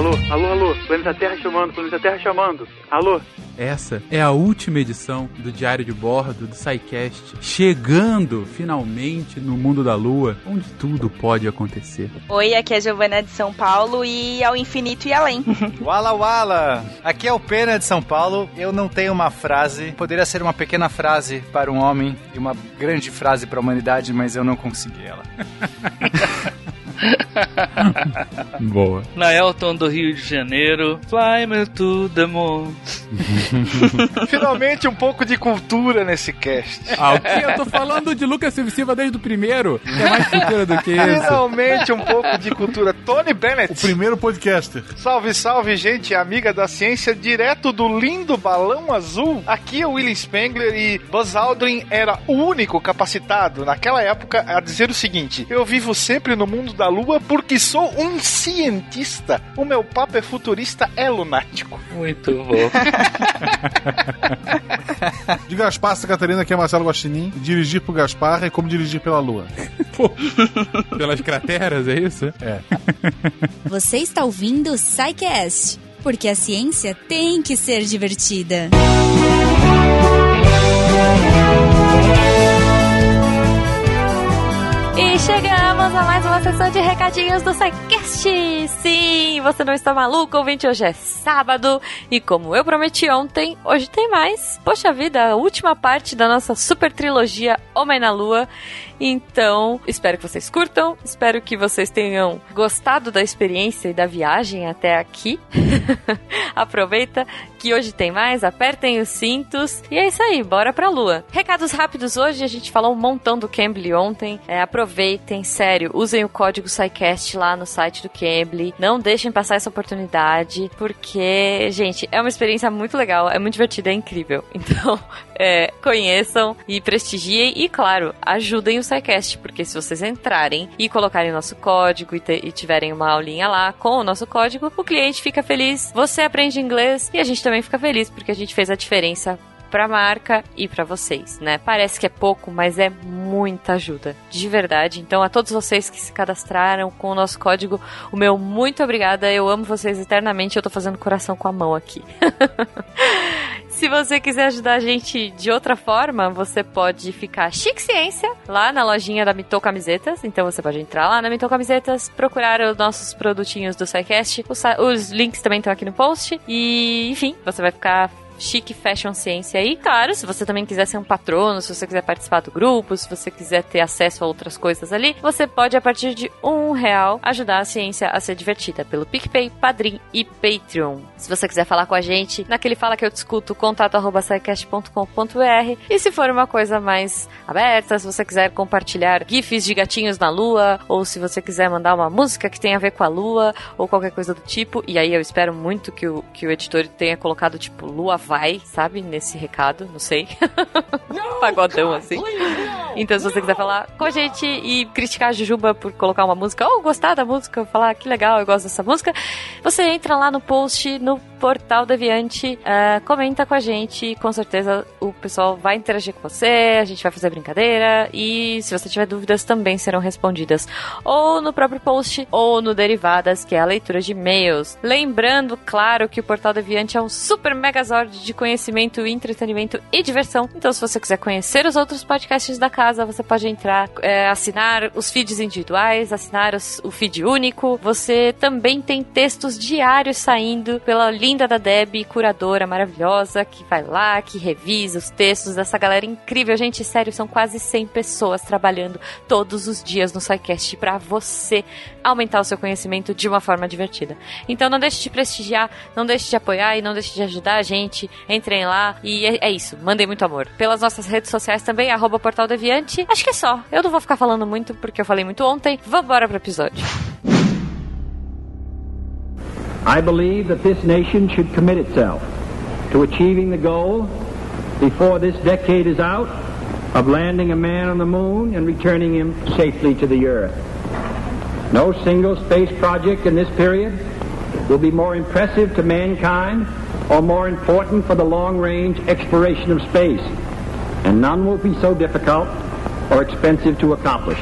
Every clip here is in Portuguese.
Alô, alô, alô. Planeta Terra chamando, planeta Terra chamando. Alô. Essa é a última edição do Diário de Bordo do SciCast, chegando finalmente no mundo da Lua, onde tudo pode acontecer. Oi, aqui é a Giovana de São Paulo e ao infinito e além. Wala Wala! Aqui é o Pena de São Paulo. Eu não tenho uma frase, poderia ser uma pequena frase para um homem e uma grande frase para a humanidade, mas eu não consegui ela. Boa. Naelton do Rio de Janeiro. Fly me to the moon. Finalmente um pouco de cultura nesse cast. Ah, o que? Eu tô falando de Lucas Silva Silva desde o primeiro. É mais cultura do que isso. Finalmente um pouco de cultura. Tony Bennett. O primeiro podcaster. Salve, salve, gente, amiga da ciência, direto do lindo balão azul. Aqui é o William Spengler e Buzz Aldrin era o único capacitado naquela época a dizer o seguinte: Eu vivo sempre no mundo da lua porque sou um cientista. O meu papo é futurista, é lunático. Muito bom. De Gaspar Santa Catarina, que é Marcelo Guaxinim. Dirigir pro Gaspar é como dirigir pela lua. Pelas crateras, é isso? É. Você está ouvindo o SciCast, porque a ciência tem que ser divertida. E chegamos a mais uma sessão de recadinhos do SciCast. Sim, você não está maluco, ouvinte? Hoje é sábado e como eu prometi ontem, hoje tem mais. Poxa vida, a última parte da nossa super trilogia Homem na Lua. Então, espero que vocês curtam, espero que vocês tenham gostado da experiência e da viagem até aqui. Aproveita que hoje tem mais, apertem os cintos e é isso aí, bora pra lua. Recados rápidos hoje, a gente falou um montão do Cambly ontem. É, aproveitem, sério, usem o código SciCast lá no site do Cambly. Não deixem passar essa oportunidade, porque, gente, é uma experiência muito legal, é muito divertida, é incrível. Então, é, conheçam e prestigiem e, claro, ajudem o SciCast, porque se vocês entrarem e colocarem nosso código e, e tiverem uma aulinha lá com o nosso código, o cliente fica feliz, você aprende inglês e a gente também fica feliz, porque a gente fez a diferença pra marca e pra vocês, né? Parece que é pouco, mas é muita ajuda, de verdade. Então, a todos vocês que se cadastraram com o nosso código, o meu muito obrigada. Eu amo vocês eternamente. Eu tô fazendo coração com a mão aqui. Se você quiser ajudar a gente de outra forma, você pode ficar chique ciência lá na lojinha da Mitou Camisetas. Então você pode entrar lá na Mitou Camisetas, procurar os nossos produtinhos do SciCast. Os, os links também estão aqui no post. E, enfim, você vai ficar chique fashion ciência aí. Claro, se você também quiser ser um patrono, se você quiser participar do grupo, se você quiser ter acesso a outras coisas ali, você pode, a partir de um real, ajudar a ciência a ser divertida pelo PicPay, Padrim e Patreon. Se você quiser falar com a gente, naquele Fala Que Eu Discuto, contato arroba e se for uma coisa mais aberta, se você quiser compartilhar gifs de gatinhos na lua, ou se você quiser mandar uma música que tenha a ver com a lua, ou qualquer coisa do tipo, e aí eu espero muito que o, que o editor tenha colocado, tipo, lua vai, sabe, nesse recado, não sei. Pagodão, assim. Então, se você quiser falar com a gente e criticar a Jujuba por colocar uma música, ou gostar da música, falar que legal, eu gosto dessa música, você entra lá no post, no Portal Deviante, eh, comenta com a gente, com certeza o pessoal vai interagir com você, a gente vai fazer brincadeira, e se você tiver dúvidas, também serão respondidas. Ou no próprio post, ou no Derivadas, que é a leitura de e-mails. Lembrando, claro, que o Portal Deviante é um super megazord de conhecimento, entretenimento e diversão. Então, se você quiser conhecer os outros podcasts da casa, você pode entrar, é, assinar os feeds individuais, assinar os- o feed único. Você também tem textos diários saindo pela linda da Deb, curadora maravilhosa, que vai lá, que revisa os textos dessa galera incrível. Gente, sério, são quase 100 pessoas trabalhando todos os dias no SciCast para você aumentar o seu conhecimento de uma forma divertida. Então não deixe de prestigiar, não deixe de apoiar e não deixe de ajudar a gente. Entrem lá e é, é isso. Mandem muito amor. Pelas nossas redes sociais também, arroba Portal Deviante. Acho que é só. Eu não vou ficar falando muito porque eu falei muito ontem. Vambora pro episódio. I believe that this nation should commit itself to achieving the goal before this decade is out of landing a man on the moon and returning him safely to the earth. No single space project in this period will be more impressive to mankind or more important for the long-range exploration of space, and none will be so difficult or expensive to accomplish.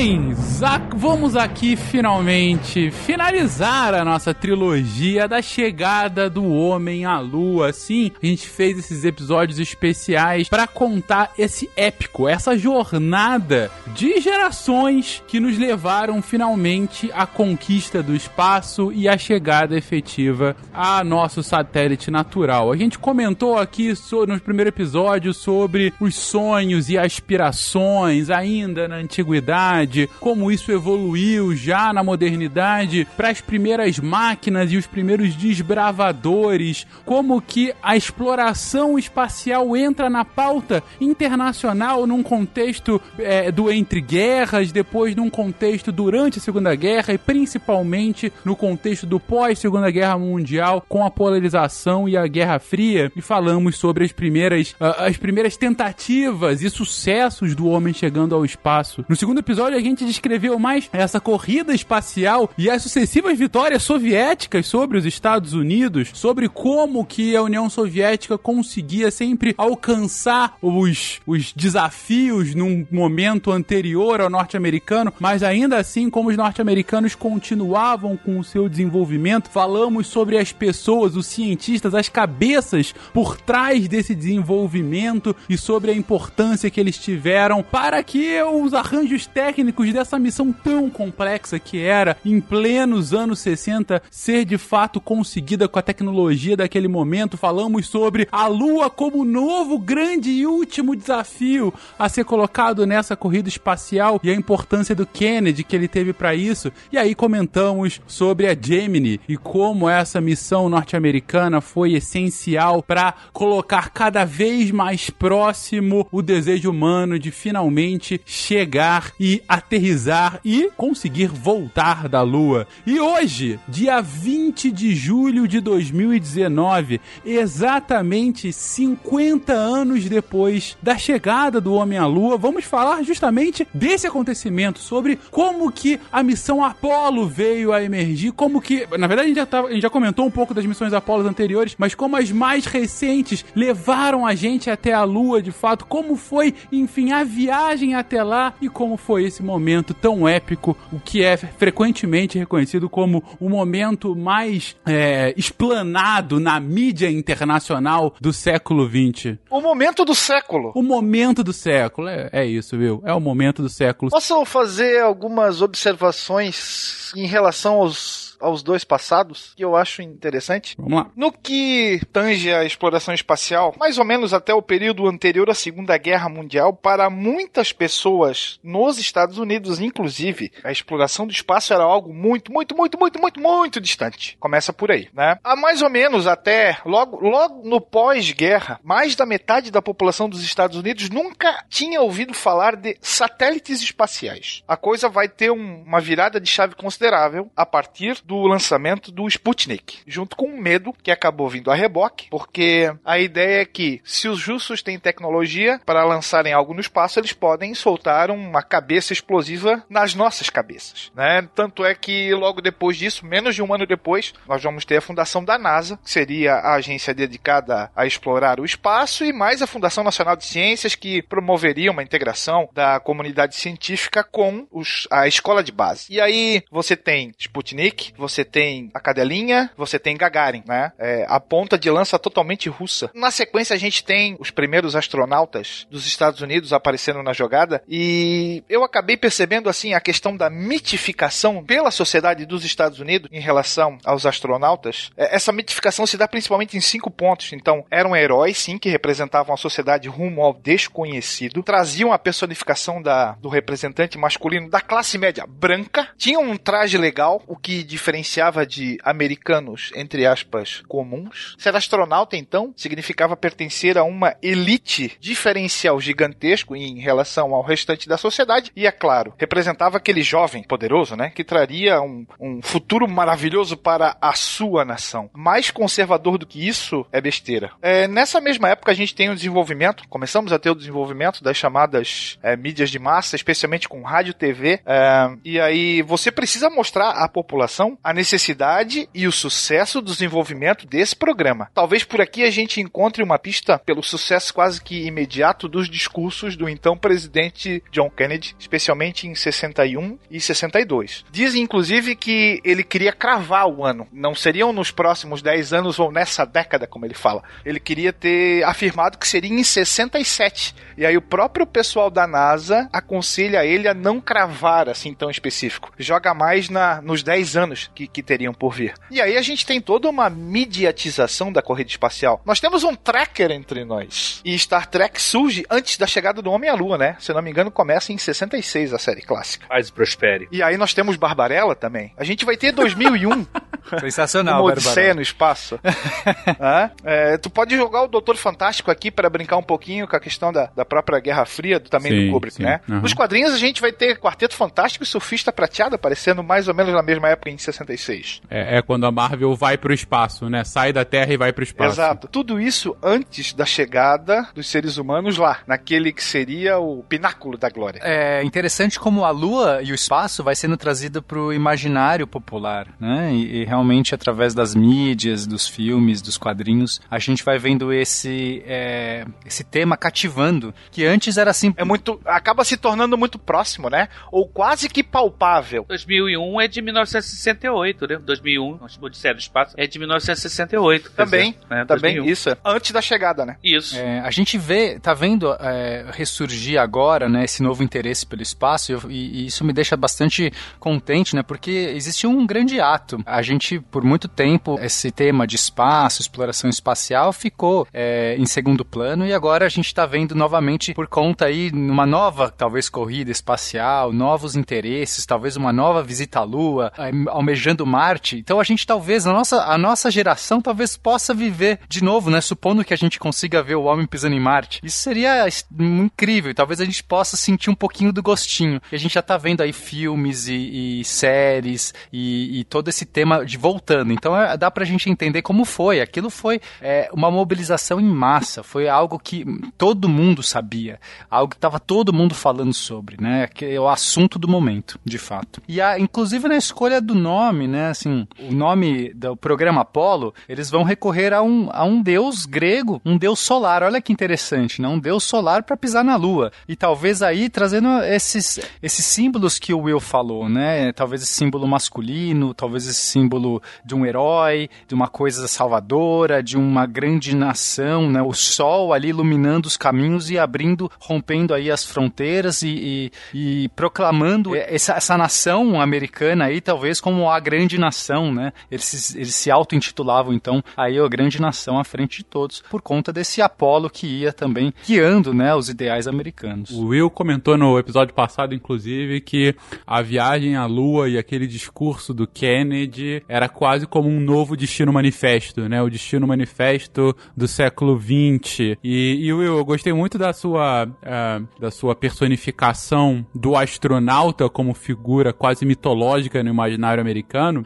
A- vamos aqui finalmente finalizar a nossa trilogia da chegada do homem à lua. Sim, a gente fez esses episódios especiais para contar esse épico, essa jornada de gerações que nos levaram finalmente à conquista do espaço e à chegada efetiva a nosso satélite natural. A gente comentou aqui no primeiro episódio sobre os sonhos e aspirações ainda na antiguidade, como isso evoluiu já na modernidade para as primeiras máquinas e os primeiros desbravadores, como que a exploração espacial entra na pauta internacional num contexto é, do entre guerras, depois num contexto durante a Segunda Guerra e principalmente no contexto do pós-Segunda Guerra Mundial com a polarização e a Guerra Fria e falamos sobre as primeiras ah, as primeiras tentativas e sucessos do homem chegando ao espaço. No segundo episódio gente descreveu mais essa corrida espacial e as sucessivas vitórias soviéticas sobre os Estados Unidos, sobre como que a União Soviética conseguia sempre alcançar os, os desafios num momento anterior ao norte-americano, mas ainda assim como os norte-americanos continuavam com o seu desenvolvimento. Falamos sobre as pessoas, os cientistas, as cabeças por trás desse desenvolvimento e sobre a importância que eles tiveram para que os arranjos técnicos dessa missão tão complexa que era, em plenos anos 60, ser de fato conseguida com a tecnologia daquele momento. Falamos sobre a Lua como novo, grande e último desafio a ser colocado nessa corrida espacial e a importância do Kennedy que ele teve para isso. E aí comentamos sobre a Gemini e como essa missão norte-americana foi essencial para colocar cada vez mais próximo o desejo humano de finalmente chegar e aterrizar e conseguir voltar da Lua. E hoje, dia 20 de julho de 2019, exatamente 50 anos depois da chegada do homem à Lua, vamos falar justamente desse acontecimento, sobre como que a missão Apollo veio a emergir, como que, na verdade a gente já, tava, a gente já comentou um pouco das missões Apollo anteriores, mas como as mais recentes levaram a gente até a Lua, de fato, como foi, enfim, a viagem até lá e como foi esse momento tão épico, o que é frequentemente reconhecido como o momento mais é, explanado na mídia internacional do século XX. O momento do século. O momento do século, é, é isso, viu? É o momento do século. Posso fazer algumas observações em relação aos, aos dois passados que eu acho interessante? Vamos lá. No que tange a exploração espacial, mais ou menos até o período anterior à Segunda Guerra Mundial, para muitas pessoas nos Estados Unidos, inclusive, a exploração do espaço era algo muito, muito, muito, muito, muito, muito distante. Começa por aí, né? Há mais ou menos até logo, logo no pós-guerra, mais da metade da população dos Estados Unidos nunca tinha ouvido falar de satélites espaciais. A coisa vai ter um- uma virada de chave considerável a partir do lançamento do Sputnik, junto com um medo que acabou vindo a reboque, porque a ideia é que se os russos têm tecnologia para lançarem algo no espaço, eles podem soltar uma cabeça explosiva nas nossas cabeças, né? Tanto é que logo depois disso, menos de um ano depois, nós vamos ter a fundação da NASA, que seria a agência dedicada a explorar o espaço, e mais a Fundação Nacional de Ciências, que promoveria uma integração da comunidade científica com os- a escola de base. E aí você tem Sputnik, você tem a cadelinha, você tem Gagarin, né? É, a ponta de lança totalmente russa. Na sequência a gente tem os primeiros astronautas dos Estados Unidos aparecendo na jogada e eu acabei percebendo assim a questão da mitificação pela sociedade dos Estados Unidos em relação aos astronautas. É, Essa mitificação se dá principalmente em cinco pontos. Então, eram heróis, sim, que representavam a sociedade rumo ao desconhecido, traziam a personificação da, do representante masculino da classe média branca, tinham um traje legal, o que diferenciava de americanos, entre aspas, comuns. Ser astronauta, então, significava pertencer a uma elite diferencial gigantesco em relação ao restante da sociedade, e é claro, representava aquele jovem poderoso, né, que traria um, um futuro maravilhoso para a sua nação. Mais conservador do que isso é besteira. É, nessa mesma época a gente tem o desenvolvimento, começamos a ter o desenvolvimento das chamadas é, mídias de massa, especialmente com rádio, TV, é, e aí você precisa mostrar à população a necessidade e o sucesso do desenvolvimento desse programa. Talvez por aqui a gente encontre uma pista pelo sucesso quase que imediato dos discursos do então presidente John Kennedy, especialmente em 61 e 62. Dizem inclusive que ele queria cravar o ano, não seriam nos próximos 10 anos ou nessa década, como ele fala. Ele queria ter afirmado que seria em 67. E aí o próprio pessoal da NASA aconselha ele a não cravar assim tão específico. Joga mais na, nos 10 anos que, que teriam por vir. E aí a gente tem toda uma mediatização da corrida espacial. Nós temos um tracker entre nós. E Star Trek surge antes da chegada do Homem à Lua, né? Se não me engano, começa em 66 a série clássica. E prospere. E aí nós temos Barbarella também. A gente vai ter 2001. Sensacional, Uma Odisseia no espaço. Hã? É, tu pode jogar o Doutor Fantástico aqui para brincar um pouquinho com a questão da, da própria Guerra Fria, do, também Sim, do Kubrick, sim. né? Aham. Nos quadrinhos a gente vai ter Quarteto Fantástico e Surfista Prateado aparecendo mais ou menos na mesma época, em 66. É, é quando a Marvel vai pro espaço, né? Sai da Terra e vai pro espaço. Exato. Tudo isso antes da chegada dos seres humanos lá, naquele que seria o pináculo da glória. É interessante como a Lua e o espaço vai sendo trazido para o imaginário popular, né? E, e realmente através das mídias, dos filmes, dos quadrinhos, a gente vai vendo esse é, esse tema cativando, que antes era assim. É muito. acaba se tornando muito próximo, né? Ou quase que palpável. 2001 é de 1968, né? 2001, o Odisseia do Espaço, é de 1968. quer Também, dizer, né? também, 2001. isso. Antes da chegada, né? Isso. É, a gente vê, tá vendo é, ressurgir agora, né, esse novo interesse pelo espaço e, e- isso me deixa bastante contente, né, porque existiu um grande ato. A gente, por muito tempo, esse tema de espaço, exploração espacial ficou é, em segundo plano e agora a gente está vendo novamente por conta aí numa nova, talvez, corrida espacial, novos interesses, talvez uma nova visita à Lua, é, almejando Marte. Então a gente talvez, a nossa, a nossa geração talvez possa viver de novo, né? Supondo que a gente consiga ver o homem pisando em Marte. Isso seria incrível. Talvez a gente possa sentir um pouquinho do gostinho. E a gente já tá vendo aí filmes e, e séries e, e todo esse tema de voltando. Então é, dá pra gente entender como foi. Aquilo foi é, uma mobilização em massa. Foi algo que todo mundo sabia. Algo que tava todo mundo falando sobre, né? Que é o assunto do momento, de fato. E a, inclusive na escolha do nome, né? Assim, o nome do programa Apollo, eles vão recorrer a um, a um deus grego, um deus solar. Olha que interessante, né? Um deus solar para pisar na Lua. E talvez aí trazendo esses, esses símbolos que o Will falou, né? Talvez esse símbolo masculino, talvez esse símbolo de um herói, de uma coisa salvadora, de uma grande nação, né? O sol ali iluminando os caminhos e abrindo, rompendo aí as fronteiras e, e, e proclamando essa, essa nação americana aí, talvez como a grande nação, né? Eles, se- eles se auto-intitulavam então aí a grande nação à frente de todos, por conta desse Apolo que ia também guiando, né, os ideais americanos. O Will comentou no episódio passado, inclusive, que a viagem à Lua e aquele discurso do Kennedy era quase como um novo destino manifesto, né? O destino manifesto do século XX. E, e Will, eu gostei muito da sua, ah, da sua personificação do astronauta como figura quase mitológica no imaginário americano,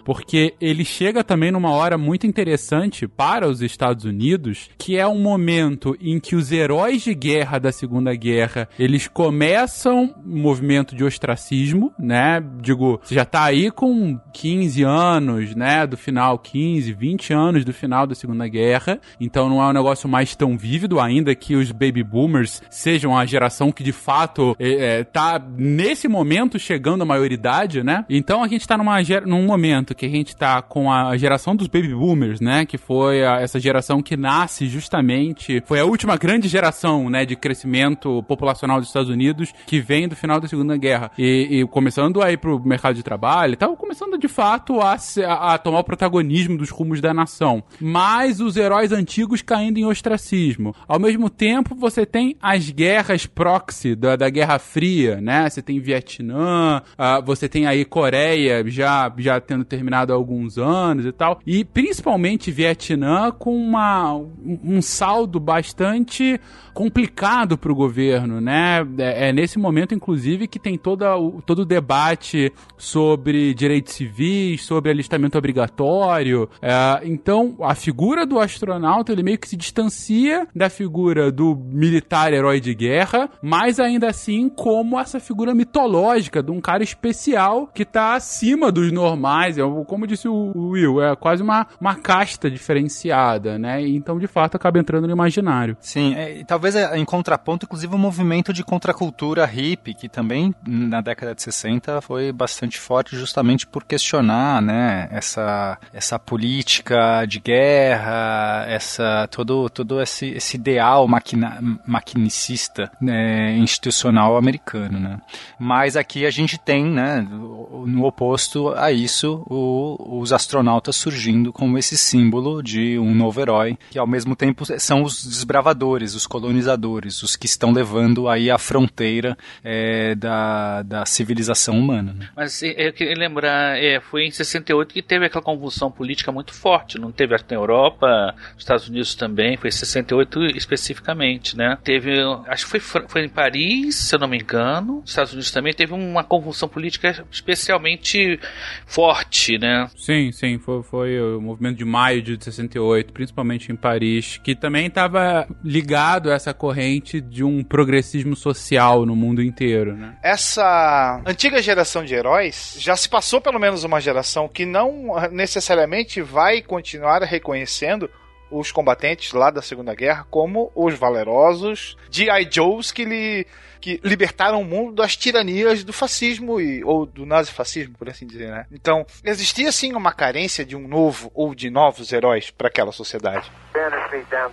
porque ele chega também numa hora muito interessante para os Estados Unidos, que é um momento em que os heróis de guerra da Segunda Guerra, eles começam um movimento de ostracismo, né? Digo, você já tá aí com 15 anos, né, do final, 15, 20 anos do final da Segunda Guerra, então não é um negócio mais tão vívido, ainda que os baby boomers sejam a geração que de fato é, é, tá nesse momento chegando à maioridade, né? Então a gente tá numa, ger- num momento que a gente tá com a geração dos baby boomers, né? Que foi a- essa geração que nasce justamente, foi a última grande geração, né, de crescimento populacional dos Estados Unidos que vem do final da Segunda Guerra. E, e começando aí pro mercado de trabalho, tava começando de fato a, a- tomar o protagonismo dos rumos da nação. Mas os heróis antigos caindo em ostracismo. Ao mesmo tempo, você tem as guerras proxy da, da Guerra Fria, né? Você tem Vietnã, ah, você tem aí Coreia já, já tendo terminado há alguns anos e tal. E principalmente Vietnã com uma, um saldo bastante complicado para o governo, né? É, é nesse momento, inclusive, que tem toda o, todo o debate sobre direitos civis, sobre alistamento obrigatório. É, então, a figura do astronauta, ele meio que se distancia da figura do militar herói de guerra, mas ainda assim como essa figura mitológica de um cara especial que tá acima dos normais. É, como disse o Will, é quase uma, uma casta diferenciada, né? Então, de fato, acaba entrando no imaginário. Sim, é, talvez é, em contraponto, inclusive, o movimento de contracultura hippie, que também na década de 60 foi bastante forte justamente por questionar, né, essa, essa política de guerra, essa todo, todo esse, esse ideal maquina, maquinicista né, institucional americano, né. Mas aqui a gente tem, né, no oposto a isso, o, os astronautas surgindo como esse símbolo de um novo herói, que ao mesmo tempo são os desbravadores, os colonizadores, os que estão levando aí a fronteira é, da, da civilização humana. Né? Mas eu queria lembrar, é, foi em 68 que teve aquela convulsão política muito forte, não teve na Europa, Estados Unidos também, foi em 68 especificamente, né? Teve, acho que foi, foi em Paris, se eu não me engano, Estados Unidos também teve uma convulsão política especialmente forte, né? Sim, sim, foi, foi o movimento de maio de 68, principalmente em Paris, que também estava ligado a essa corrente de um progressismo social no mundo inteiro, né? Essa antiga geração de heróis já se passou pelo menos uma geração que não necessariamente vai continuar reconhecendo os combatentes lá da Segunda Guerra como os valerosos G.I. Joes que, lhe, que libertaram o mundo das tiranias do fascismo e, ou do nazifascismo, por assim dizer, né? Então, existia sim uma carência de um novo ou de novos heróis para aquela sociedade. 300 feet down,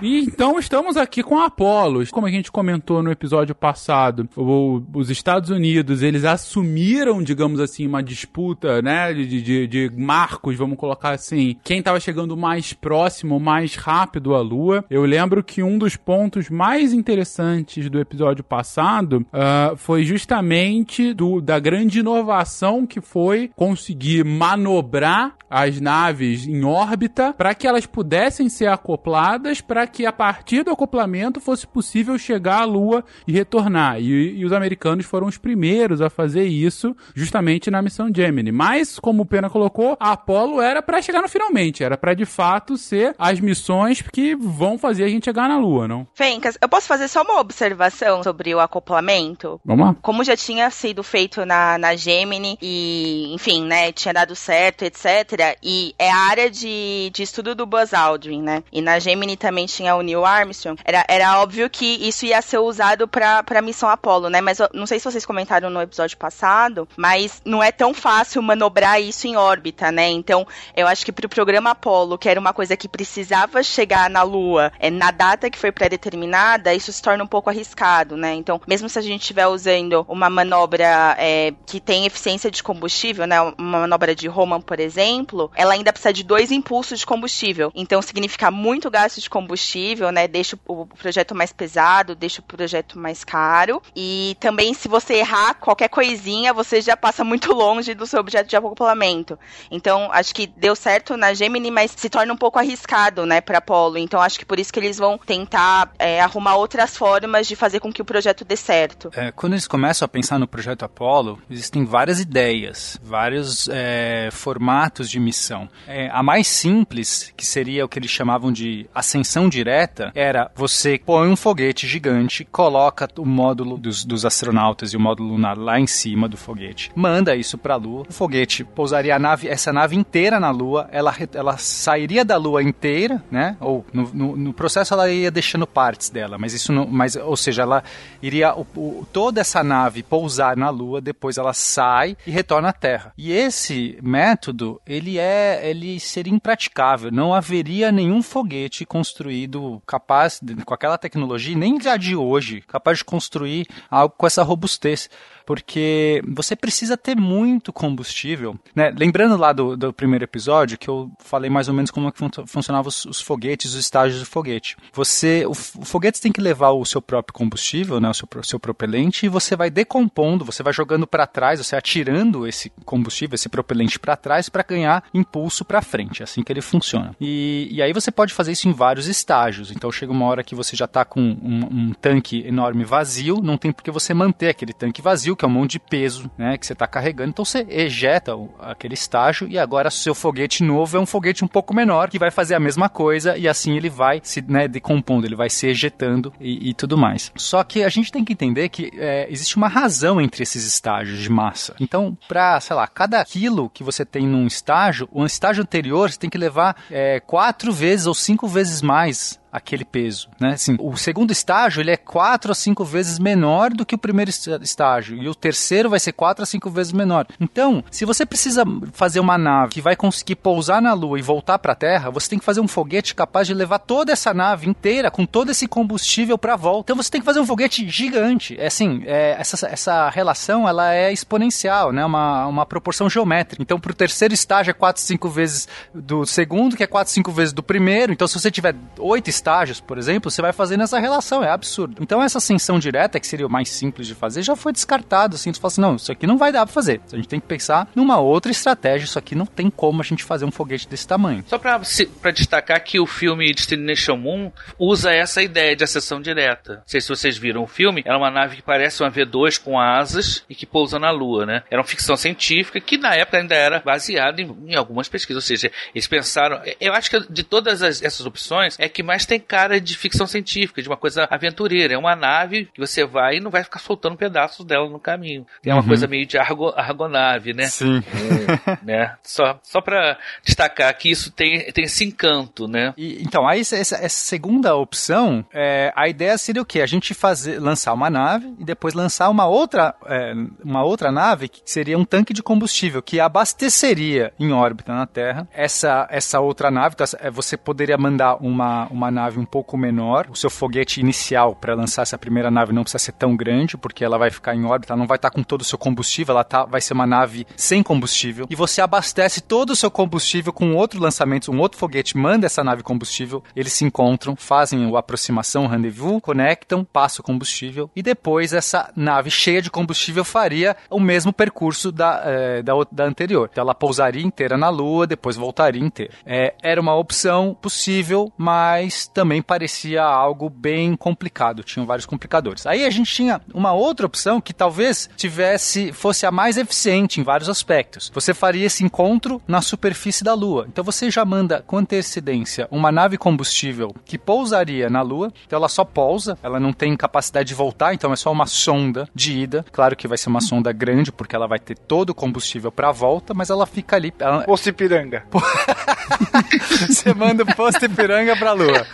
E então estamos aqui com a Apollo. Como a gente comentou no episódio passado, o, os Estados Unidos, eles assumiram, digamos assim, uma disputa, né, de, de, de marcos, vamos colocar assim, quem estava chegando mais próximo, mais rápido à Lua. Eu lembro que um dos pontos mais interessantes do episódio passado uh, foi justamente do, da grande inovação que foi conseguir manobrar as naves em órbita para que elas pudessem ser acopladas para que a partir do acoplamento fosse possível chegar à Lua e retornar. E, e, os americanos foram os primeiros a fazer isso, justamente na missão Gemini. Mas, como o Pena colocou, a Apollo era para chegar no finalmente, era para de fato ser as missões que vão fazer a gente chegar na Lua, não? Fencas, eu posso fazer só uma observação sobre o acoplamento? Vamos lá. Como já tinha sido feito na, na Gemini e, enfim, né, tinha dado certo, etc. E é a área de, de estudo do Buzz Aldrin, né? E na Gemini também tinha o Neil Armstrong, era, era óbvio que isso ia ser usado para a missão Apollo, né? Mas eu, não sei se vocês comentaram no episódio passado, mas não é tão fácil manobrar isso em órbita, né? Então, eu acho que para o programa Apollo, que era uma coisa que precisava chegar na Lua é, na data que foi pré-determinada, isso se torna um pouco arriscado, né? Então, mesmo se a gente estiver usando uma manobra é, que tem eficiência de combustível, né? Uma manobra de Roman, por exemplo, ela ainda precisa de dois impulsos de combustível. Então, significa muito gasto de combustível combustível, né? Deixa o projeto mais pesado, deixa o projeto mais caro. E também, se você errar qualquer coisinha, você já passa muito longe do seu objeto de acoplamento. Então, acho que deu certo na Gemini, mas se torna um pouco arriscado, né, para Apollo. Então, acho que por isso que eles vão tentar é, arrumar outras formas de fazer com que o projeto dê certo. É, quando eles começam a pensar no projeto Apollo, existem várias ideias, vários é, formatos de missão. É, a mais simples, que seria o que eles chamavam de ascensão direta, era você põe um foguete gigante, coloca o módulo dos, dos astronautas e o módulo lunar lá em cima do foguete, manda isso para a Lua, o foguete pousaria a nave, essa nave inteira na Lua, ela, ela sairia da Lua inteira, né? Ou no, no, no processo ela ia deixando partes dela, mas isso não, mas, ou seja, ela iria o, o, toda essa nave pousar na Lua, depois ela sai e retorna à Terra. E esse método, ele é, ele seria impraticável, não haveria nenhum foguete construído construído capaz, com aquela tecnologia, nem já de hoje, capaz de construir algo com essa robustez. Porque você precisa ter muito combustível, né? Lembrando lá do, do primeiro episódio que eu falei mais ou menos como é que fun funcionavam os, os, foguetes, os estágios do foguete. Você, o, o, foguete tem que levar o seu próprio combustível, né? O seu, seu propelente e você vai decompondo, você vai jogando para trás, você atirando esse combustível, esse propelente para trás para ganhar impulso para frente. É assim que ele funciona. E, e aí você pode fazer isso em vários estágios. Então chega uma hora que você já está com um, um, tanque enorme vazio, não tem por que você manter aquele tanque vazio, que é um monte de peso né, que você está carregando. Então você ejeta aquele estágio e agora seu foguete novo é um foguete um pouco menor que vai fazer a mesma coisa e assim ele vai se né, decompondo, ele vai se ejetando e, e, tudo mais. Só que a gente tem que entender que é, existe uma razão entre esses estágios de massa. Então, para, sei lá, cada quilo que você tem num estágio, o estágio anterior você tem que levar é, quatro vezes ou cinco vezes mais aquele peso, né? Assim, o segundo estágio ele é quatro a cinco vezes menor do que o primeiro estágio e o terceiro vai ser quatro a cinco vezes menor. Então, se você precisa fazer uma nave que vai conseguir pousar na Lua e voltar para a Terra, você tem que fazer um foguete capaz de levar toda essa nave inteira com todo esse combustível para volta. Então, você tem que fazer um foguete gigante. É assim, é, essa, essa relação ela é exponencial, né? Uma, uma proporção geométrica. Então, para o terceiro estágio é quatro cinco vezes do segundo, que é quatro cinco vezes do primeiro. Então, se você tiver oito estágios, por exemplo, você vai fazendo essa relação, é absurdo. Então essa ascensão direta, que seria o mais simples de fazer, já foi descartado, assim, você fala assim, não, isso aqui não vai dar pra fazer. A gente tem que pensar numa outra estratégia, isso aqui não tem como a gente fazer um foguete desse tamanho. Só pra, pra destacar que o filme Destination Moon usa essa ideia de ascensão direta. Não sei se vocês viram o filme, era uma nave que parece uma V2 com asas e que pousa na Lua, né? Era uma ficção científica que na época ainda era baseada em, em algumas pesquisas, ou seja, eles pensaram, eu acho que de todas as, essas opções, é que mais tem cara de ficção científica, de uma coisa aventureira. É uma nave que você vai e não vai ficar soltando pedaços dela no caminho. É uma uhum. coisa meio de argo, argonave, né? Sim. É, né? Só, só pra destacar que isso tem, tem esse encanto, né? E, então, aí essa, essa, segunda opção, é, a ideia seria o quê? A gente fazer, lançar uma nave e depois lançar uma outra, é, uma outra nave que seria um tanque de combustível que abasteceria em órbita na Terra essa, essa outra nave. Então, é, você poderia mandar uma, uma nave um pouco menor. O seu foguete inicial para lançar essa primeira nave não precisa ser tão grande, porque ela vai ficar em órbita, não vai estar tá com todo o seu combustível, ela tá, vai ser uma nave sem combustível. E você abastece todo o seu combustível com outro lançamento, um outro foguete manda essa nave combustível, eles se encontram, fazem a aproximação, o rendezvous, conectam, passa o combustível e depois essa nave cheia de combustível faria o mesmo percurso da, é, da, da anterior. Então ela pousaria inteira na Lua, depois voltaria inteira. É, era uma opção possível, mas também parecia algo bem complicado, tinham vários complicadores. Aí a gente tinha uma outra opção que talvez tivesse fosse a mais eficiente em vários aspectos. Você faria esse encontro na superfície da Lua. Então você já manda com antecedência uma nave combustível que pousaria na Lua. Então ela só pousa, ela não tem capacidade de voltar, então é só uma sonda de ida. Claro que vai ser uma sonda grande porque ela vai ter todo o combustível para volta, mas ela fica ali. Ela... Posto Ipiranga. você manda o posto Ipiranga para a Lua.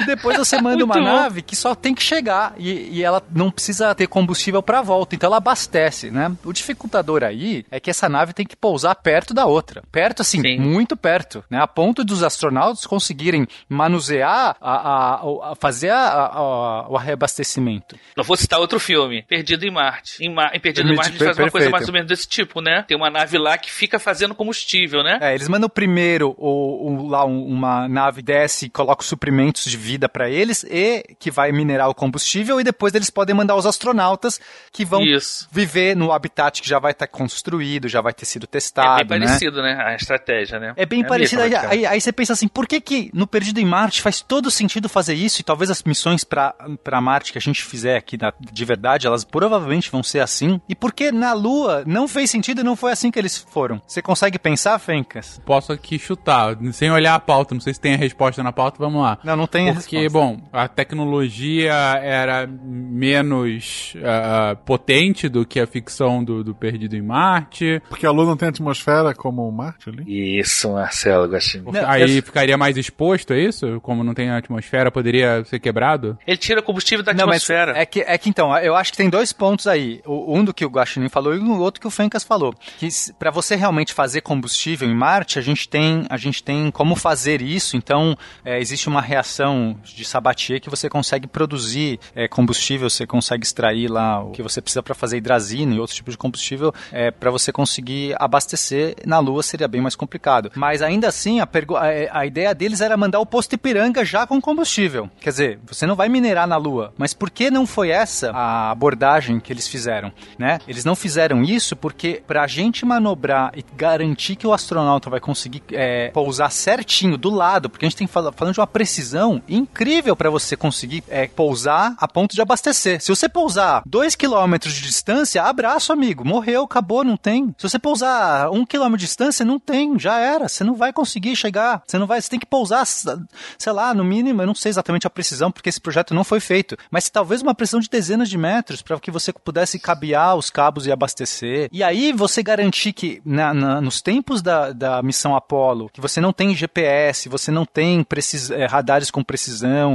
E depois você manda uma nave que só tem que chegar e, e ela não precisa ter combustível para volta, então ela abastece, né? O dificultador aí é que essa nave tem que pousar perto da outra. Perto, assim, Sim. muito perto, né? A ponto dos astronautas conseguirem manusear, a, a, a fazer a, o reabastecimento. Não vou citar outro filme, Perdido em Marte. Em, Mar... em Perdido em Marte a gente faz uma coisa mais ou menos desse tipo, né? Tem uma nave lá que fica fazendo combustível, né? É, eles mandam primeiro o, o lá um, uma nave desce e coloca os suprimentos de vida para eles e que vai minerar o combustível e depois eles podem mandar os astronautas que vão Isso. viver no habitat que já vai estar tá construído, já vai ter sido testado. É bem né? parecido, né? A estratégia, né? É bem é parecido. Aí, aí, aí, você pensa assim, por que que no Perdido em Marte faz todo sentido fazer isso e talvez as missões para Marte que a gente fizer aqui na, de verdade, elas provavelmente vão ser assim. E por que na Lua não fez sentido e não foi assim que eles foram? Você consegue pensar, Fencas? Posso aqui chutar, sem olhar a pauta, não sei se tem a resposta na pauta, vamos lá. Não, não tem porque, bom, a tecnologia era menos uh, potente do que a ficção do, do, Perdido em Marte. Porque a Lua não tem atmosfera como o Marte ali? Isso, Marcelo Gostinho. Aí eu... ficaria mais exposto, é isso? Como não tem atmosfera, poderia ser quebrado? Ele tira combustível da atmosfera. Não, é, que, é que então, eu acho que tem dois pontos aí. Um do que o Guaxinim falou e o outro que o Fencas falou. Que para você realmente fazer combustível em Marte, a gente tem, a gente tem como fazer isso. Então, é, existe uma reação de Sabatier que você consegue produzir é, combustível, você consegue extrair lá o que você precisa para fazer hidrazina e outros tipos de combustível é, para você conseguir abastecer. Na Lua seria bem mais complicado. Mas ainda assim, a, a, a ideia deles era mandar o posto Ipiranga já com combustível. Quer dizer, você não vai minerar na Lua. Mas por que não foi essa a abordagem que eles fizeram? Né? Eles não fizeram isso porque para a gente manobrar e garantir que o astronauta vai conseguir é, pousar certinho do lado, porque a gente tem fal falando de uma precisão incrível para você conseguir é, pousar a ponto de abastecer. Se você pousar 2 km de distância, abraço, amigo. Morreu, acabou, não tem. Se você pousar 1 um km de distância, não tem, já era. Você não vai conseguir chegar. Você não vai, você tem que pousar, sei lá, no mínimo, eu não sei exatamente a precisão, porque esse projeto não foi feito, mas talvez uma precisão de dezenas de metros para que você pudesse cabear os cabos e abastecer. E aí você garantir que na, na, nos tempos da, da missão Apollo, que você não tem GPS, você não tem precis, é, radares com precisão,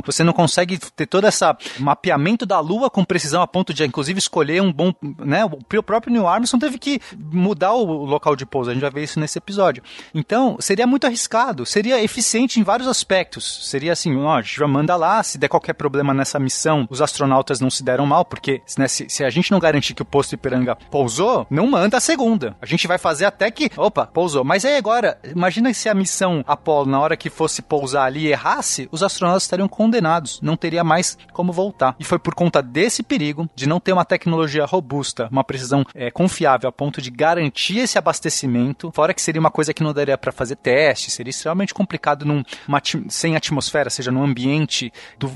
você não consegue ter todo esse mapeamento da Lua com precisão a ponto de, inclusive, escolher um bom. Né? O próprio Neil Armstrong teve que mudar o local de pouso. A gente vai ver isso nesse episódio. Então, seria muito arriscado, seria eficiente em vários aspectos. Seria assim: ó, a gente já manda lá, se der qualquer problema nessa missão, os astronautas não se deram mal, porque né, se, se, a gente não garantir que o posto Ipiranga pousou, não manda a segunda. A gente vai fazer até que. Opa, pousou. Mas aí agora, imagina se a missão Apollo, na hora que fosse pousar ali, errasse, os astronautas estariam condenados. Não teria mais como voltar. E foi por conta desse perigo, de não ter uma tecnologia robusta, uma precisão é, confiável a ponto de garantir esse abastecimento, fora que seria uma coisa que não daria para fazer teste, seria extremamente complicado num, uma, sem atmosfera, seja no ambiente, do,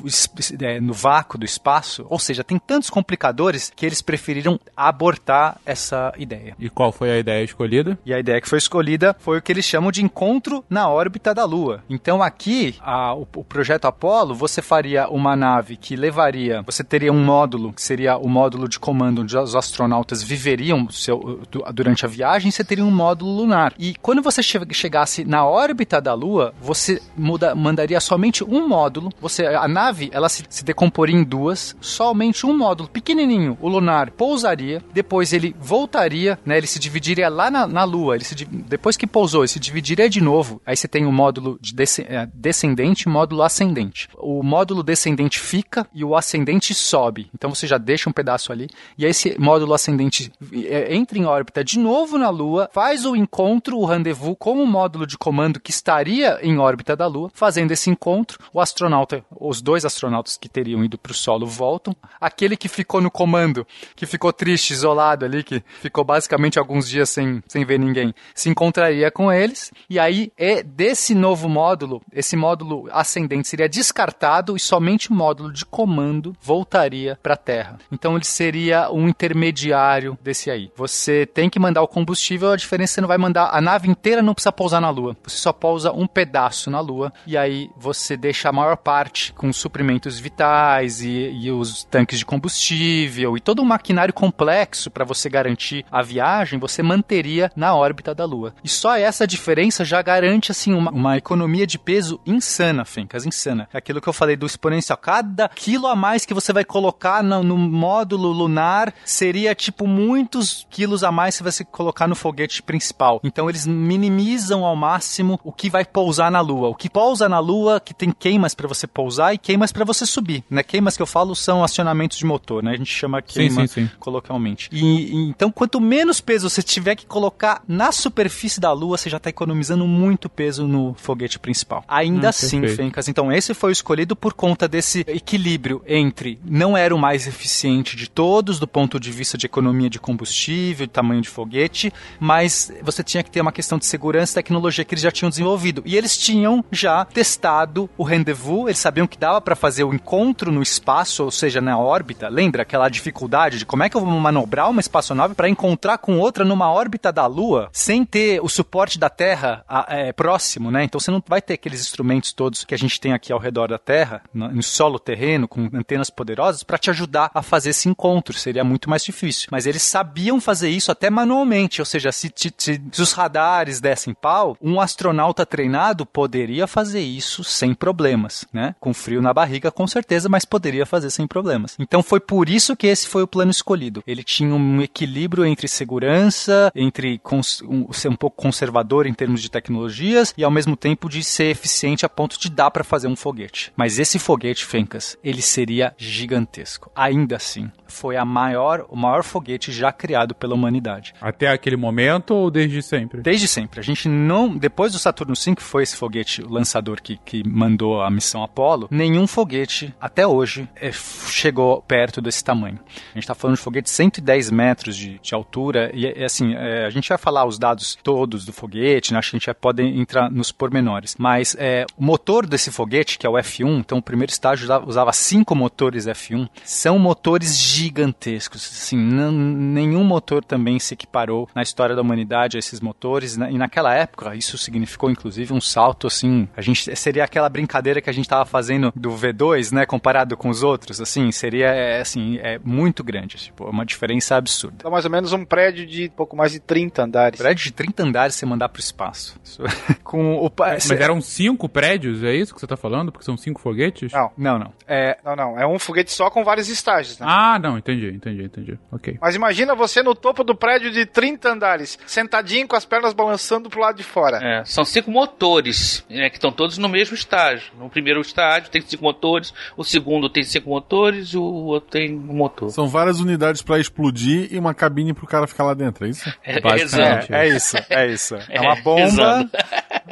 é, no vácuo do espaço. Ou seja, tem tantos complicadores que eles preferiram abortar essa ideia. E qual foi a ideia escolhida? E a ideia que foi escolhida foi o que eles chamam de encontro na órbita da Lua. Então aqui, a, o, o projeto Apollo, você faria uma nave que levaria, você teria um módulo, que seria o módulo de comando onde os astronautas viveriam seu, durante a viagem, você teria um módulo lunar. E quando você chegasse na órbita da Lua, você muda, mandaria somente um módulo, você, a nave, ela se, se decomporia em duas, somente um módulo pequenininho, o lunar, pousaria, depois ele voltaria, né, ele se dividiria lá na, na Lua, ele se, depois que pousou, ele se dividiria de novo, aí você tem o módulo de é, descendente módulo ascendente. O módulo descendente fica e o ascendente sobe, então você já deixa um pedaço ali, e aí esse módulo ascendente é, entra em órbita de novo na Lua, faz o encontro, o rendezvous com o módulo de comando que estaria em órbita da Lua, fazendo esse encontro, o astronauta, os dois astronautas que teriam ido para o solo voltam, aquele que ficou no comando, que ficou triste, isolado ali, que ficou basicamente alguns dias sem, sem ver ninguém, se encontraria com eles, e aí é desse novo módulo, esse módulo ascendente seria descartado e somente o módulo de comando voltaria para a Terra. Então ele seria um intermediário desse aí. Você tem que mandar o combustível, a diferença é que você não vai mandar a nave inteira não precisa pousar na Lua. Você só pousa um pedaço na Lua e aí você deixa a maior parte com suprimentos vitais e, e os tanques de combustível e todo um maquinário complexo para você garantir a viagem, você manteria na órbita da Lua. E só essa diferença já garante assim uma, uma economia de peso insana, Fencas, insana. É aquilo que eu falei do exponencial. Cada quilo a mais que você vai colocar no, no módulo lunar seria tipo muitos quilos a mais que você colocar no foguete principal. Então eles minimizam ao máximo o que vai pousar na Lua. O que pousa na Lua, que tem queimas para você pousar e queimas para você subir. Né? Queimas que eu falo são acionamentos de motor, né? A gente chama queima sim, sim, sim. coloquialmente. E, e, então, quanto menos peso você tiver que colocar na superfície da Lua, você já está economizando muito peso no foguete principal. Ainda hum, assim, perfeito. Fencas, então esse foi escolhido por conta desse equilíbrio entre não era o mais eficiente de todos do ponto de vista de economia de combustível, de tamanho de foguete, mas você tinha que ter uma questão de segurança e tecnologia que eles já tinham desenvolvido. E eles tinham já testado o rendezvous, eles sabiam que dava para fazer o encontro no espaço, ou seja, na órbita. Lembra aquela dificuldade de como é que eu vou manobrar uma espaçonave para encontrar com outra numa órbita da Lua sem ter o suporte da Terra é, próximo, né? Então você não vai ter aqueles instrumentos todos que a gente tem aqui ao redor da Terra, no solo terreno, com antenas poderosas, para te ajudar a fazer esse encontro. Seria muito mais difícil. Mas eles sabiam fazer isso até manualmente, ou seja, se, se, se os radares dessem pau, um astronauta treinado poderia fazer isso sem problemas, né? Com frio na barriga, com certeza, mas poderia fazer sem problemas. Então foi por isso que esse foi o plano escolhido. Ele tinha um equilíbrio entre segurança, entre um, ser um pouco conservador em termos de tecnologias e ao mesmo tempo de ser eficiente a ponto de dar para fazer um, foguete. Mas esse foguete, Fencas, ele seria gigantesco. Ainda assim, foi a maior, o maior foguete já criado pela humanidade. Até aquele momento ou desde sempre? Desde sempre. A gente não. Depois do Saturno V, que foi esse foguete, o lançador que, que mandou a missão Apollo, nenhum foguete, até hoje, é, chegou perto desse tamanho. A gente está falando de foguete de 110 metros de, de altura, e, e assim, é, a gente vai falar os dados todos do foguete, né? acho que a gente já pode entrar nos pormenores. Mas é, o motor desse foguete, que é o F1, então o primeiro estágio usava cinco motores F1, são motores gigantescos. Assim, nenhum motor também se equiparou na história da humanidade a esses motores. Né? E naquela época, isso significou inclusive um salto assim. A gente seria aquela brincadeira que a gente estava fazendo do V2, né, comparado com os outros, assim, seria é, assim, é muito grande, tipo, uma diferença absurda. Então, mais ou menos um prédio de pouco mais de 30 andares. Prédio de 30 andares você mandar pro espaço. com o Mas eram cinco prédios, é isso que você tá falando? Porque são cinco foguetes? Não, não, não. É... Não, não, é um foguete só com vários estágios, né? Ah, não, entendi, entendi, entendi. OK. Mas imagina você no topo do prédio de 30 andares, sentadinho com as pernas balançando pro lado de fora. É, são cinco motores, né, que estão todos no mesmo estágio. No primeiro estágio tem cinco motores, o segundo tem cinco motores, o outro tem um motor. São várias unidades para explodir e uma cabine pro cara ficar lá dentro, é isso? É, é, é isso, é isso. É uma bomba.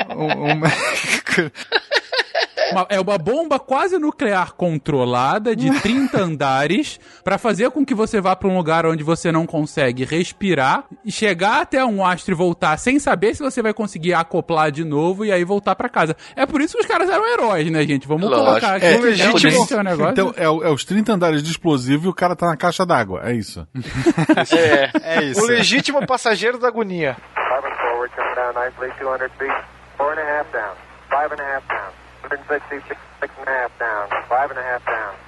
um, uma... Uma, é uma bomba quase nuclear controlada de 30 andares para fazer com que você vá para um lugar onde você não consegue respirar e chegar até um astro e voltar sem saber se você vai conseguir acoplar de novo e aí voltar para casa. É por isso que os caras eram heróis, né, gente? Vamos Lógico. colocar aqui. É, é, legítimo. É, negócio. Então, é, é, os 30 andares de explosivo e o cara tá na caixa d'água. É isso. é, é isso. O legítimo passageiro da agonia. Forward, come down nicely, 200 feet, four and a half down, five and a half down. 160, six, six and a half down, five and a half down.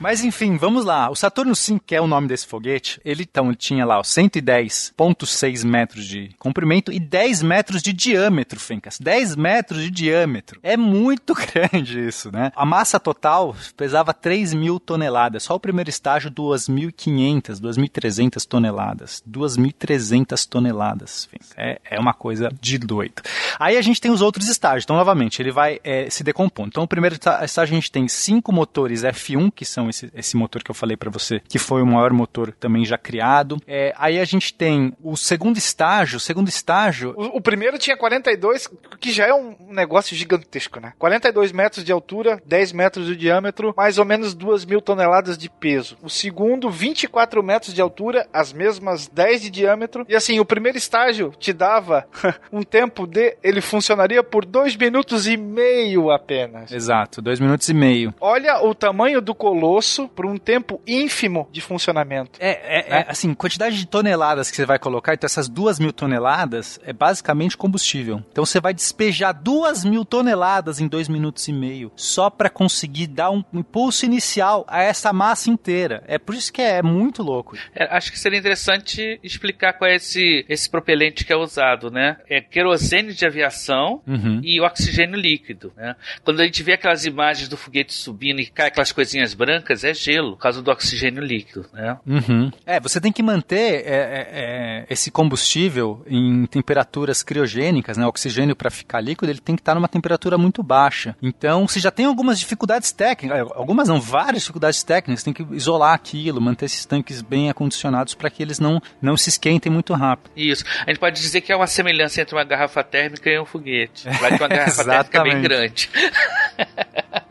Mas enfim, vamos lá. O Saturno 5, que é o nome desse foguete, ele então ele tinha lá 110,6 metros de comprimento e 10 metros de diâmetro, Fencas. 10 metros de diâmetro. É muito grande isso, né? A massa total pesava 3 mil toneladas. Só o primeiro estágio, 2.500, 2.300 toneladas. 2.300 toneladas. Fencas. É, é uma coisa de doido. Aí a gente tem os outros estágios. Então, novamente, ele vai é, se decompondo. Então, o primeiro estágio a gente tem cinco motores F1, que são esse, esse motor que eu falei para você, que foi o maior motor também já criado. É, aí a gente tem o segundo estágio, o segundo estágio... O, o, primeiro tinha 42, que já é um negócio gigantesco, né? 42 metros de altura, 10 metros de diâmetro, mais ou menos 2 mil toneladas de peso. O segundo, 24 metros de altura, as mesmas 10 de diâmetro. E assim, o primeiro estágio te dava um tempo de... Ele funcionaria por 2 minutos e meio apenas. Exato, 2 minutos e meio. Olha o tamanho do colosso por um tempo ínfimo de funcionamento. É, é, né? é, assim, quantidade de toneladas que você vai colocar, então essas duas mil toneladas é basicamente combustível. Então você vai despejar duas mil toneladas em dois minutos e meio só para conseguir dar um impulso inicial a essa massa inteira. É por isso que é, muito louco. É, acho que seria interessante explicar qual é esse, esse propelente que é usado, né? É querosene de aviação uhum. e oxigênio líquido, né? Quando a gente vê aquelas imagens do foguete subindo e cai aquelas coisinhas brancas, é gelo, por causa do oxigênio líquido, né? Uhum. É, você tem que manter é, é, é esse combustível em temperaturas criogênicas, né? O oxigênio para ficar líquido, ele tem que estar numa temperatura muito baixa. Então, você já tem algumas dificuldades técnicas, algumas não, várias dificuldades técnicas, tem que isolar aquilo, manter esses tanques bem acondicionados para que eles não, não se esquentem muito rápido. Isso. A gente pode dizer que é uma semelhança entre uma garrafa térmica e um foguete. Vai ter uma garrafa térmica bem grande.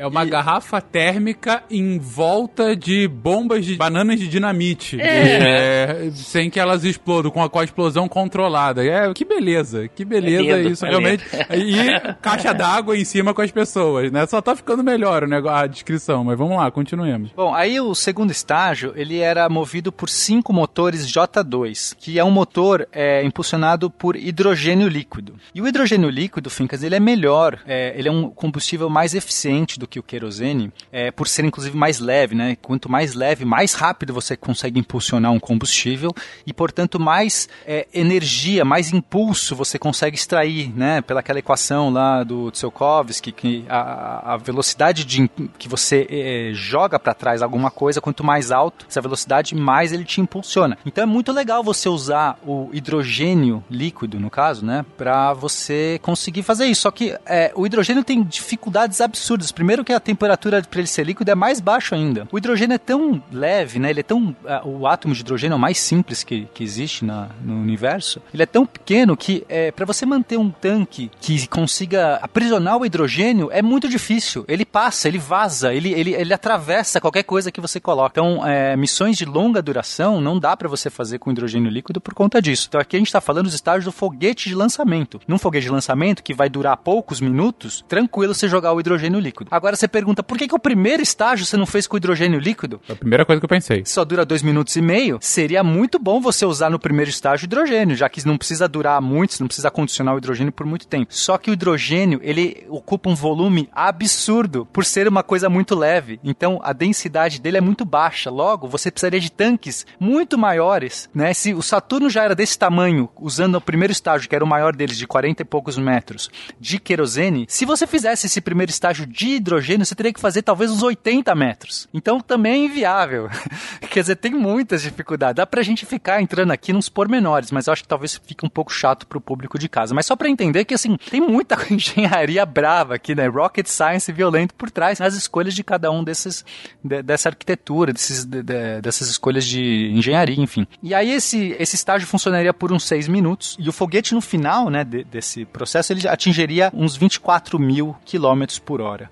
É uma e... garrafa térmica em volta de bombas de bananas de dinamite. É. É, sem que elas explodam, com a, com a explosão controlada. É, que beleza, que beleza é lindo, isso, realmente. E caixa d'água em cima com as pessoas, né? Só tá ficando melhor o negócio, a descrição, mas vamos lá, continuemos. Bom, aí o segundo estágio, ele era movido por cinco motores J2, que é um motor é, impulsionado por hidrogênio líquido. E o hidrogênio líquido, Fincas, ele é melhor, é, ele é um combustível mais eficiente do que o querosene, é, por ser inclusive mais leve, né? Quanto mais leve, mais rápido você consegue impulsionar um combustível e, portanto, mais é, energia, mais impulso você consegue extrair, né? Pelaquela equação lá do Tsiolkovsky, que a, a velocidade de, que você é, joga para trás alguma coisa, quanto mais alto essa velocidade, mais ele te impulsiona. Então é muito legal você usar o hidrogênio líquido, no caso, né? Para você conseguir fazer isso. Só que é, o hidrogênio tem dificuldades absurdas. Primeiro que a temperatura para ele ser líquido é mais baixa ainda. O hidrogênio é tão leve, né? Ele é tão. o átomo de hidrogênio é o mais simples que, que existe na, no universo. Ele é tão pequeno que é, para você manter um tanque que consiga aprisionar o hidrogênio é muito difícil. Ele passa, ele vaza, ele, ele, ele atravessa qualquer coisa que você coloca. Então, é, missões de longa duração não dá para você fazer com hidrogênio líquido por conta disso. Então, aqui a gente está falando dos estágios do foguete de lançamento. Num foguete de lançamento que vai durar poucos minutos, tranquilo você jogar o hidrogênio líquido. Agora você pergunta, por que, que o primeiro estágio você não fez com hidrogênio líquido? É a primeira coisa que eu pensei. Só dura dois minutos e meio. Seria muito bom você usar no primeiro estágio hidrogênio, já que não precisa durar muito, você não precisa condicionar o hidrogênio por muito tempo. Só que o hidrogênio, ele ocupa um volume absurdo por ser uma coisa muito leve. Então, a densidade dele é muito baixa. Logo, você precisaria de tanques muito maiores, né? Se o Saturno já era desse tamanho, usando o primeiro estágio, que era o maior deles, de 40 e poucos metros, de querosene, se você fizesse esse primeiro estágio de hidrogênio, você teria que fazer talvez uns 80 metros. Então, também é inviável. Quer dizer, tem muitas dificuldades. Dá pra gente ficar entrando aqui nos pormenores, mas eu acho que talvez fique um pouco chato pro público de casa. Mas só para entender que, assim, tem muita engenharia brava aqui, né? Rocket science violento por trás nas escolhas de cada um desses, de, dessa arquitetura, desses, de, de, dessas escolhas de engenharia, enfim. E aí esse, esse estágio funcionaria por uns seis minutos e o foguete no final, né, desse processo, ele atingiria uns 24 mil quilômetros por hora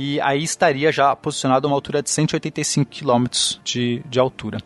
e aí estaria já posicionado a uma altura de 185 km de, de altura.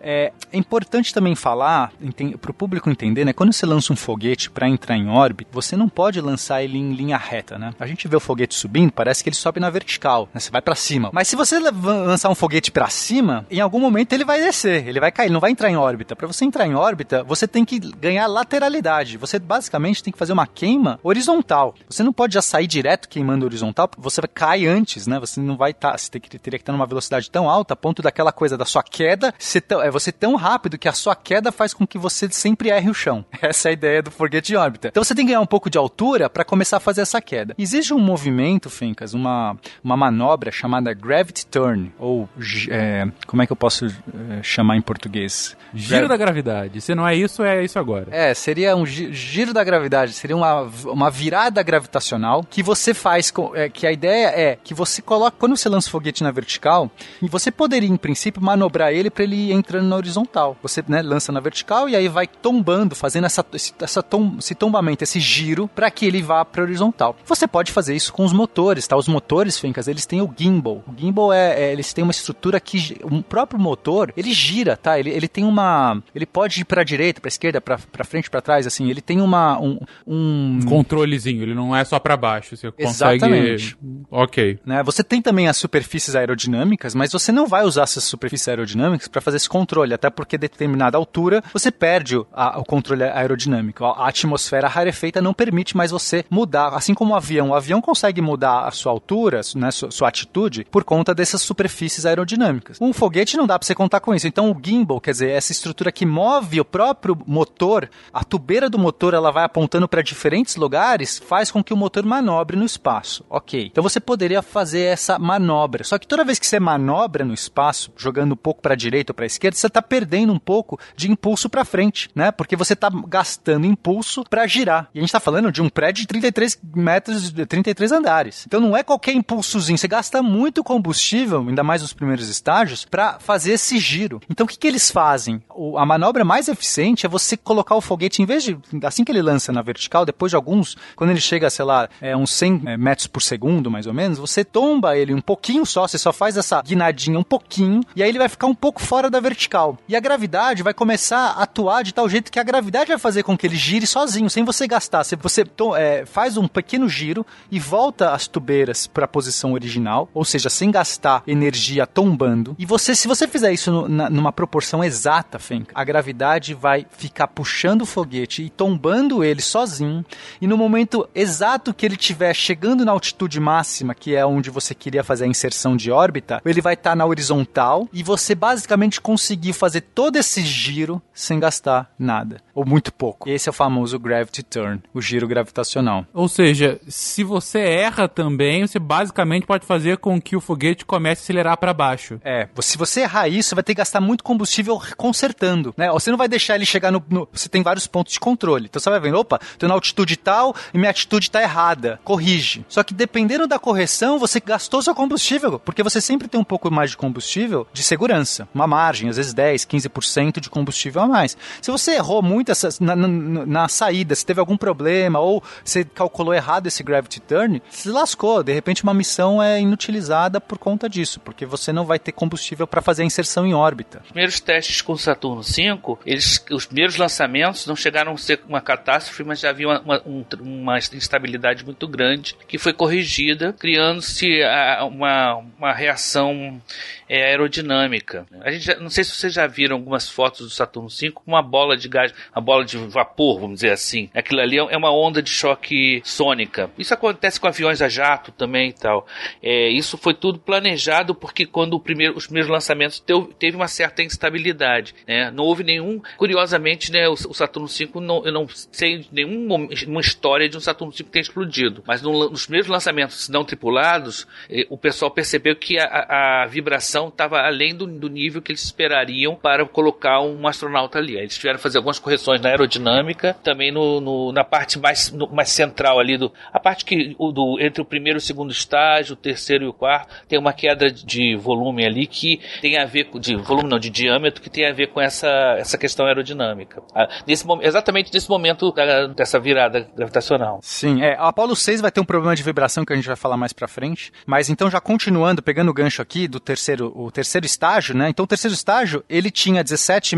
É, é importante também falar, para o público entender, né? Quando você lança um foguete para entrar em órbita, você não pode lançar ele em linha reta, né? A gente vê o foguete subindo, parece que ele sobe na vertical, né? Você vai para cima. Mas se você lançar um foguete para cima, em algum momento ele vai descer, ele vai cair, ele não vai entrar em órbita. Para você entrar em órbita, você tem que ganhar lateralidade. Você basicamente tem que fazer uma queima horizontal. Você não pode já sair direto queimando horizontal, você vai cair antes, né? Você não vai estar, tá, você teria que estar numa velocidade tão alta a ponto daquela coisa da sua queda ser tão, é você tão rápido que a sua queda faz com que você sempre erre o chão. Essa é a ideia do foguete de órbita. Então você tem que ganhar um pouco de altura para começar a fazer essa queda. Existe um movimento, Fencas, uma, uma manobra chamada gravity turn, ou é, como é que eu posso é, chamar em português? Giro Gra da gravidade. Se não é isso, é isso agora. É, seria um giro da gravidade, seria uma, uma virada gravitacional que você faz, com, é, que a ideia é que você coloca, quando você lança o foguete na vertical, você poderia, em princípio, manobrar ele para ele ir entrando na horizontal. Você né, lança na vertical e aí vai tombando, fazendo essa, esse, essa tom, esse tombamento, esse giro, para que ele vá para horizontal. Você pode fazer isso com os motores, tá? Os motores, Fencas, eles têm o gimbal. O gimbal é, é eles têm uma estrutura que o próprio motor, ele gira, tá? Ele, ele tem uma, ele pode ir para direita, para esquerda, para frente, para trás, assim. Ele tem uma um, um... controlezinho. Ele não é só para baixo. Você consegue. Exatamente. Né? Você tem também as superfícies aerodinâmicas, mas você não vai usar essas superfícies aerodinâmicas para fazer esse controle, até porque a determinada altura você perde o, a, o controle aerodinâmico. A, a atmosfera rarefeita não permite mais você mudar, assim como o avião. O avião consegue mudar a sua altura, né, sua, sua atitude, por conta dessas superfícies aerodinâmicas. Um foguete não dá para você contar com isso. Então o gimbal, quer dizer, essa estrutura que move o próprio motor, a tubeira do motor ela vai apontando para diferentes lugares, faz com que o motor manobre no espaço. Ok. Então você poderia fazer essa manobra. Só que toda vez que você manobra no espaço, jogando um pouco para a direita ou para a esquerda, você está perdendo um pouco de impulso para frente, né? Porque você está gastando impulso para girar. E a gente está falando de um prédio de 33 metros, 33 andares. Então não é qualquer impulsozinho. Você gasta muito combustível, ainda mais nos primeiros estágios, para fazer esse giro. Então o que, que eles fazem? O, a manobra mais eficiente é você colocar o foguete, em vez de, assim que ele lança na vertical, depois de alguns, quando ele chega, sei lá, é, uns 100 é, metros por segundo, mais ou menos, você tomba ele um pouquinho só, você só faz essa guinadinha um pouquinho, e aí ele vai ficar um pouco fora da vertical. E a gravidade vai começar a atuar de tal jeito que a gravidade vai fazer com que ele gire sozinho, sem você gastar. Se você é, faz um pequeno giro e volta as tubeiras para a posição original, ou seja, sem gastar energia tombando, e você, se você fizer isso no, na, numa proporção exata, a gravidade vai ficar puxando o foguete e tombando ele sozinho, e no momento exato que ele estiver chegando na altitude máxima, que é é onde você queria fazer a inserção de órbita, ele vai estar na horizontal e você basicamente conseguir fazer todo esse giro sem gastar nada, ou muito pouco. Esse é o famoso gravity turn, o giro gravitacional. Ou seja, se você erra também, você basicamente pode fazer com que o foguete comece a acelerar para baixo. É, se você errar isso, você vai ter que gastar muito combustível consertando, né? Você não vai deixar ele chegar no, no, Você tem vários pontos de controle. Então você vai vendo, opa, tô na altitude tal e minha atitude tá errada. Corrige. Só que dependendo da correção, você gastou seu combustível, porque você sempre tem um pouco mais de combustível de segurança. Uma margem, às vezes 10, 15% de combustível a mais. Se você errou muito essas, na, na, na saída, se teve algum problema ou você calculou errado esse gravity turn, se lascou. De repente uma missão é inutilizada por conta disso, porque você não vai ter combustível para fazer a inserção em órbita. Os primeiros testes com o Saturno V, eles, os primeiros lançamentos não chegaram a ser uma catástrofe, mas já havia uma, uma, uma instabilidade muito grande que foi corrigida, criando-se uma, uma reação é, aerodinâmica. A gente não sei se vocês já viram algumas fotos do Saturno V com uma bola de gás, uma bola de vapor, vamos dizer assim. Aquilo ali é uma onda de choque sônica. Isso acontece com aviões a jato também e tal. É, isso foi tudo planejado porque quando primeiro, os primeiros lançamentos teve, teve uma certa instabilidade. Né? Não houve nenhum, curiosamente, né, o, o Saturno V, não, eu não sei nenhuma história de um Saturno V ter explodido. Mas no, nos primeiros lançamentos não tripulados, eh, o pessoal percebeu que a, a vibração estava além do, do, nível que eles esperariam para colocar um astronauta ali. Eles tiveram que fazer algumas correções na aerodinâmica, também no, no na parte mais, no, mais central ali do. A parte que o, do, entre o primeiro e o segundo estágio, o terceiro e o quarto, tem uma queda de volume ali que tem a ver com. De volume não, de diâmetro, que tem a ver com essa, essa questão aerodinâmica. Ah, nesse, exatamente nesse momento da, dessa virada gravitacional. Sim, é. A Apollo 6 vai ter um problema de vibração que a gente vai falar mais pra frente. Mas então, já continuando, pegando o gancho aqui do terceiro, o terceiro estágio, né? Então, o terceiro estágio, ele tinha 17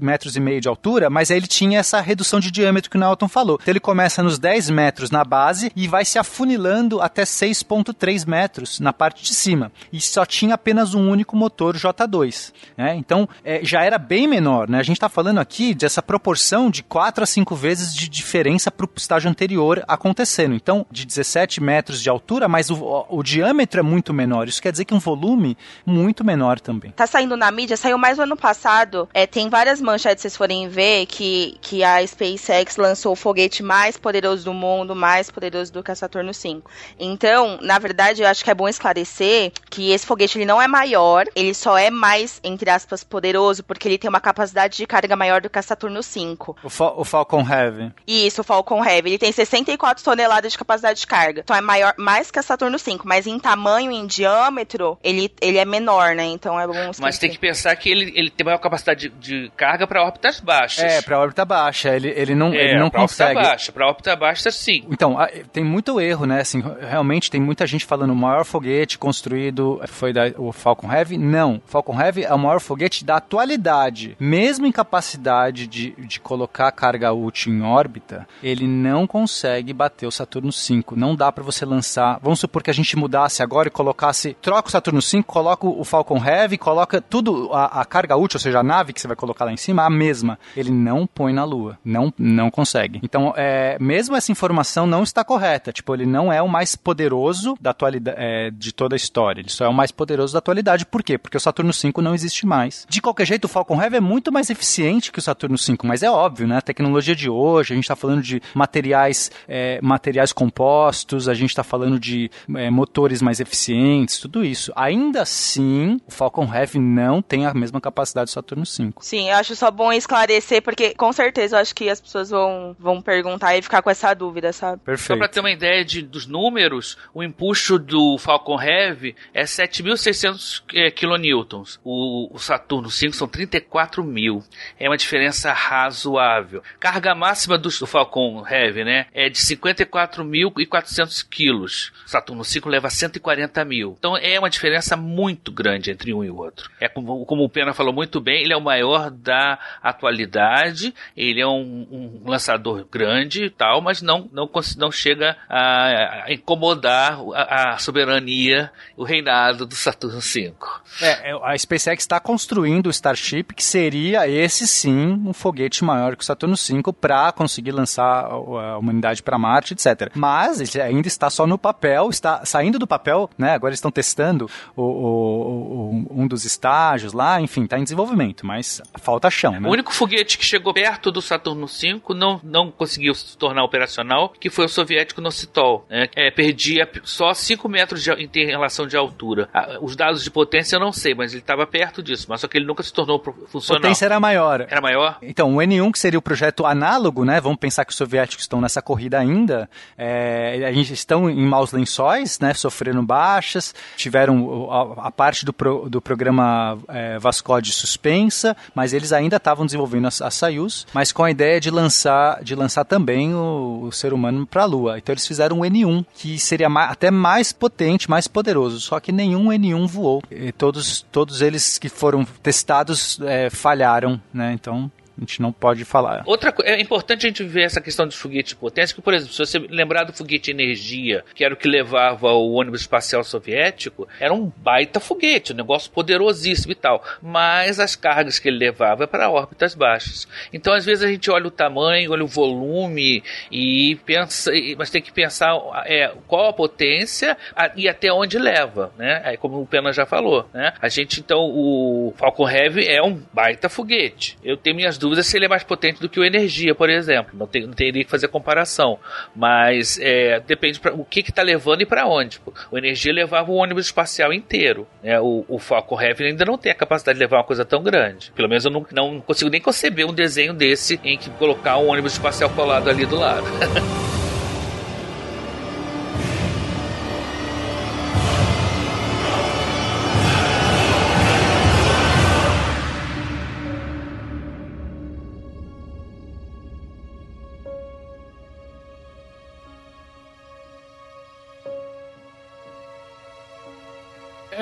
metros e meio de altura, mas aí ele tinha essa redução de diâmetro que o Nelton falou. Então, ele começa nos 10 metros na base e vai se afunilando até 6,3 metros na parte de cima. E só tinha apenas um único motor J2. Né? Então, é, já era bem menor, né? A gente está falando aqui dessa proporção de 4 a 5 vezes de diferença para o estágio anterior acontecendo. Então, de 17 metros de altura, mas o, o, o, diâmetro é muito menor. Isso quer dizer que um volume muito menor também. Tá saindo na mídia, saiu mais no ano passado. É, tem várias manchetes, se vocês forem ver, que, que a SpaceX lançou o foguete mais poderoso do mundo, mais poderoso do que a Saturno V. Então, na verdade, eu acho que é bom esclarecer que esse foguete ele não é maior, ele só é mais, entre aspas, poderoso, porque ele tem uma capacidade de carga maior do que a Saturno V. O, Fa o Falcon Heavy. Isso, o Falcon Heavy. Ele tem 64 toneladas de capacidade de carga. Então é maior, mais que a Saturno V, mas em tamanho, em diâmetro, ele, ele é menor, né? Então é bom Mas tem que pensar que ele, ele tem maior capacidade de, de carga para órbitas baixas. É, para órbita baixa. Ele, ele não, é, ele não pra consegue. Órbita baixa, para órbita baixa, sim. Então, tem muito erro, né? Assim, realmente tem muita gente falando o maior foguete construído foi da, o Falcon Heavy. Não. O Falcon Heavy é o maior foguete da atualidade. Mesmo em capacidade de, de colocar carga útil em órbita, ele não consegue bater o Saturno V. Não dá para você lançar. Vamos supor que a gente mudasse agora e colocasse. Troca o Saturno V, coloca o Falcon Heavy, coloca tudo, a, a carga útil, ou seja, a nave que você vai colocar lá em cima, a mesma. Ele não põe na Lua. Não, não consegue. Então, é, mesmo essa informação não está correta. Tipo, ele não é o mais poderoso da atualidade, é, de toda a história. Ele só é o mais poderoso da atualidade. Por quê? Porque o Saturno V não existe mais. De qualquer jeito, o Falcon Heavy é muito mais eficiente que o Saturno V, mas é óbvio, né? A tecnologia de hoje, a gente está falando de materiais, é, materiais compostos, a gente está falando de é, motores mais eficientes, tudo isso. Ainda assim, o Falcon Heavy não tem a mesma capacidade do Saturno V. Sim, eu acho só bom esclarecer, porque com certeza eu acho que as pessoas vão, vão perguntar e ficar com essa dúvida, sabe? Perfeito. Só para ter uma ideia de, dos números, o empuxo do Falcon Heavy é 7.600 é, kilonewtons. O, o Saturno V são 34 mil. É uma diferença razoável. Carga máxima do, do Falcon Heavy, né, é de 54.400 quilos. O Saturno V leva 140 mil. Então é uma diferença muito grande entre um e o outro. É como, como o Pena falou muito bem, ele é o maior da atualidade. Ele é um, um lançador grande e tal, mas não, não, não chega a, a incomodar a, a soberania, o reinado do Saturno V. É, a SpaceX está construindo o Starship, que seria esse sim um foguete maior que o Saturno V para conseguir lançar a humanidade para Marte, etc. Mas ele ainda está só no papel, está saindo do papel, né? Agora eles estão testando o, o- o- um dos estágios lá, enfim, tá em desenvolvimento, mas falta chão, né? O único foguete que chegou perto do Saturno V não, não conseguiu se tornar operacional, que foi o soviético Nocitol. né? É, perdia só 5 metros de, em relação de altura. Ah, Os dados de potência eu não sei, mas ele estava perto disso. Mas só que ele nunca se tornou funcional. potência era maior. Era maior? Então, o N1, que seria o projeto análogo, né? Vamos pensar que os soviéticos estão nessa corrida ainda. É, a gente estão em maus lençóis, né? Sofrendo baixas. Tiveram o- a, a parte do, pro- do programa é, Vascode suspensa, mas eles ainda estavam desenvolvendo a, a Soyuz, mas com a ideia de lançar, de lançar também o, o ser humano para a Lua. Então, eles fizeram um N1, que seria ma- até mais potente, mais poderoso. Só que nenhum N1 voou. E todos, todos eles que foram testados é, falharam, né? Então, gente não pode falar. Outra coisa, é importante a gente ver essa questão dos foguetes de potência, que, por exemplo, se você lembrar do foguete Energia, que era o que levava o ônibus espacial soviético, era um baita foguete, um negócio poderosíssimo e tal. Mas as cargas que ele levava é para órbitas baixas. Então, às vezes, a gente olha o tamanho, olha o volume e pensa, mas tem que pensar é, qual a potência e até onde leva, né? Aí, como o Pena já falou, né? A gente, então, o Falcon Heavy é um baita foguete. Eu tenho minhas dúvidas se ele é mais potente do que o Energia, por exemplo. Não, tem, não teria que fazer comparação. Mas é, depende pra, o que está levando e para onde. Tipo, O Energia levava o ônibus espacial inteiro. Né? O, o Falcon Heavy ainda não tem a capacidade de levar uma coisa tão grande. Pelo menos eu não, não consigo nem conceber um desenho desse em que colocar um ônibus espacial colado ali do lado.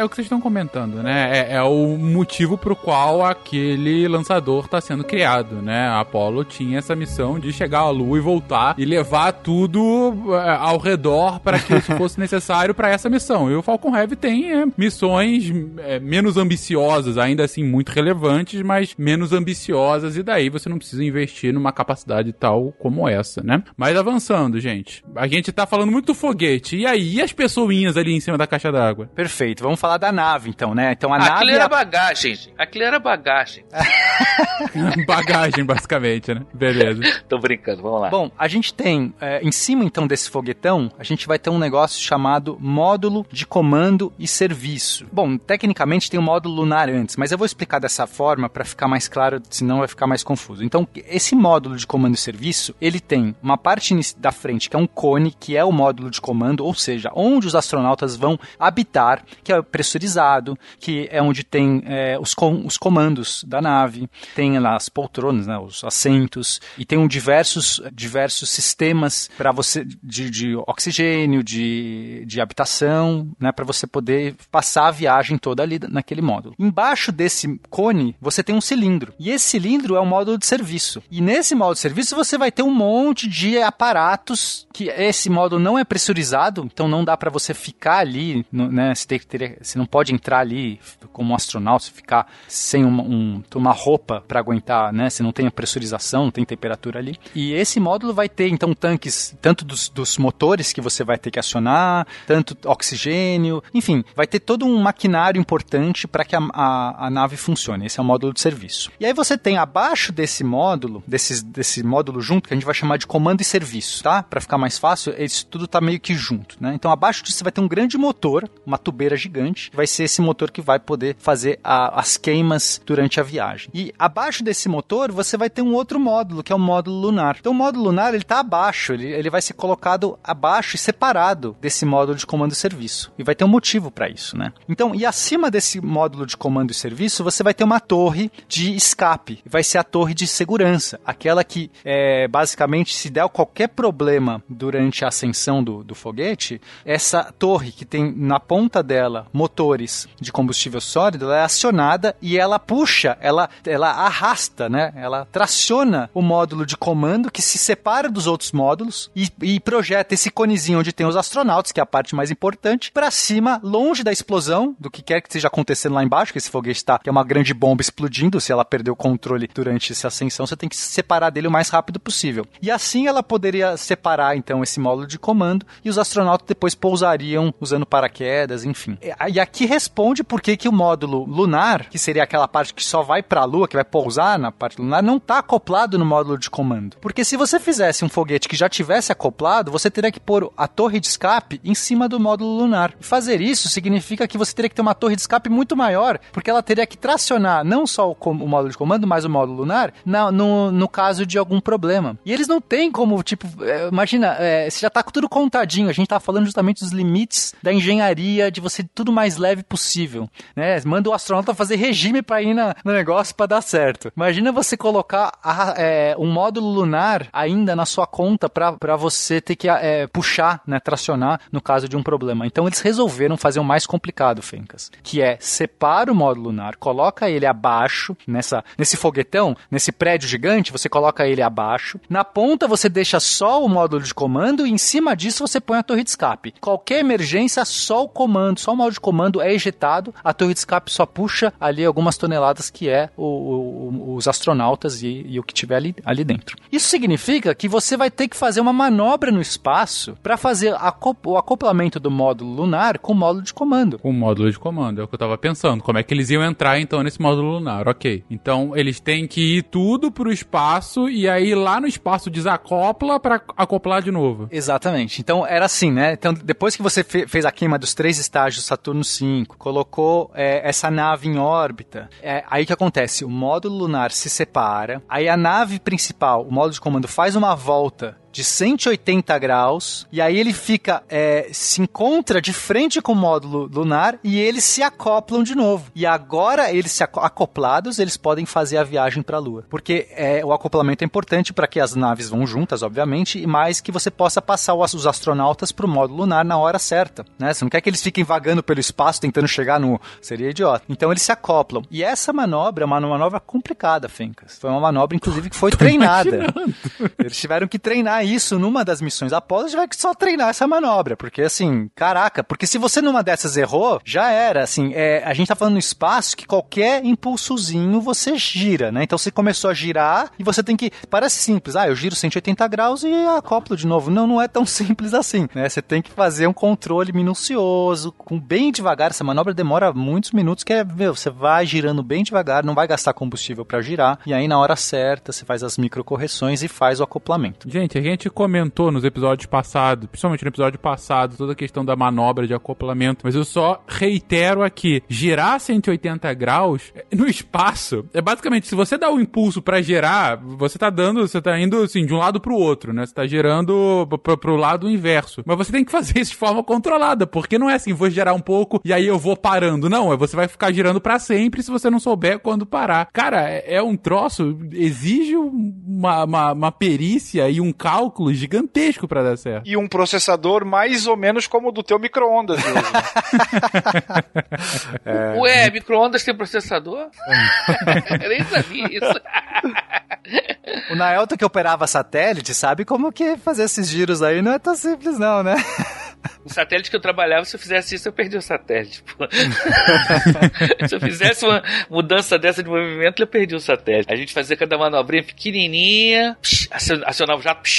É o que vocês estão comentando, né? É, é o motivo pro qual aquele lançador tá sendo criado, né? A Apollo tinha essa missão de chegar à Lua e voltar e levar tudo é, ao redor para que isso fosse necessário para essa missão. E o Falcon Heavy tem é, missões é, menos ambiciosas, ainda assim muito relevantes, mas menos ambiciosas e daí você não precisa investir numa capacidade tal como essa, né? Mas avançando, gente. A gente tá falando muito do foguete. E aí, e as pessoinhas ali em cima da caixa d'água? Perfeito. Vamos falar da nave, então, né? Então a nave. Aquilo é era a- bagagem, gente. Aquilo era bagagem. Bagagem, basicamente, né? Beleza. Tô brincando, vamos lá. Bom, a gente tem, é, em cima então desse foguetão, a gente vai ter um negócio chamado módulo de comando e serviço. Bom, tecnicamente tem um módulo lunar antes, mas eu vou explicar dessa forma para ficar mais claro, senão vai ficar mais confuso. Então, esse módulo de comando e serviço, ele tem uma parte da frente que é um cone, que é o módulo de comando, ou seja, onde os astronautas vão habitar, que é pressurizado, que é onde tem é, os, com- os comandos da nave, tem lá as poltronas, né, os assentos, e tem um diversos, diversos sistemas para você de, de oxigênio, de, de habitação, né, para você poder passar a viagem toda ali naquele módulo. Embaixo desse cone, você tem um cilindro, e esse cilindro é o módulo de serviço. E nesse módulo de serviço você vai ter um monte de aparatos que esse módulo não é pressurizado, então não dá para você ficar ali, né, você, tem que ter- você não pode entrar ali como um astronauta, ficar sem uma, um- uma roupa para aguentar, né? Você não tem a pressurização, não tem temperatura ali. E esse módulo vai ter então tanques, tanto dos, dos motores que você vai ter que acionar, tanto oxigênio, enfim, vai ter todo um maquinário importante para que a, a, a nave funcione. Esse é o módulo de serviço. E aí você tem abaixo desse módulo, desses, desse módulo junto, que a gente vai chamar de comando e serviço, tá? Para ficar mais fácil, isso tudo tá meio que junto, né? Então abaixo disso você vai ter um grande motor, uma tubeira gigante, que vai ser esse motor que vai poder fazer a- as queimas durante a viagem. E abaixo desse motor você vai ter um outro módulo, que é o módulo lunar. Então o módulo lunar ele tá abaixo, ele, ele vai ser colocado abaixo e separado desse módulo de comando e serviço. E vai ter um motivo para isso, né? Então, e acima desse módulo de comando e serviço, você vai ter uma torre de escape. Vai ser a torre de segurança, aquela que é, basicamente se der qualquer problema durante a ascensão do, do foguete, essa torre que tem na ponta dela motores de combustível sólido, ela é acionada e ela puxa, ela, ela arrasta, né? Ela traciona o módulo de comando que se separa dos outros módulos e, e projeta esse conezinho onde tem os astronautas, que é a parte mais importante, para cima, longe da explosão, do que quer que esteja acontecendo lá embaixo, que esse foguete está, que é uma grande bomba explodindo, se ela perder o controle durante essa ascensão, você tem que se separar dele o mais rápido possível. E assim ela poderia separar, então, esse módulo de comando e os astronautas depois pousariam usando paraquedas, enfim. E aqui responde por que, que o módulo lunar, que seria aquela parte que só vai para a Lua, que vai pousar na parte lunar, não está acoplado no módulo de comando. Porque se você fizesse um foguete que já tivesse acoplado, você teria que pôr a torre de escape em cima do módulo lunar. E fazer isso significa que você teria que ter uma torre de escape muito maior, porque ela teria que tracionar não só o, o módulo de comando, mas o módulo lunar, na, no, no caso de algum problema. E eles não têm como, tipo, é, imagina, é, você já tá com tudo contadinho, a gente tá falando justamente dos limites da engenharia, de você tudo mais leve possível, né? Manda o astronauta fazer regime para ir na, no negócio para dar certo. Imagina você colocar a, é, um módulo lunar ainda na sua conta para você ter que é, puxar, né, tracionar no caso de um problema. Então eles resolveram fazer o mais complicado, Fencas, que é separa o módulo lunar, coloca ele abaixo nessa nesse foguetão, nesse prédio gigante, você coloca ele abaixo. Na ponta você deixa só o módulo de comando e em cima disso você põe a torre de escape. Qualquer emergência, só o comando, só o módulo de comando é ejetado, a torre de escape só puxa ali algumas toneladas que é o, o, os astronautas e, e, o que tiver ali, ali dentro. Isso significa que você vai ter que fazer uma manobra no espaço para fazer o acoplamento do módulo lunar com o módulo de comando. Com o módulo de comando, é o que eu tava pensando. Como é que eles iam entrar então nesse módulo lunar? Ok. Então eles têm que ir tudo pro espaço e aí lá no espaço desacopla para acoplar de novo. Exatamente. Então era assim, né? Então depois que você fe fez a queima dos três estágios do Saturno 5, colocou é, essa nave em órbita, é, aí que acontece? O módulo lunar se separa, aí a nave principal, o módulo de comando faz uma volta de 180 graus e aí ele fica é, se encontra de frente com o módulo lunar e eles se acoplam de novo. E agora eles se acoplados eles podem fazer a viagem para a Lua, porque é, o acoplamento é importante para que as naves vão juntas, obviamente, e mais que você possa passar os astronautas para o módulo lunar na hora certa, né? Você não quer que eles fiquem vagando pelo espaço tentando chegar no seria idiota. Então eles se acoplam. E essa manobra é uma manobra complicada, Fencas. Foi uma manobra inclusive que foi treinada. Imaginando. Eles tiveram que treinar isso numa das missões Apollo, a gente vai só treinar essa manobra. Porque, assim, caraca, porque se você numa dessas errou, já era, assim, é, a gente tá falando no espaço que qualquer impulsozinho você gira, né? Então você começou a girar e você tem que. Parece simples, ah, eu giro 180 graus e acoplo de novo. Não, não é tão simples assim, né? Você tem que fazer um controle minucioso, com bem devagar. Essa manobra demora muitos minutos, que é, meu, você vai girando bem devagar, não vai gastar combustível para girar, e aí na hora certa você faz as microcorreções e faz o acoplamento. Gente, a gente comentou nos episódios passados, principalmente no episódio passado, toda a questão da manobra de acoplamento, mas eu só reitero aqui, girar 180 graus no espaço, é basicamente, se você dá o um impulso para girar, você tá dando, você tá indo assim, de um lado pro outro, né? Você tá girando pro, pro lado inverso. Mas você tem que fazer isso de forma controlada, porque não é assim, vou girar um pouco e aí eu vou parando. Não, é você vai ficar girando para sempre se você não souber quando parar. Cara, é, é um troço, exige uma, uma, uma perícia e um cálculo cálculo gigantesco para dar certo. E um processador mais ou menos como o do teu micro-ondas. é. Ué, micro-ondas tem processador? Eu nem sabia isso. O Naelton que operava satélite sabe como que fazer esses giros aí não é tão simples não, né? O satélite que eu trabalhava, se eu fizesse isso, eu perdi o satélite. se eu fizesse uma mudança dessa de movimento, eu perdi o satélite. A gente fazia cada manobrinha pequenininha, psh, acionava já, psh,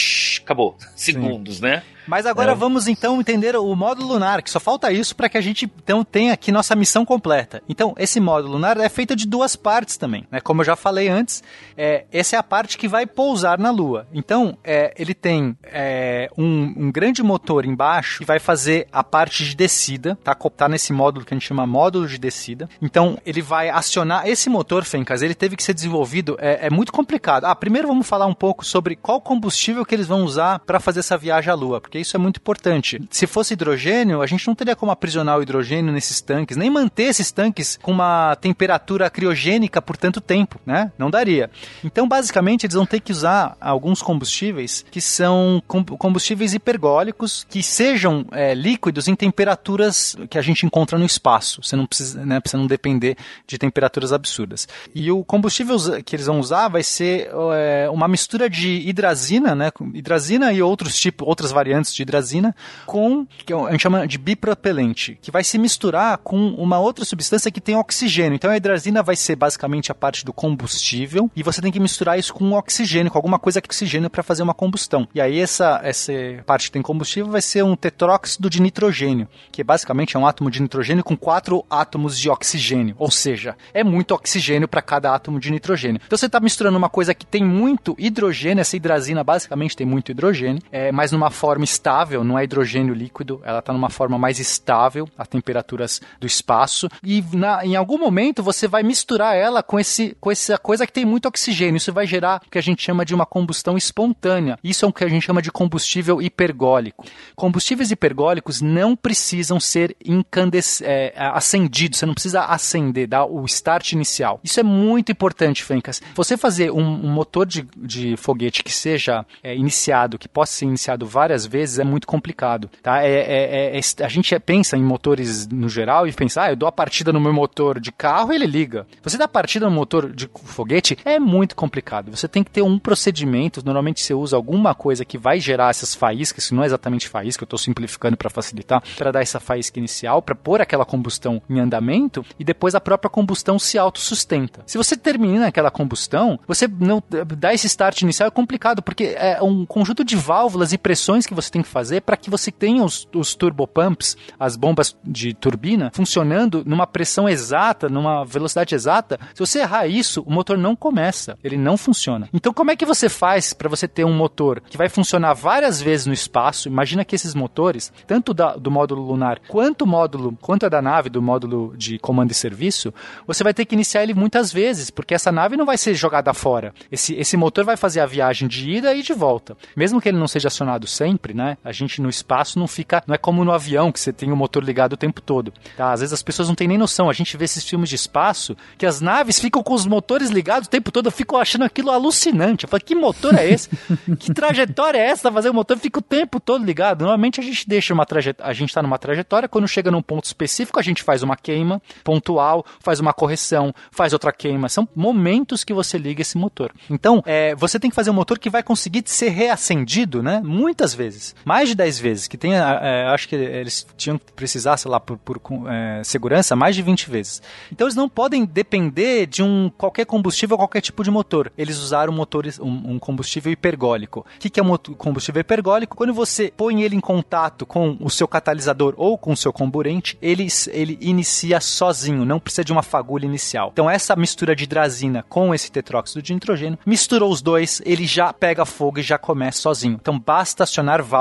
acabou. Segundos, Sim. né? Mas agora é. vamos então entender o módulo lunar, que só falta isso para que a gente então tenha aqui nossa missão completa. Então, esse módulo lunar é feito de duas partes também, né? Como eu já falei antes, é, essa é a parte que vai pousar na Lua. Então, é, ele tem é, um, um, grande motor embaixo que vai fazer a parte de descida, tá? Tá nesse módulo que a gente chama módulo de descida. Então, ele vai acionar esse motor, Fencas, ele teve que ser desenvolvido, é, é muito complicado. Ah, primeiro vamos falar um pouco sobre qual combustível que eles vão usar para fazer essa viagem à Lua porque isso é muito importante. Se fosse hidrogênio, a gente não teria como aprisionar o hidrogênio nesses tanques, nem manter esses tanques com uma temperatura criogênica por tanto tempo, né? Não daria. Então, basicamente, eles vão ter que usar alguns combustíveis que são combustíveis hipergólicos, que sejam é, líquidos em temperaturas que a gente encontra no espaço. Você não precisa, né, precisa não depender de temperaturas absurdas. E o combustível que eles vão usar vai ser é, uma mistura de hidrazina, né? Hidrazina e outros tipos, outras variantes de hidrazina, com que a gente chama de bipropelente, que vai se misturar com uma outra substância que tem oxigênio. Então a hidrazina vai ser basicamente a parte do combustível e você tem que misturar isso com oxigênio, com alguma coisa com oxigênio para fazer uma combustão. E aí essa, essa parte que tem combustível vai ser um tetróxido de nitrogênio, que basicamente é um átomo de nitrogênio com quatro átomos de oxigênio. Ou seja, é muito oxigênio para cada átomo de nitrogênio. Então você está misturando uma coisa que tem muito hidrogênio, essa hidrazina basicamente tem muito hidrogênio, é, mas numa forma estável, não é hidrogênio líquido, ela está numa forma mais estável a temperaturas do espaço. E na, em algum momento você vai misturar ela com, esse, com essa coisa que tem muito oxigênio. Isso vai gerar o que a gente chama de uma combustão espontânea. Isso é o que a gente chama de combustível hipergólico. Combustíveis hipergólicos não precisam ser incandesc é, acendidos, você não precisa acender, dar o start inicial. Isso é muito importante, Fencas. Você fazer um, um motor de, de, foguete que seja é, iniciado, que possa ser iniciado várias vezes, é muito complicado. Tá? É, é, é, é a gente pensa em motores no geral e pensa, ah, eu dou a partida no meu motor de carro e ele liga. Você dá a partida no motor de foguete, é muito complicado. Você tem que ter um procedimento, normalmente você usa alguma coisa que vai gerar essas faíscas, que não é exatamente faísca, eu estou simplificando para facilitar, para dar essa faísca inicial, para pôr aquela combustão em andamento e depois a própria combustão se autossustenta. Se você termina aquela combustão, você não dá esse start inicial é complicado, porque é um conjunto de válvulas e pressões que você tem que fazer para que você tenha os, os turbopumps, as bombas de turbina, funcionando numa pressão exata, numa velocidade exata. Se você errar isso, o motor não começa, ele não funciona. Então, como é que você faz para você ter um motor que vai funcionar várias vezes no espaço? Imagina que esses motores, tanto da, do módulo lunar quanto o módulo, quanto a da nave, do módulo de comando e serviço, você vai ter que iniciar ele muitas vezes, porque essa nave não vai ser jogada fora. Esse, esse motor vai fazer a viagem de ida e de volta. Mesmo que ele não seja acionado sempre, né? A gente no espaço não fica, não é como no avião que você tem o motor ligado o tempo todo. Tá? Às vezes as pessoas não têm nem noção. A gente vê esses filmes de espaço que as naves ficam com os motores ligados o tempo todo. Eu fico achando aquilo alucinante. Eu falo, que motor é esse? que trajetória é essa? Fazer o motor fica o tempo todo ligado. Normalmente a gente deixa uma trajetória, a gente está numa trajetória, quando chega num ponto específico, a gente faz uma queima pontual, faz uma correção, faz outra queima. São momentos que você liga esse motor. Então, é, você tem que fazer um motor que vai conseguir ser reacendido, né? Muitas vezes. Mais de 10 vezes. Que tem, é, acho que eles tinham que precisar, sei lá, por, por é, segurança, mais de 20 vezes. Então, eles não podem depender de um qualquer combustível, qualquer tipo de motor. Eles usaram motores, um, um combustível hipergólico. O que, que é um combustível hipergólico? Quando você põe ele em contato com o seu catalisador ou com o seu comburente, ele, ele inicia sozinho, não precisa de uma fagulha inicial. Então, essa mistura de hidrazina com esse tetróxido de nitrogênio, misturou os dois, ele já pega fogo e já começa sozinho. Então, basta acionar válvulas.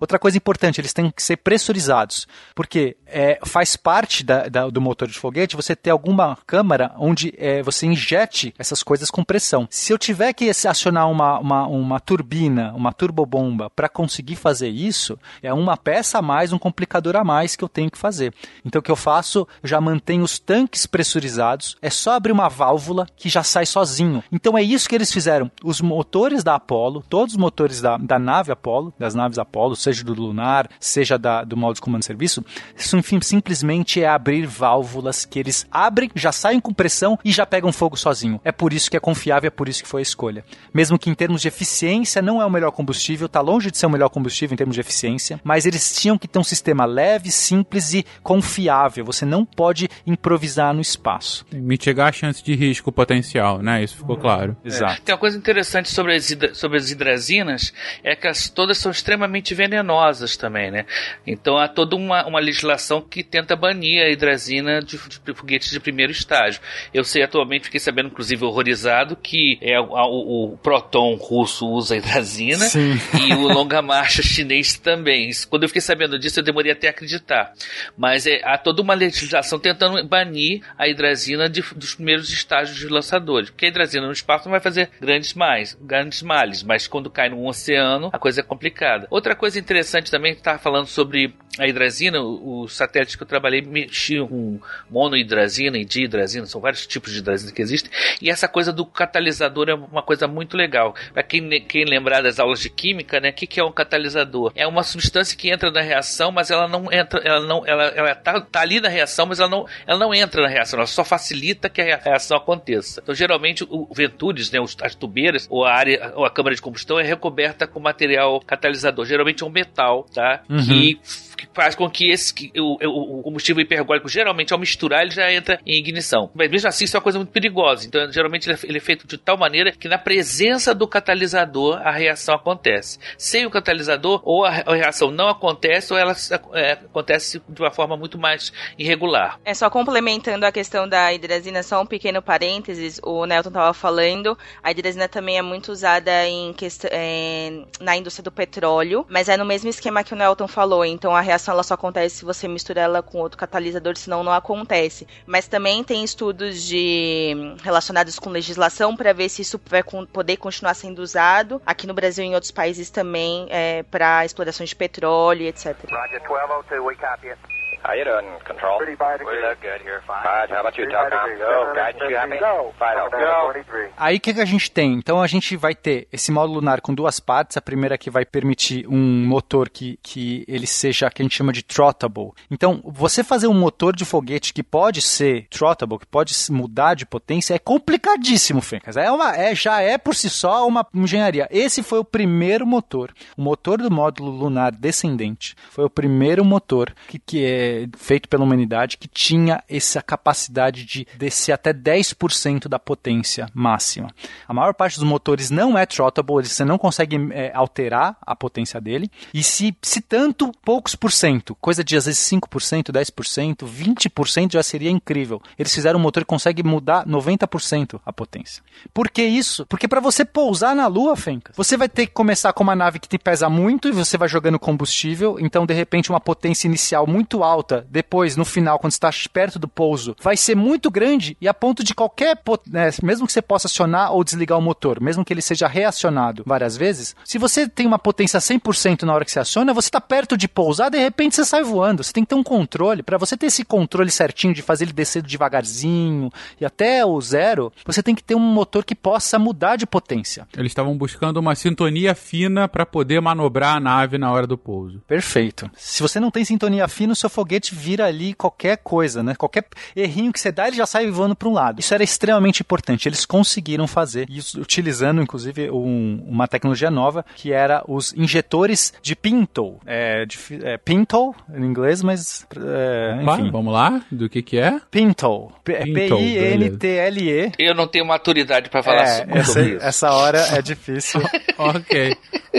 Outra coisa importante, eles têm que ser pressurizados, porque é, faz parte da, da, do motor de foguete você ter alguma câmara onde é, você injete essas coisas com pressão. Se eu tiver que acionar uma, uma, uma turbina, uma turbobomba, para conseguir fazer isso, é uma peça a mais, um complicador a mais que eu tenho que fazer. Então, o que eu faço? Eu já mantenho os tanques pressurizados, é só abrir uma válvula que já sai sozinho. Então, é isso que eles fizeram. Os motores da Apollo, todos os motores da, da nave Apollo, das naves Apollo, seja do lunar, seja da, do modo de comando e serviço, isso, enfim, simplesmente é abrir válvulas que eles abrem, já saem com pressão e já pegam fogo sozinho. É por isso que é confiável, é por isso que foi a escolha. Mesmo que em termos de eficiência não é o melhor combustível, está longe de ser o melhor combustível em termos de eficiência, mas eles tinham que ter um sistema leve, simples e confiável. Você não pode improvisar no espaço. Mitigar a chance de risco potencial, né? Isso ficou claro. É. Exato. Tem uma coisa interessante sobre as, sobre as hidrazinas, é que as, todas são extremamente venenosas também, né? Então há toda uma, uma legislação que tenta banir a hidrazina de, de foguetes de primeiro estágio. Eu sei atualmente, fiquei sabendo, inclusive, horrorizado, que é o, o, o Proton russo usa hidrazina Sim. e o longa marcha chinês também. Quando eu fiquei sabendo disso, eu demorei até acreditar. Mas é, há toda uma legislação tentando banir a hidrazina de, dos primeiros estágios de lançadores. Porque a hidrazina no espaço não vai fazer grandes mais, grandes males, mas quando cai no oceano, a coisa é complicada. Complicada. Outra coisa interessante também, que tava falando sobre a hidrazina, os satélites que eu trabalhei mexiam com monohidrazina e dihidrazina, são vários tipos de hidrazina que existem, e essa coisa do catalisador é uma coisa muito legal. Para quem, quem lembrar das aulas de química, né, o que, que é um catalisador? É uma substância que entra na reação, mas ela não entra, ela não, ela, ela tá, tá ali na reação, mas ela não, ela não entra na reação, ela só facilita que a reação aconteça. Então, geralmente, o Ventures, né, as tubeiras, ou a área, ou a câmara de combustão é recoberta com material catalisador. Geralmente é um metal, tá? Uhum. Que que faz com que esse que, o, o, combustível hipergólico, geralmente, ao misturar, ele já entra em ignição. Mas mesmo assim, isso é uma coisa muito perigosa. Então, geralmente, ele é, é feito de tal maneira que na presença do catalisador a reação acontece. Sem o catalisador, ou a, reação não acontece, ou ela é, acontece de uma forma muito mais irregular. É só complementando a questão da hidrazina, só um pequeno parênteses, o Nelton estava falando, a hidrazina também é muito usada em. É, na indústria do petróleo, mas é no mesmo esquema que o Nelton falou, então a reação ela só acontece se você mistura ela com outro catalisador, senão não acontece. Mas também tem estudos de relacionados com legislação para ver se isso vai poder continuar sendo usado aqui no Brasil e em outros países também é, para exploração de petróleo, etc. Roger, 1202, we copy it. How you doing, Control? Pretty bad We look good here, fine. Fine, how about you, Telcom? Go, guidance, you happy? Go. Go. Aí o que, que a gente tem? Então a gente vai ter esse módulo lunar com duas partes. A primeira que vai permitir um motor que, que ele seja, que a gente chama de throttable. Então, você fazer um motor de foguete que pode ser throttable, que pode mudar de potência, é complicadíssimo, Fencas. É uma, é, já é por si só uma engenharia. Esse foi o primeiro motor. O motor do módulo lunar descendente foi o primeiro motor que, que é feito pela humanidade que tinha essa capacidade de descer até 10% da potência máxima. A maior parte dos motores não é throttable, você não consegue é, alterar a potência dele. E se, se tanto, poucos por cento, coisa de às vezes 5%, 10%, 20% já seria incrível. Eles fizeram um motor que consegue mudar 90% a potência. Por que isso? Porque para você pousar na Lua, Fencas, você vai ter que começar com uma nave que te pesa muito e você vai jogando combustível, então de repente uma potência inicial muito alta alta depois, no final, quando está perto do pouso, vai ser muito grande e a ponto de qualquer, né, mesmo que você possa acionar ou desligar o motor, mesmo que ele seja reacionado várias vezes, se você tem uma potência 100% na hora que você aciona, você está perto de pousar, de repente você sai voando. Você tem que ter um controle. Para você ter esse controle certinho de fazer ele descer devagarzinho e até o zero, você tem que ter um motor que possa mudar de potência. Eles estavam buscando uma sintonia fina para poder manobrar a nave na hora do pouso. Perfeito. Se você não tem sintonia fina, o seu foguete vira ali qualquer coisa, né? Qualquer errinho que você dá, ele já sai voando para um lado. Isso era extremamente importante. Eles conseguiram fazer isso utilizando, inclusive, um, uma tecnologia nova que era os injetores de Pinto. É, de, é Pinto em inglês, mas é, enfim. vamos lá, do que que é? Pinto. P-I-N-T-L-E. Eu não tenho maturidade para falar é, sobre essa, isso. Essa hora é difícil. ok.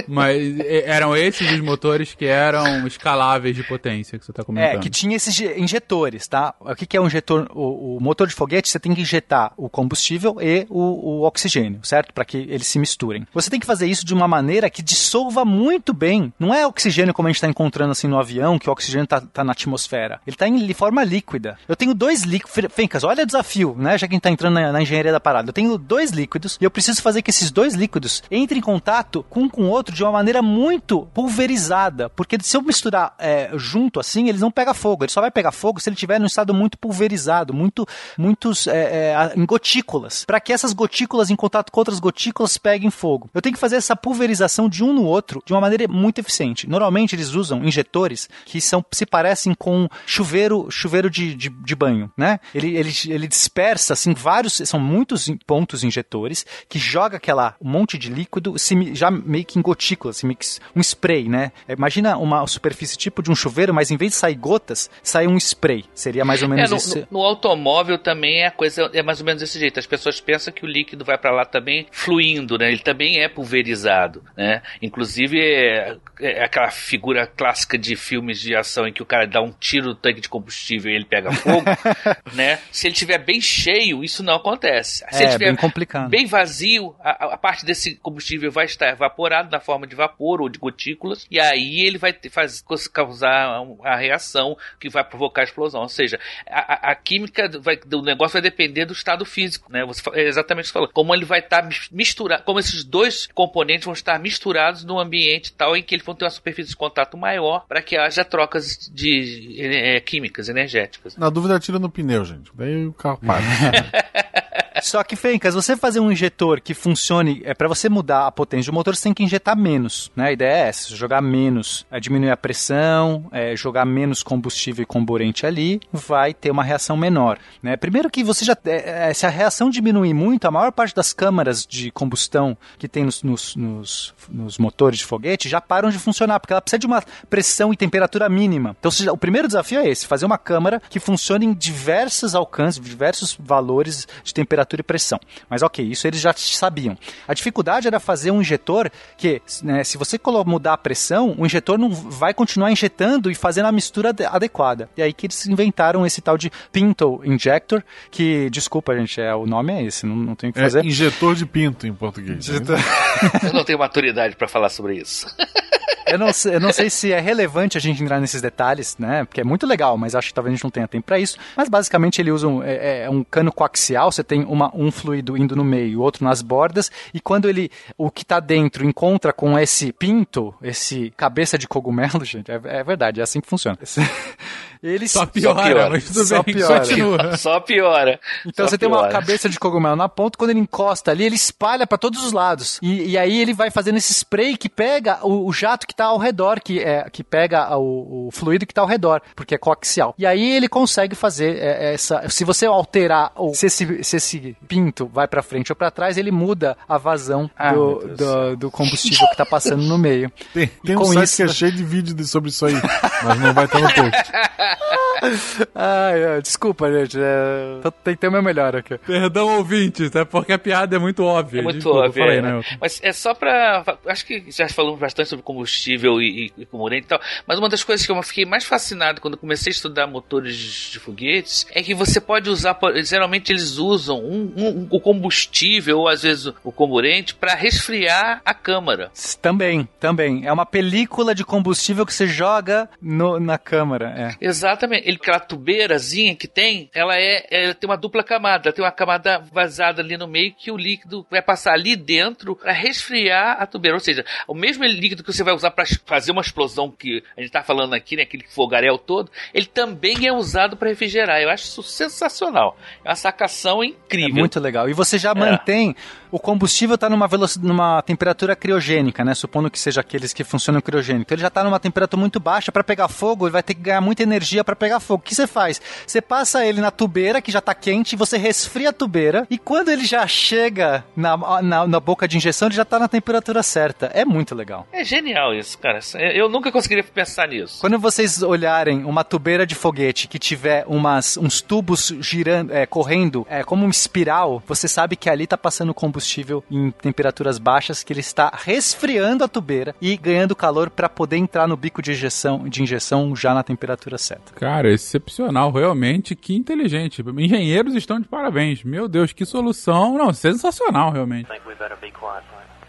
Mas eram esses os motores que eram escaláveis de potência que você está comentando? É, que tinha esses injetores, tá? O que, que é um injetor? O, o, motor de foguete, você tem que injetar o combustível e o, o oxigênio, certo? Para que eles se misturem. Você tem que fazer isso de uma maneira que dissolva muito bem. Não é oxigênio como a gente está encontrando assim no avião, que o oxigênio está tá na atmosfera. Ele está em forma líquida. Eu tenho dois líquidos. Fencas, olha o desafio, né? Já que a gente está entrando na, na, engenharia da parada. Eu tenho dois líquidos e eu preciso fazer que esses dois líquidos entrem em contato um com o outro de uma maneira muito pulverizada. Porque se eu misturar é, junto assim, eles não pegam fogo. Ele só vai pegar fogo se ele estiver num estado muito pulverizado, muito, muitos é, é, em gotículas, para que essas gotículas em contato com outras gotículas peguem fogo. Eu tenho que fazer essa pulverização de um no outro de uma maneira muito eficiente. Normalmente eles usam injetores que são se parecem com chuveiro, chuveiro de, de, de banho, né? Ele, ele, ele dispersa assim vários, são muitos pontos injetores que joga aquela um monte de líquido se, já meio que em gotículas, assim, um spray, né? Imagina uma superfície tipo de um chuveiro, mas em vez de sair gota gotas, sai um spray. Seria mais ou menos é, no, isso. No, no, automóvel também a coisa é mais ou menos desse jeito. As pessoas pensam que o líquido vai para lá também fluindo, né? Ele também é pulverizado, né? Inclusive é, é, aquela figura clássica de filmes de ação em que o cara dá um tiro no tanque de combustível e ele pega fogo, né? Se ele estiver bem cheio, isso não acontece. Se é, ele estiver bem complicado. bem vazio, a, a, parte desse combustível vai estar evaporado na, forma de vapor ou de gotículas, e aí ele vai faz, causar a reação que vai provocar a explosão. Ou seja, a, a química vai, do negócio vai depender do estado físico, né? Você, é exatamente o que você falou. Como ele vai estar tá misturado, como esses dois componentes vão estar misturados no ambiente tal em que eles vão ter uma superfície de contato maior para que haja trocas de é, químicas energéticas. Na dúvida, tira no pneu, gente. Daí o carro para. Só que, Fencas, você fazer um injetor que funcione, é para você mudar a potência do motor, você tem que injetar menos, né? A ideia é essa, jogar menos, é diminuir a pressão, é, jogar menos combustível e comburente ali, vai ter uma reação menor, né? Primeiro que você já, é, é, se a reação diminuir muito, a maior parte das câmaras de combustão que tem nos, nos, nos, nos motores de foguete já param de funcionar, porque ela precisa de uma pressão e temperatura mínima. Então, o primeiro desafio é esse, fazer uma câmara que funcione em diversos alcances, diversos valores de temperatura temperatura e pressão. Mas ok, isso eles já sabiam. A dificuldade era fazer um injetor que, né, se você mudar a pressão, o injetor não vai continuar injetando e fazendo a mistura adequada. E aí que eles inventaram esse tal de Pinto Injector, que, desculpa, gente, é, o nome é esse, não, não tem o que é fazer. injetor de pinto em português. Né? Eu não tenho maturidade para falar sobre isso. eu, não, eu não sei se é relevante a gente entrar nesses detalhes, né? Porque é muito legal, mas acho que talvez a gente não tenha tempo para isso. Mas basicamente ele usa um, é, é um cano coaxial, você tem uma, um fluido indo no meio, outro nas bordas, e quando ele, o que está dentro encontra com esse pinto, esse cabeça de cogumelo, gente, é, é verdade, é assim que funciona. Ele só piora, só piora. mas tudo só bem, piora. continua. Só piora. Então só você piora. tem uma cabeça de cogumelo na ponta, quando ele encosta ali, ele espalha para todos os lados. E, e, aí ele vai fazendo esse spray que pega o, o jato que tá ao redor, que, é, que pega o, o, fluido que tá ao redor, porque é coaxial. E aí ele consegue fazer é, essa. Se você alterar, ou se esse, se esse pinto vai para frente ou para trás, ele muda a vazão ah, do, do, do, combustível que tá passando no meio. Tem, tem um site isso... que é cheio de vídeo sobre isso aí, mas não vai estar no post. Ai, desculpa, gente. É... Tentando o meu melhor aqui. Perdão, ouvintes, é porque a piada é muito óbvia. É muito desculpa, óbvia. Falei, né? Mas é só pra. Acho que já falamos bastante sobre combustível e, e, e e tal. Mas uma das coisas que eu fiquei mais fascinado quando comecei a estudar motores de foguetes é que você pode usar. Geralmente eles usam um, um, o combustível ou às vezes o comburente para resfriar a câmara. Também, também. É uma película de combustível que você joga no, na câmara. É. Exatamente. Ele, aquela tubeirazinha que tem, ela é, ela tem uma dupla camada. Ela tem uma camada vazada ali no meio que o líquido vai passar ali dentro para resfriar a tubeira. Ou seja, o mesmo líquido que você vai usar para fazer uma explosão que a gente tá falando aqui, né, aquele fogaréu todo, ele também é usado para refrigerar. Eu acho isso sensacional. É uma sacação incrível. É muito legal. E você já é. mantém o combustível está numa velocidade, numa temperatura criogênica, né? Supondo que seja aqueles que funcionam criogênico. Ele já está numa temperatura muito baixa para pegar fogo, ele vai ter que ganhar muita energia para pegar fogo. O que você faz? Você passa ele na tubeira que já está quente, você resfria a tubeira e quando ele já chega na, na, na boca de injeção, ele já está na temperatura certa. É muito legal. É genial isso, cara. Eu nunca conseguiria pensar nisso. Quando vocês olharem uma tubeira de foguete que tiver umas, uns tubos girando, é, correndo, é, como uma espiral, você sabe que ali está passando combustível combustível em temperaturas baixas que ele está resfriando a tubeira e ganhando calor para poder entrar no bico de injeção, de injeção já na temperatura certa. Cara, excepcional, realmente, que inteligente. Engenheiros estão de parabéns. Meu Deus, que solução. Não, sensacional, realmente.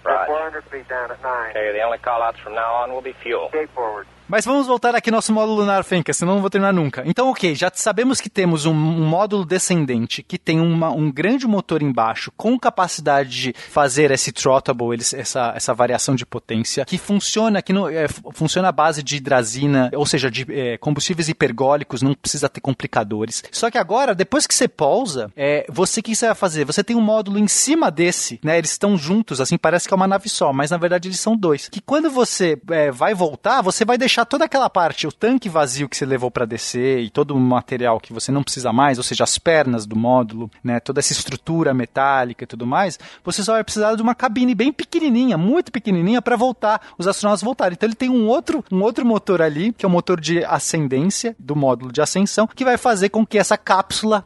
Right. 400 feet down at 9. Okay, the only call outs from now on will be fuel. Escape forward. Mas vamos voltar aqui nosso módulo lunar Fenka, senão não vou terminar nunca. Então, ok, já sabemos que temos um, um módulo descendente que tem uma, um grande motor embaixo com capacidade de fazer esse throttle, essa, essa variação de potência, que funciona que no, é, funciona à base de hidrazina, ou seja, de é, combustíveis hipergólicos, não precisa ter complicadores. Só que agora, depois que você pousa, é, você que você vai fazer? Você tem um módulo em cima desse, né? Eles estão juntos, assim, parece que é uma nave só, mas na verdade eles são dois. Que quando você é, vai voltar, você vai deixar deixar toda aquela parte, o tanque vazio que você levou para descer e todo o material que você não precisa mais, ou seja, as pernas do módulo, né, toda essa estrutura metálica e tudo mais, você só vai precisar de uma cabine bem pequenininha, muito pequenininha para voltar, os astronautas voltarem. Então ele tem um outro, um outro motor ali, que é o motor de ascendência do módulo de ascensão, que vai fazer com que essa cápsula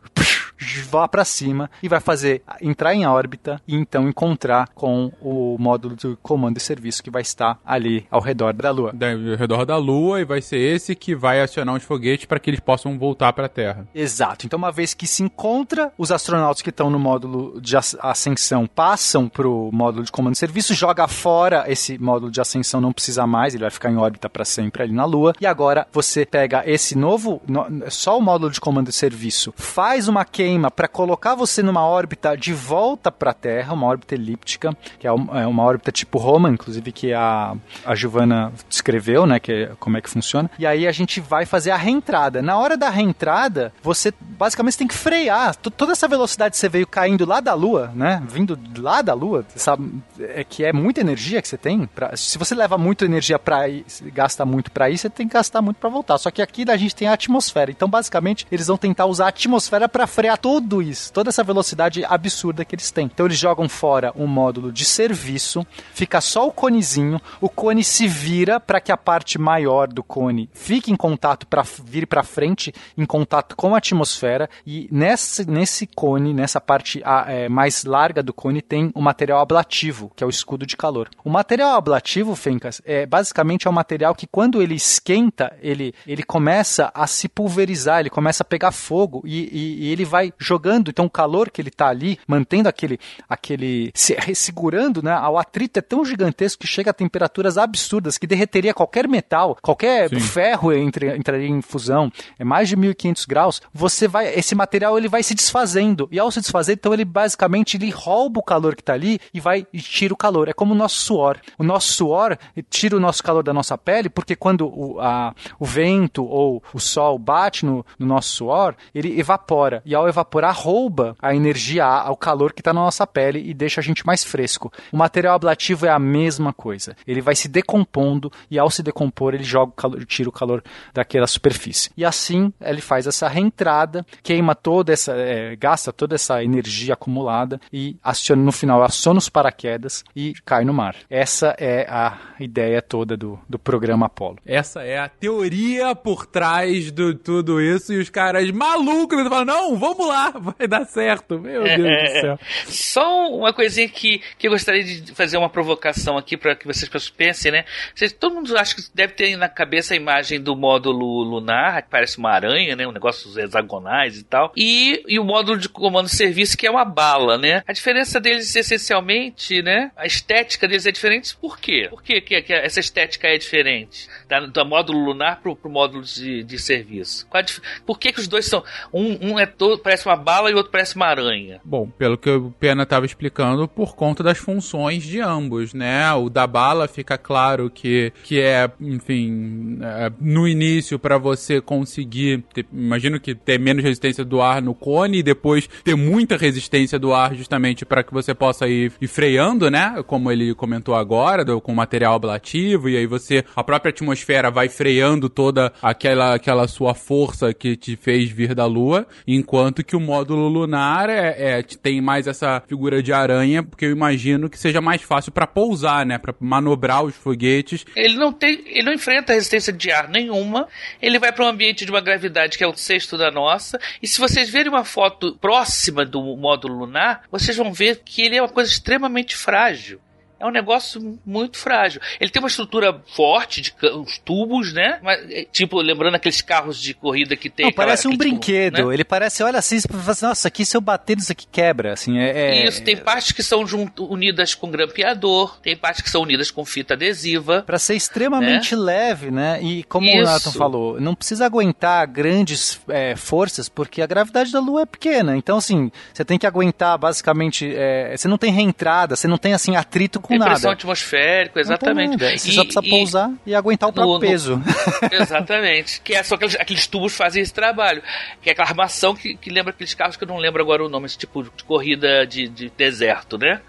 vá para cima e vai fazer entrar em órbita e então encontrar com o módulo de comando e serviço que vai estar ali ao redor da Lua. Da- Ao redor da Lua e vai ser esse que vai acionar os foguetes para que eles possam voltar para a Terra. Exato. Então, uma vez que se encontra, os astronautas que estão no módulo de as- ascensão passam pro módulo de comando e serviço, joga fora esse módulo de ascensão, não precisa mais, ele vai ficar em órbita para sempre ali na Lua. E agora você pega esse novo, no- só o módulo de comando e serviço, faz uma queima para colocar você numa órbita de volta para a Terra, uma órbita elíptica, que é é uma órbita tipo Roma, inclusive que a, a Giovanna descreveu, né, que é, como é que funciona. E aí a gente vai fazer a reentrada. Na hora da reentrada, você basicamente tem que frear. Toda essa velocidade que você veio caindo lá da Lua, né, vindo lá da Lua, sabe, é que é muita energia que você tem. Pra, se você leva muita energia para ir, gasta muito para ir, você tem que gastar muito para voltar. Só que aqui a gente tem a atmosfera. Então, basicamente, eles vão tentar usar a atmosfera para frear tudo isso, toda essa velocidade absurda que eles têm. Então, eles jogam fora um módulo de serviço, fica só o conezinho, o cone se vira para que a parte maior do cone fique em contato para vir para frente, em contato com a atmosfera e nesse, nesse cone, nessa parte é, mais larga do cone tem o material ablativo, que é o escudo de calor. O material ablativo, Fencas, é basicamente é um material que quando ele esquenta, ele, ele começa a se pulverizar, ele começa a pegar fogo e, e- e ele vai jogando. Então o calor que ele está ali, mantendo aquele, aquele se, segurando, né? O atrito é tão gigantesco que chega a temperaturas absurdas que derreteria qualquer metal, qualquer Sim. ferro entre, entraria em fusão. É mais de 1500 graus. Você vai, esse material ele vai se desfazendo e ao se desfazer, então ele basicamente ele rouba o calor que está ali e vai e tira o calor. É como o nosso suor. O nosso suor tira o nosso calor da nossa pele porque quando o, a- o vento ou o sol bate no, no nosso suor, ele evapora e ao evaporar rouba a energia, a- o calor que está na nossa pele e deixa a gente mais fresco. O material ablativo é a mesma coisa. Ele vai se decompondo e ao se decompor ele joga o calor, tira o calor daquela superfície. E assim ele faz essa reentrada, queima toda essa, é, gasta toda essa energia acumulada e aciona no final aciona os paraquedas e cai no mar. Essa é a ideia toda do, do programa Apollo. Essa é a teoria por trás de tudo isso e os caras malucos falam, não, vamos lá, vai dar certo. Meu Deus do céu. Só uma coisinha que, que eu gostaria de fazer uma provocação aqui para que vocês pensem, né? Vocês- todo mundo acha que deve ter na cabeça a imagem do módulo lunar, que parece uma aranha, né? Um negócio hexagonais e tal. E, e o módulo de comando serviço, que é uma bala, né? A diferença deles, essencialmente, né? A estética deles é diferente. Por quê? Por que, que, que essa estética é diferente? Da, do módulo lunar pro, pro módulo de, de serviço. Qual a Por que, que os dois são. Um, um é todo, parece uma bala e o outro parece uma aranha. Bom, pelo que o Pena estava explicando, por conta das funções de ambos, né? O da bala fica claro que, que é, enfim, é, no início para você conseguir, ter- imagino que ter menos resistência do ar no cone e depois ter muita resistência do ar justamente para que você possa ir, ir freando, né? Como ele comentou agora, do- com material ablativo e aí você, a própria atmosfera vai freando toda aquela, aquela sua força que te fez vir da Lua, enquanto que o módulo lunar é, é- tem mais essa figura de aranha, porque eu imagino que seja mais fácil para pousar, né? Para manobrar os foguetes. Ele não tem, ele não enfrenta resistência de ar nenhuma. Ele vai para um ambiente de uma gravidade que é o sexto da nossa. E se vocês verem uma foto próxima do módulo lunar, vocês vão ver que ele é uma coisa extremamente frágil. É um negócio muito frágil. Ele tem uma estrutura forte de uns tubos, né? Mas, é, tipo, lembrando aqueles carros de corrida que tem. Não, aquela- parece um aquele tipo, brinquedo. né? Ele parece, olha assim, você fala assim, nossa, aqui se eu bater nisso aqui quebra, assim, é... é- Isso, tem partes que são junto- unidas com grampeador, tem partes que são unidas com fita adesiva. Pra ser extremamente leve, né? E como o Isso. Nathan falou, não precisa aguentar grandes é, forças, porque a gravidade da Lua é pequena. Então, assim, você tem que aguentar basicamente. é, você não tem reentrada, você não tem assim atrito com Tem pressão nada. atmosférica, exatamente. nada. Você E- só precisa e- pousar e aguentar o próprio no- no- peso. Exatamente. Que é só aqueles, aqueles tubos fazem esse trabalho. Que é aquela armação que, que lembra aqueles carros que eu não lembro agora o nome, esse tipo de corrida de, de deserto, né?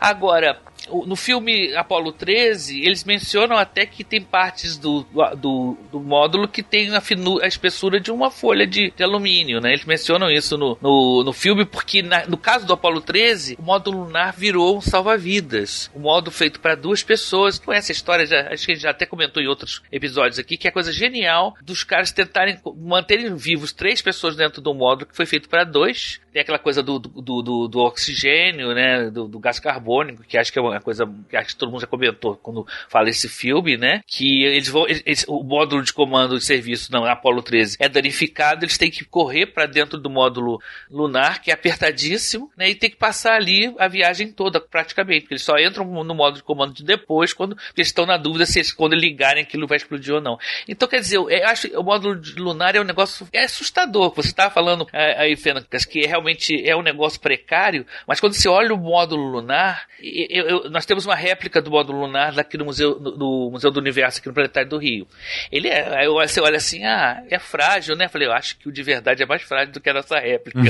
Agora, no filme Apollo 13, eles mencionam até que tem partes do, do, do módulo que tem a, finu, a espessura de uma folha de, de alumínio, né? Eles mencionam isso no, no, no filme porque, na- no caso do Apollo 13, o módulo lunar virou um salva-vidas. O modo feito para duas pessoas. Conhece a história, já, acho que a gente já até comentou em outros episódios aqui, que é coisa genial dos caras tentarem manterem vivos três pessoas dentro do módulo que foi feito para dois. Tem aquela coisa do, do, do, do oxigênio, né? Do, do, gás carbônico, que acho que é uma coisa que acho que todo mundo já comentou quando fala esse filme, né? Que eles vão. Eles, o módulo de comando de serviço na Apollo 13 é danificado, eles têm que correr para dentro do módulo lunar, que é apertadíssimo, né? E tem que passar ali a viagem toda, praticamente. Porque eles só entram no módulo de comando de depois, quando eles estão na dúvida se eles, quando ligarem aquilo vai explodir ou não. Então, quer dizer, eu acho que o módulo lunar é um negócio é assustador. Você estava falando é, aí, Fencas, que é, realmente é um negócio precário, mas quando você olha o módulo lunar, eu, eu, nós temos uma réplica do módulo lunar daqui no Museu, no, no Museu do Universo, aqui no Planetário do Rio. Ele é, aí você olha assim, ah, é frágil, né? Eu falei, eu acho que o de verdade é mais frágil do que a nossa réplica.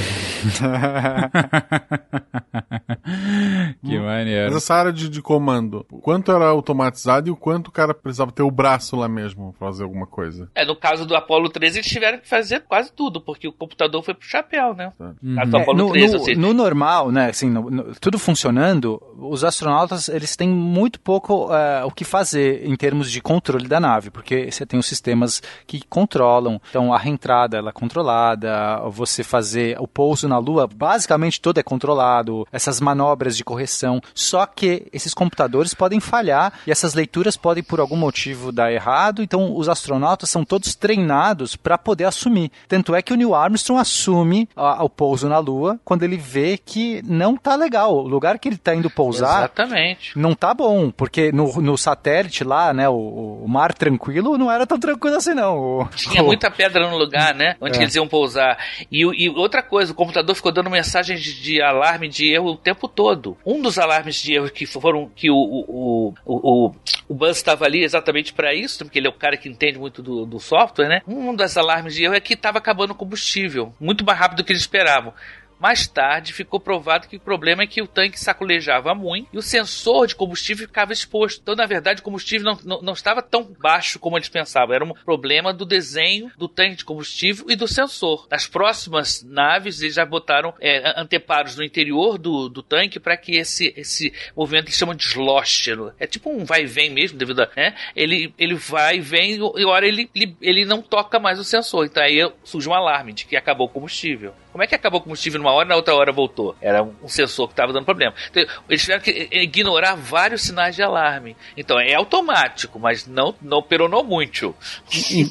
que maneiro. Mas essa área de, de comando, quanto era automatizado e o quanto o cara precisava ter o braço lá mesmo pra fazer alguma coisa? É, no caso do Apollo 13, eles tiveram que fazer quase tudo, porque o computador foi pro chapéu, né? Uhum. No, Apollo 13, no, seja... no, normal, né, assim, no, tudo funcionando, os astronautas, eles têm muito pouco uh, o que fazer em termos de controle da nave, porque você tem os sistemas que controlam, então a reentrada ela é controlada, você fazer o pouso na Lua, basicamente todo é controlado, essas manobras de correção, só que esses computadores podem falhar e essas leituras podem por algum motivo dar errado, então os astronautas são todos treinados para poder assumir. Tanto é que o Neil Armstrong assume a, o pouso na Lua quando ele vê que não tá legal, o lugar que ele tá indo pousar Exatamente. não tá bom, porque no, no satélite lá, né, o, o, mar tranquilo não era tão tranquilo assim não. O, Tinha muita pedra no lugar, né, onde é. eles iam pousar. E, e, outra coisa, o computador ficou dando mensagens de, de alarme de erro o tempo todo. Um dos alarmes de erro que foram que o, o, o, o, Buzz estava ali exatamente para isso, porque ele é o cara que entende muito do, do software, né? Um dos alarmes de erro é que estava acabando o combustível, muito mais rápido do que eles esperavam. Mais tarde, ficou provado que o problema é que o tanque sacolejava muito e o sensor de combustível ficava exposto. Então, na verdade, o combustível não, não, não, estava tão baixo como eles pensavam. Era um problema do desenho do tanque de combustível e do sensor. Nas próximas naves, eles já botaram é, anteparos no interior do, do tanque para que esse, esse movimento eles chamam de slosh. É tipo um vai e vem mesmo, devido a. Né? Ele, ele vai e vem e hora ele, ele, ele não toca mais o sensor. Então aí surge um alarme de que acabou o combustível. Como é que acabou o combustível numa hora e na outra hora voltou? Era um sensor que estava dando problema. Então, eles tiveram que ignorar vários sinais de alarme. Então é automático, mas não, não peronou muito.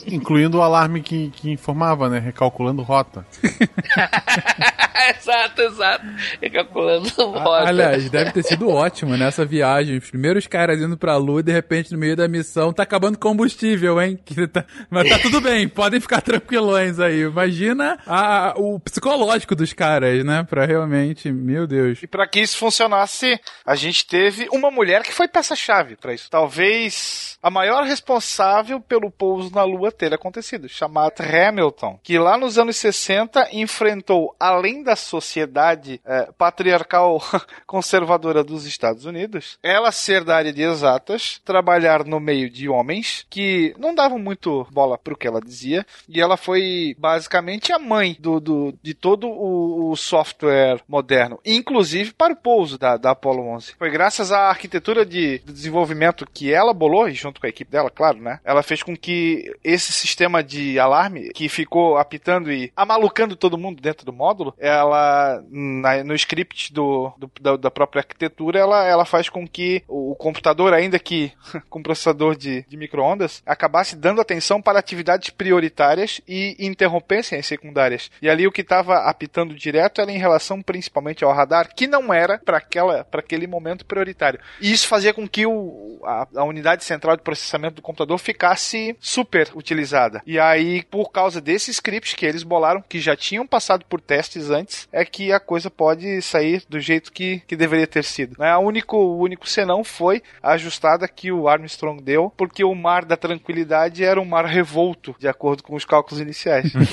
Incluindo o alarme que, que informava, né? Recalculando rota. exato, exato. Recalculando rota. Aliás, deve ter sido ótimo nessa viagem. Os primeiros caras indo pra lua e de repente no meio da missão tá acabando combustível, hein? Tá... Mas tá tudo bem, podem ficar tranquilões aí. Imagina a, o psicológico dos caras, né? Pra realmente, meu Deus. E para que isso funcionasse, a gente teve uma mulher que foi peça-chave para isso. Talvez a maior responsável pelo pouso na Lua ter acontecido, chamada Hamilton, que lá nos anos 60 enfrentou, além da sociedade é, patriarcal conservadora dos Estados Unidos, ela ser da área de exatas, trabalhar no meio de homens que não davam muito bola pro que ela dizia, e ela foi basicamente a mãe do, do de todo o, o, software moderno, inclusive para o pouso da, da Apollo 11. Foi graças à arquitetura de, de desenvolvimento que ela bolou, e junto junto com a equipe dela, claro, né? Ela fez com que esse sistema de alarme que ficou apitando e amalucando todo mundo dentro do módulo, ela na, no script do, do da, da, própria arquitetura, ela, ela faz com que o, computador, ainda que com processador de, de microondas, acabasse dando atenção para atividades prioritárias e interrompessem as secundárias. E ali o que estava apitando direto era em relação principalmente ao radar, que não era para aquela para aquele momento prioritário. E isso fazia com que o, a, a unidade central de processamento do computador ficasse super utilizada. E aí, por causa desses scripts que eles bolaram, que já tinham passado por testes antes, é que a coisa pode sair do jeito que, que deveria ter sido. Né? O único, o único senão foi a ajustada que o Armstrong deu, porque o mar da tranquilidade era um mar revolto, de acordo com os cálculos iniciais.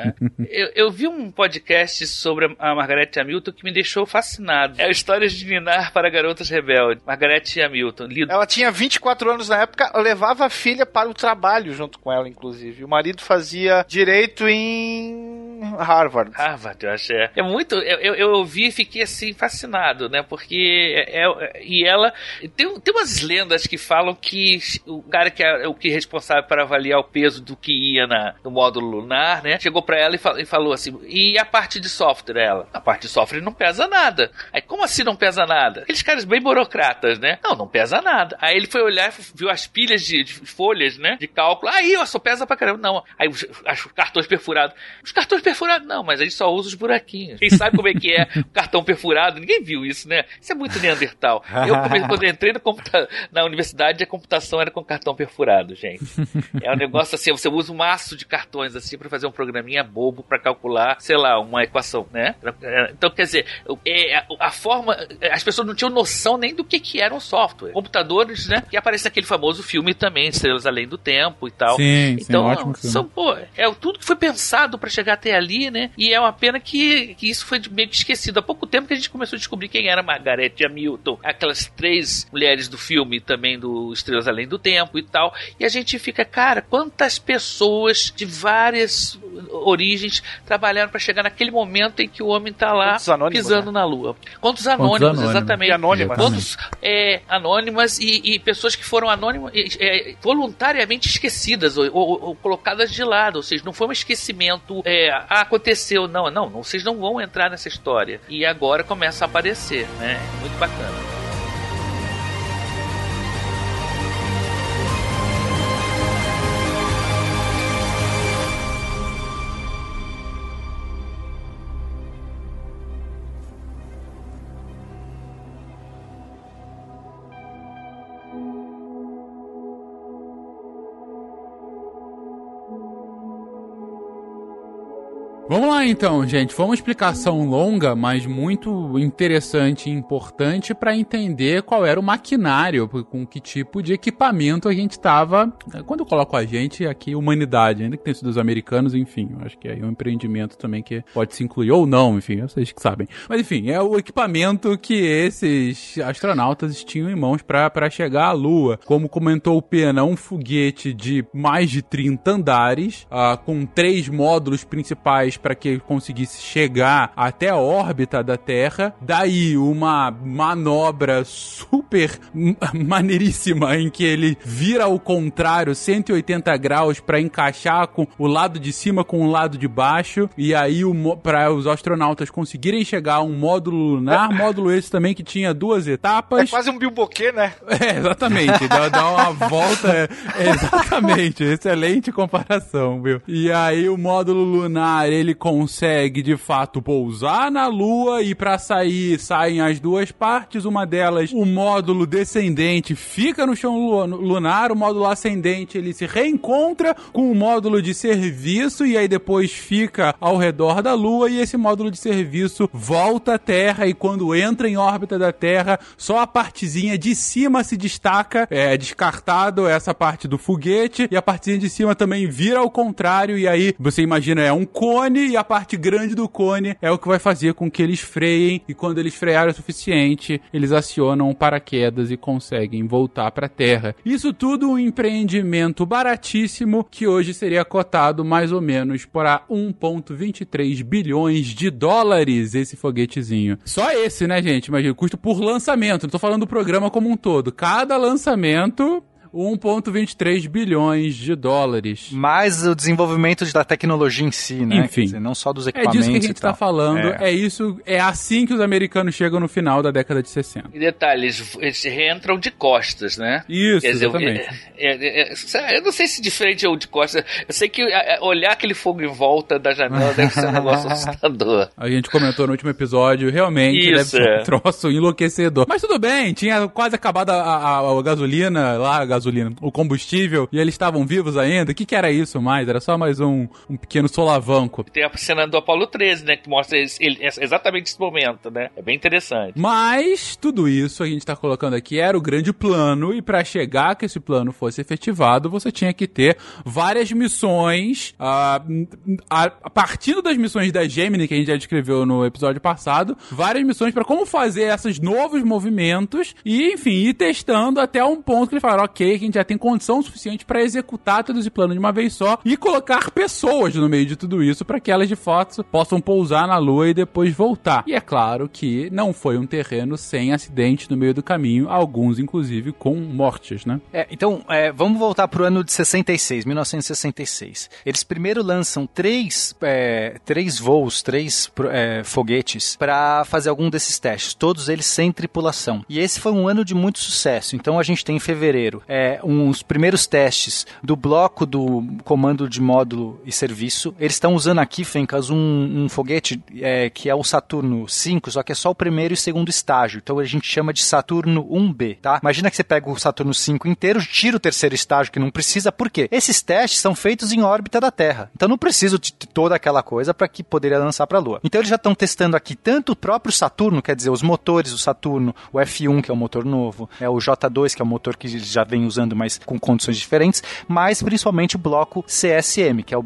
eu, eu, vi um podcast sobre a Margaret Hamilton que me deixou fascinado. É a história de Ninar para Garotas Rebeldes. Margaret Hamilton. Lido. Ela tinha 24 anos na época, levava a filha para o trabalho junto com ela, inclusive. O marido fazia direito em Harvard. Harvard, eu acho. É, é muito. Eu, eu, ouvi e fiquei assim fascinado, né? Porque é, é- e ela tem, tem umas lendas que falam que o cara que é o que é responsável para avaliar o peso do que ia na, no módulo lunar, né? Chegou pra ela e, fa- e falou assim: e a parte de software? Ela, a parte de software não pesa nada. Aí, como assim não pesa nada? Aqueles caras bem burocratas, né? Não, não pesa nada. Aí ele foi olhar, viu as pilhas de, de folhas, né? De cálculo. Aí, ó, só pesa pra caramba. Não. Aí os, os cartões perfurados. Os cartões perfurados, não, mas aí só usa os buraquinhos. Quem sabe como é que é o cartão perfurado? Ninguém viu isso, né? Isso é muito Neandertal. Eu, quando eu entrei no computa- na universidade, a computação era com cartão perfurado, gente. É um negócio assim, você usa um maço de cartões assim pra fazer um programinha bobo pra calcular, sei lá, uma equação, né? Então, quer dizer, é, a- a forma. As pessoas não tinham noção nem do que, que era um software. Computadores, né? Que aparece aquele famoso filme também, Estrelas Além do Tempo e tal. Sim, sim, então, ótimo filme. são, pô, é tudo que foi pensado pra chegar até ali, né? E é uma pena que, que isso foi meio que esquecido. Há pouco tempo que a gente começou a descobrir quem era Margaret Hamilton, aquelas três mulheres do filme também do Estrelas Além do Tempo e tal. E a gente fica, cara, quantas pessoas de várias origens trabalharam pra chegar naquele momento em que o homem tá lá Quantos anônimos, pisando na lua. Quantos anônimos, anônimos. exatamente. E anônimas. Quantos é, anônimas e, e pessoas que foram anônimas, é, voluntariamente esquecidas ou, ou- ou colocadas de lado. Ou seja, não foi um esquecimento, é, ah, aconteceu. Não, não, vocês não vão entrar nessa história. E agora começa a aparecer, né? Muito bacana. Vamos lá então, gente. Foi uma explicação longa, mas muito interessante e importante para entender qual era o maquinário, com que tipo de equipamento a gente estava. Quando eu coloco a gente, aqui humanidade, ainda que tenha sido os americanos, enfim, acho que aí é um empreendimento também que pode se incluir ou não, enfim, vocês que sabem. Mas enfim, é o equipamento que esses astronautas tinham em mãos para chegar à Lua. Como comentou o Pena, um foguete de mais de 30 andares, ah, com três módulos principais para que ele conseguisse chegar até a órbita da Terra. Daí uma manobra super maneiríssima em que ele vira ao contrário 180 graus para encaixar com o lado de cima com o lado de baixo e aí para os astronautas conseguirem chegar a um módulo lunar, módulo esse também que tinha duas É etapas. quase um bilboquê, né? É, exatamente. Dá, dá uma volta. é, exatamente. Excelente comparação, viu? E aí o módulo lunar, ele consegue, de fato, pousar na Lua e pra sair, saem as duas partes. Uma delas, o módulo descendente, fica no chão lu- lunar. O módulo ascendente, ele se reencontra com o módulo de serviço e aí depois fica ao redor da Lua. E esse módulo de serviço volta à Terra e quando entra em órbita da Terra, só a partezinha de cima se destaca, é descartado essa parte do foguete e a partezinha de cima também vira ao contrário e aí você imagina é um cone e a parte grande do cone é o que vai fazer com que eles freiem e quando eles frearem o suficiente, eles acionam paraquedas e conseguem voltar para a Terra. Isso tudo um empreendimento baratíssimo que hoje seria cotado mais ou menos para 1.23 bilhões de dólares esse foguetezinho. Só esse, né, gente? Imagina, custo por lançamento. Não tô falando do programa como um todo. Cada lançamento 1,23 bilhões de dólares. Mais o desenvolvimento da tecnologia em si, né? Enfim. Dizer, não só dos É equipamentos. disso que a gente e tal. tá falando. É. É. isso, é assim que os americanos chegam no final da década de 60. E detalhe, eles, eles reentram de costas, né? Isso, Quer dizer, exatamente. é- é- é- eu não sei se de frente ou de costas. Eu sei que é, é, olhar aquele fogo em volta da janela deve ser um negócio assustador. A gente comentou no último episódio, realmente Isso, deve ser é. um troço enlouquecedor. Mas tudo bem, tinha quase acabado a, a- a gasolina, lá a gasolina, o combustível, e eles estavam vivos ainda. O que, que era isso mais? Era só mais um, um pequeno solavanco. Tem a cena do Apollo 13, né? Que mostra esse- ele- exatamente esse momento, né? É bem interessante. Mas tudo isso a gente tá colocando aqui era o grande plano e para chegar que esse plano fosse efetivado, você tinha que ter várias missões, ah, a, a partindo das missões da Gemini que a gente já descreveu no episódio passado, várias missões para como fazer esses novos movimentos e, enfim, ir testando até um ponto que ele falaram, ok, que a gente já tem condição suficiente para executar todo esse plano de uma vez só e colocar pessoas no meio de tudo isso para que elas de fato possam pousar na Lua e depois voltar. E é claro que não foi um terreno sem acidente no meio do caminho, alguns inclusive com mortes, né? É, então, é, vamos voltar pro ano de 66, 1966. Eles primeiro lançam três, é, três voos, três é, foguetes para fazer algum desses testes, todos eles sem tripulação. E esse foi um ano de muito sucesso. Então a gente tem em fevereiro é, uns primeiros testes do bloco do comando de módulo e serviço. Eles estão usando aqui, Fencas, um, um foguete é, que é o Saturno 5, só que é só o primeiro e segundo estágio. Então a gente chama de Saturno 1B, tá? Imagina que você pega o Saturno 5 inteiro, tira o terceiro estágio que não precisa. Por quê? Esses testes são feitos em órbita da Terra. Então não preciso de toda aquela coisa para que poderia lançar para a Lua. Então eles já estão testando aqui tanto o próprio Saturno, quer dizer, os motores do Saturno, o F1, que é o motor novo, é o J2, que é o motor que já vem usando, mas com condições diferentes, mas principalmente o bloco CSM, que é o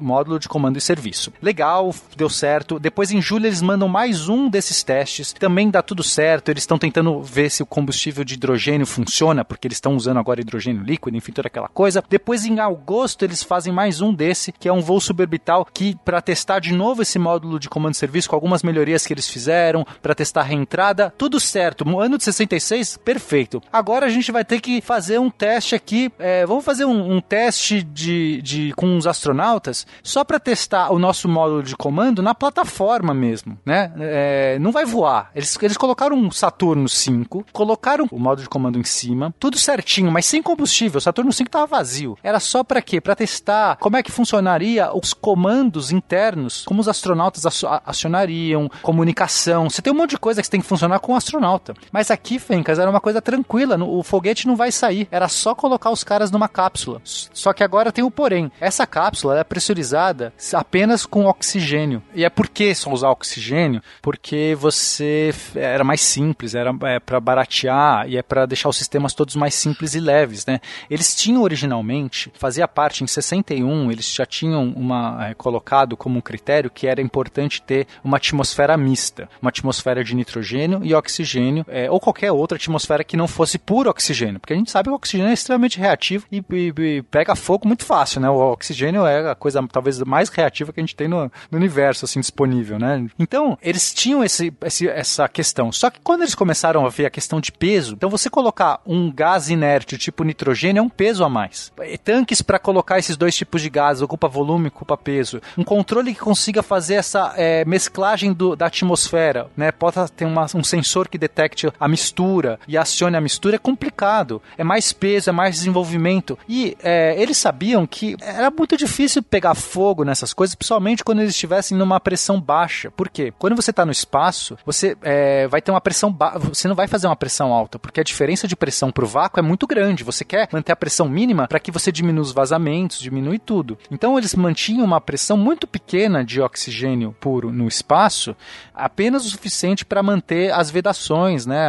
módulo de comando e serviço. Legal, deu certo. Depois em julho eles mandam mais um desses testes, também dá tudo certo. Eles estão tentando ver se o combustível de hidrogênio funciona, porque eles estão usando agora hidrogênio líquido, enfim, toda aquela coisa. Depois em agosto eles fazem mais um desse, que é um voo suborbital que para testar de novo esse módulo de comando e serviço com algumas melhorias que eles fizeram, para testar a reentrada, tudo certo. No ano de 66, perfeito. Agora a gente vai ter que fazer um teste aqui. É, vamos fazer um, um teste de, de, com os astronautas só para testar o nosso módulo de comando na plataforma mesmo, né? É, não vai voar. Eles, eles colocaram um Saturno 5, colocaram o módulo de comando em cima, tudo certinho, mas sem combustível. O Saturno 5 estava vazio. Era só para quê? Para testar como é que funcionaria os comandos internos, como os astronautas acionariam, comunicação. Você tem um monte de coisa que tem que funcionar com o astronauta. Mas aqui, Fencas, era uma coisa tranquila. O foguete não vai sair. Era só colocar os caras numa cápsula. Só que agora tem o porém. Essa cápsula é pressurizada apenas com oxigênio. E é por que só usar oxigênio? Porque você era mais simples, era é, para baratear e é para deixar os sistemas todos mais simples e leves, né? Eles tinham originalmente, fazia parte em 61, eles já tinham uma é, colocado como um critério que era importante ter uma atmosfera mista, uma atmosfera de nitrogênio e oxigênio, é, ou qualquer outra atmosfera que não fosse puro oxigênio, porque a gente sabe que o oxigênio é extremamente reativo e, e, e pega fogo muito fácil, né? O oxigênio é a coisa talvez mais reativa que a gente tem no, no universo, assim, disponível, né? Então, eles tinham esse, esse, essa questão. Só que quando eles começaram a ver a questão de peso, então você colocar um gás inerte tipo nitrogênio é um peso a mais. Tanques para colocar esses dois tipos de gases, ocupa volume, ocupa peso. Um controle que consiga fazer essa é, mesclagem do, da atmosfera, né? Pode ter uma, um sensor que detecte a mistura e acione a mistura, é complicado. É mais é mais desenvolvimento. E é, eles sabiam que era muito difícil pegar fogo nessas coisas, principalmente quando eles estivessem numa pressão baixa. Por quê? Quando você está no espaço, você é, vai ter uma pressão baixa, você não vai fazer uma pressão alta, porque a diferença de pressão para o vácuo é muito grande. Você quer manter a pressão mínima para que você diminua os vazamentos, diminui tudo. Então eles mantinham uma pressão muito pequena de oxigênio puro no espaço, apenas o suficiente para manter as vedações, né,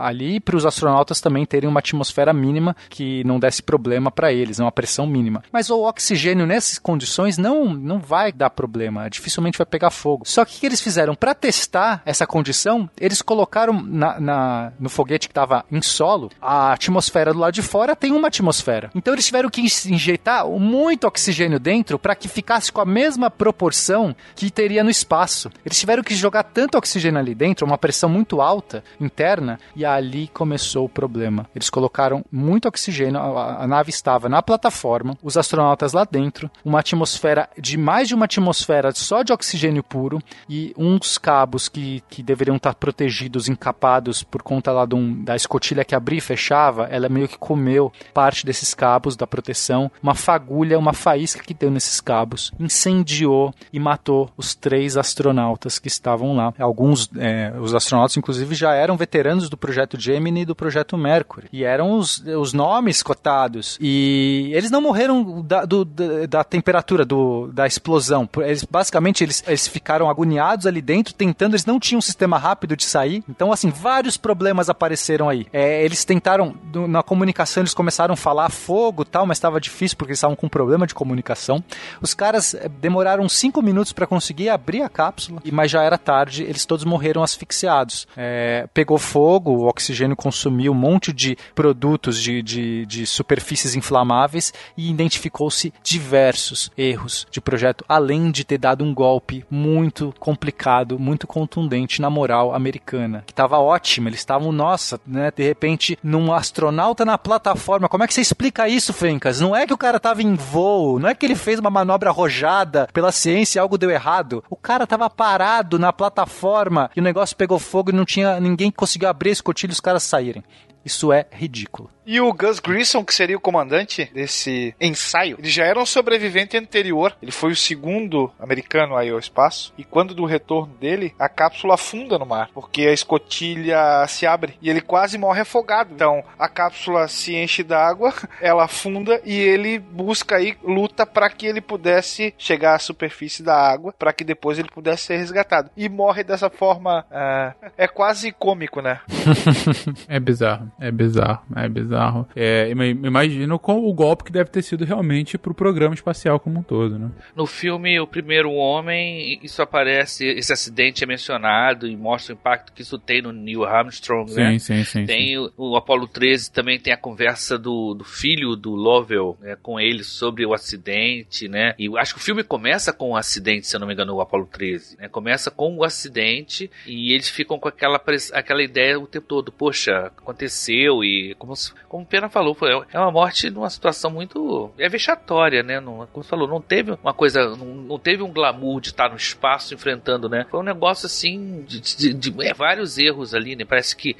ali para os astronautas também terem uma atmosfera mínima que não desse problema para eles, uma pressão mínima. Mas o oxigênio nessas condições não não vai dar problema, dificilmente vai pegar fogo. Só que o que eles fizeram para testar essa condição, eles colocaram na, na no foguete que estava em solo, a atmosfera do lado de fora tem uma atmosfera. Então eles tiveram que injetar muito oxigênio dentro para que ficasse com a mesma proporção que teria no espaço. Eles tiveram que jogar tanto oxigênio ali dentro, uma pressão muito alta interna, e ali começou o problema. Eles colocaram muito oxigênio, a, a nave estava na plataforma, os astronautas lá dentro, uma atmosfera de mais de uma atmosfera só de oxigênio puro e uns cabos que, que deveriam estar protegidos, encapados por conta lá um, da escotilha que abria e fechava, ela meio que comeu parte desses cabos da proteção. Uma fagulha, uma faísca que deu nesses cabos, incendiou e matou os três astronautas que estavam lá. Alguns, é, os astronautas, inclusive, já eram veteranos do projeto Gemini e do projeto Mercury. E eram os, os nomes cotados. E eles não morreram da, do, da, da temperatura, do, da explosão. Eles, basicamente, eles, eles ficaram agoniados ali dentro, tentando, eles não tinham um sistema rápido de sair. Então, assim, vários problemas apareceram aí. É, eles tentaram, na comunicação, eles começaram a falar fogo tal, mas estava difícil porque eles estavam com problema de comunicação. Os caras é, demoraram cinco minutos para conseguir abrir a cápsula, mas já era tarde, eles todos morreram asfixiados. É, pegou fogo, o oxigênio consumiu um monte de produtos de, de, de superfícies inflamáveis e identificou-se diversos erros de projeto, além de ter dado um golpe muito complicado, muito contundente na moral americana, que estava ótima. Eles estavam, nossa, né, de repente, num astronauta na plataforma. Como é que você explica isso, Fencas? Não é que o cara estava em voo, não é que ele fez uma manobra arrojada pela ciência e algo deu errado. O cara estava parado na plataforma e o negócio pegou fogo e não tinha ninguém conseguiu abrir a escotilha e os caras saírem. Isso é ridículo. E o Gus Grissom, que seria o comandante desse ensaio, ele já era um sobrevivente anterior. Ele foi o segundo americano aí ao espaço. E quando do retorno dele, a cápsula afunda no mar, porque a escotilha se abre e ele quase morre afogado. Então, a cápsula se enche d'água, ela afunda e ele busca aí, luta para que ele pudesse chegar à superfície da água, para que depois ele pudesse ser resgatado. E morre dessa forma. Uh, é quase cômico, né? é bizarro, é bizarro, é bizarro. É, imagino com o golpe que deve ter sido realmente pro programa espacial como um todo, né? No filme O Primeiro Homem, isso aparece, esse acidente é mencionado e mostra o impacto que isso tem no Neil Armstrong, sim, né? Sim, sim, Tem sim. O, o, Apollo 13 também tem a conversa do, do filho do Lovell né, com ele sobre o acidente, né? E acho que o filme começa com o um acidente, se eu não me engano, o Apollo 13, né? Começa com o acidente e eles ficam com aquela, aquela ideia o tempo todo, poxa, aconteceu e como como o Pena falou, foi, é uma morte numa situação muito. É vexatória, né? Não, como você falou, não teve uma coisa. Não, não, teve um glamour de estar no espaço enfrentando, né? Foi um negócio assim. de, de, de é, vários erros ali, né? Parece que.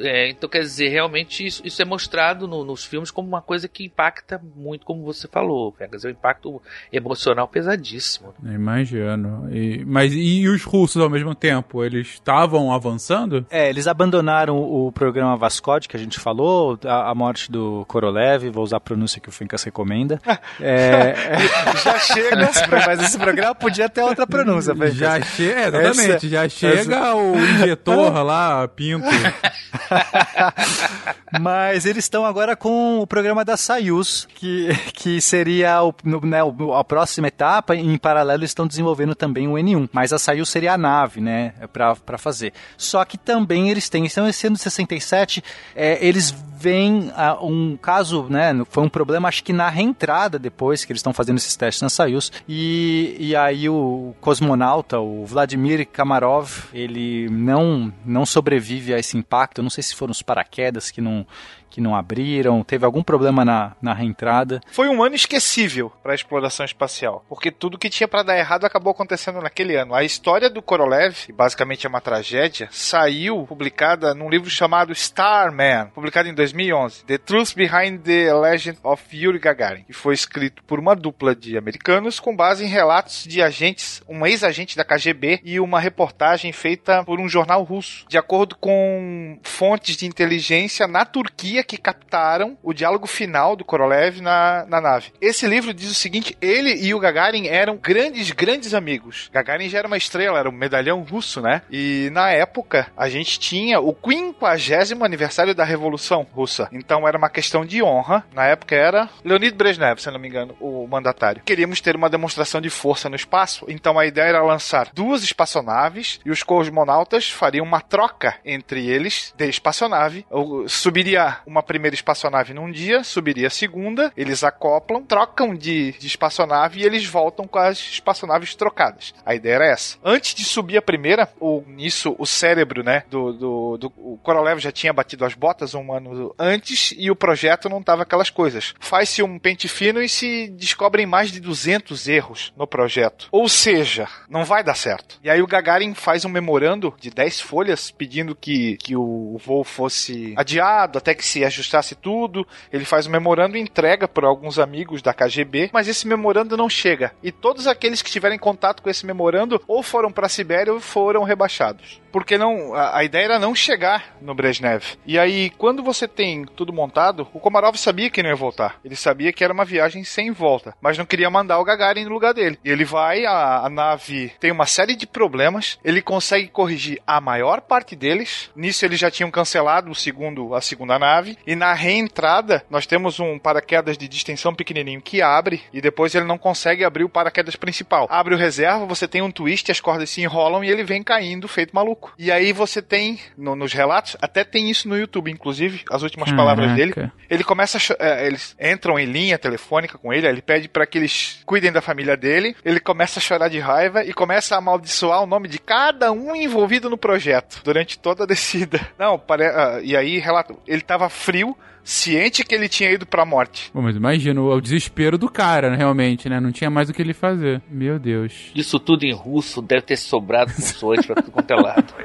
É, então, quer dizer, realmente isso, isso é mostrado no, nos filmes como uma coisa que impacta muito, como você falou. Quer dizer, um impacto emocional pesadíssimo. Imagino. E, mas e os russos ao mesmo tempo? Eles estavam avançando? É, eles abandonaram o programa Vascode que a gente falou. A, a morte do Korolev, vou usar a pronúncia que o Fencas recomenda. é, já chega. mas esse programa podia ter outra pronúncia, Fencas. Já chega, é, exatamente, essa, já chega essa... o injetor lá, Pinto. mas eles estão agora com o programa da Soyuz, que, que seria o, né, a próxima etapa, em paralelo eles estão desenvolvendo também o N1, mas a Soyuz seria a nave, né, para fazer. Só que também eles têm, estão sendo 67, é, eles vem uh, um caso, né? Foi um problema, acho que na reentrada depois que eles estão fazendo esses testes na Soyuz. E, e aí o cosmonauta, o Vladimir Kamarov, ele não, não sobrevive a esse impacto. Eu não sei se foram os paraquedas que não que não abriram, teve algum problema na, na reentrada. Foi um ano esquecível para a exploração espacial, porque tudo que tinha para dar errado acabou acontecendo naquele ano. A história do Korolev, que basicamente é uma tragédia, saiu publicada num livro chamado Starman, publicado em 2011, The Truth Behind the Legend of Yuri Gagarin, que foi escrito por uma dupla de americanos com base em relatos de agentes, um ex-agente da KGB e uma reportagem feita por um jornal russo. De acordo com fontes de inteligência na Turquia que captaram o diálogo final do Korolev na, na nave. Esse livro diz o seguinte: ele e o Gagarin eram grandes, grandes amigos. Gagarin já era uma estrela, era um medalhão russo, né? E na época a gente tinha o 50 aniversário da Revolução Russa. Então era uma questão de honra. Na época era Leonid Brezhnev, se não me engano, o mandatário. Queríamos ter uma demonstração de força no espaço, então a ideia era lançar duas espaçonaves e os cosmonautas fariam uma troca entre eles de espaçonave. Subiria uma primeira espaçonave num dia, subiria a segunda, eles acoplam, trocam de, de espaçonave e eles voltam com as espaçonaves trocadas. A ideia era essa. Antes de subir a primeira, o, nisso o cérebro, né, do, do, do o Korolev já tinha batido as botas um ano antes e o projeto não tava aquelas coisas. Faz-se um pente fino e se descobrem mais de 200 erros no projeto. Ou seja, não vai dar certo. E aí o Gagarin faz um memorando de 10 folhas pedindo que, que o voo fosse adiado até que se ajustasse tudo. Ele faz um memorando e entrega para alguns amigos da KGB, mas esse memorando não chega. E todos aqueles que tiverem contato com esse memorando ou foram para a Sibéria ou foram rebaixados. Porque não, a, a, ideia era não chegar no Brezhnev. E aí, quando você tem tudo montado, o Komarov sabia que não ia voltar. Ele sabia que era uma viagem sem volta, mas não queria mandar o Gagarin no lugar dele. Ele vai, a, a nave tem uma série de problemas, ele consegue corrigir a maior parte deles. Nisso eles já tinham cancelado o segundo, a segunda nave nave e na reentrada nós temos um paraquedas de distensão pequenininho que abre e depois ele não consegue abrir o paraquedas principal. Abre o reserva, você tem um twist, as cordas se enrolam e ele vem caindo feito maluco. E aí você tem no- nos relatos, até tem isso no YouTube, inclusive, as últimas palavras dele. Caraca. Ele começa é, eles entram em linha telefônica com ele, ele pede para que eles cuidem da família dele. Ele começa a chorar de raiva e começa a amaldiçoar o nome de cada um envolvido no projeto durante toda a descida. Não, pare... ah, e aí relata, ele tava frio, ciente que ele tinha ido pra morte. Bom, mas imagina o, o desespero do cara, né, realmente, né? Não tinha mais o que ele fazer. Meu Deus. Isso tudo em russo deve ter sobrado funções pra tudo quanto é lado.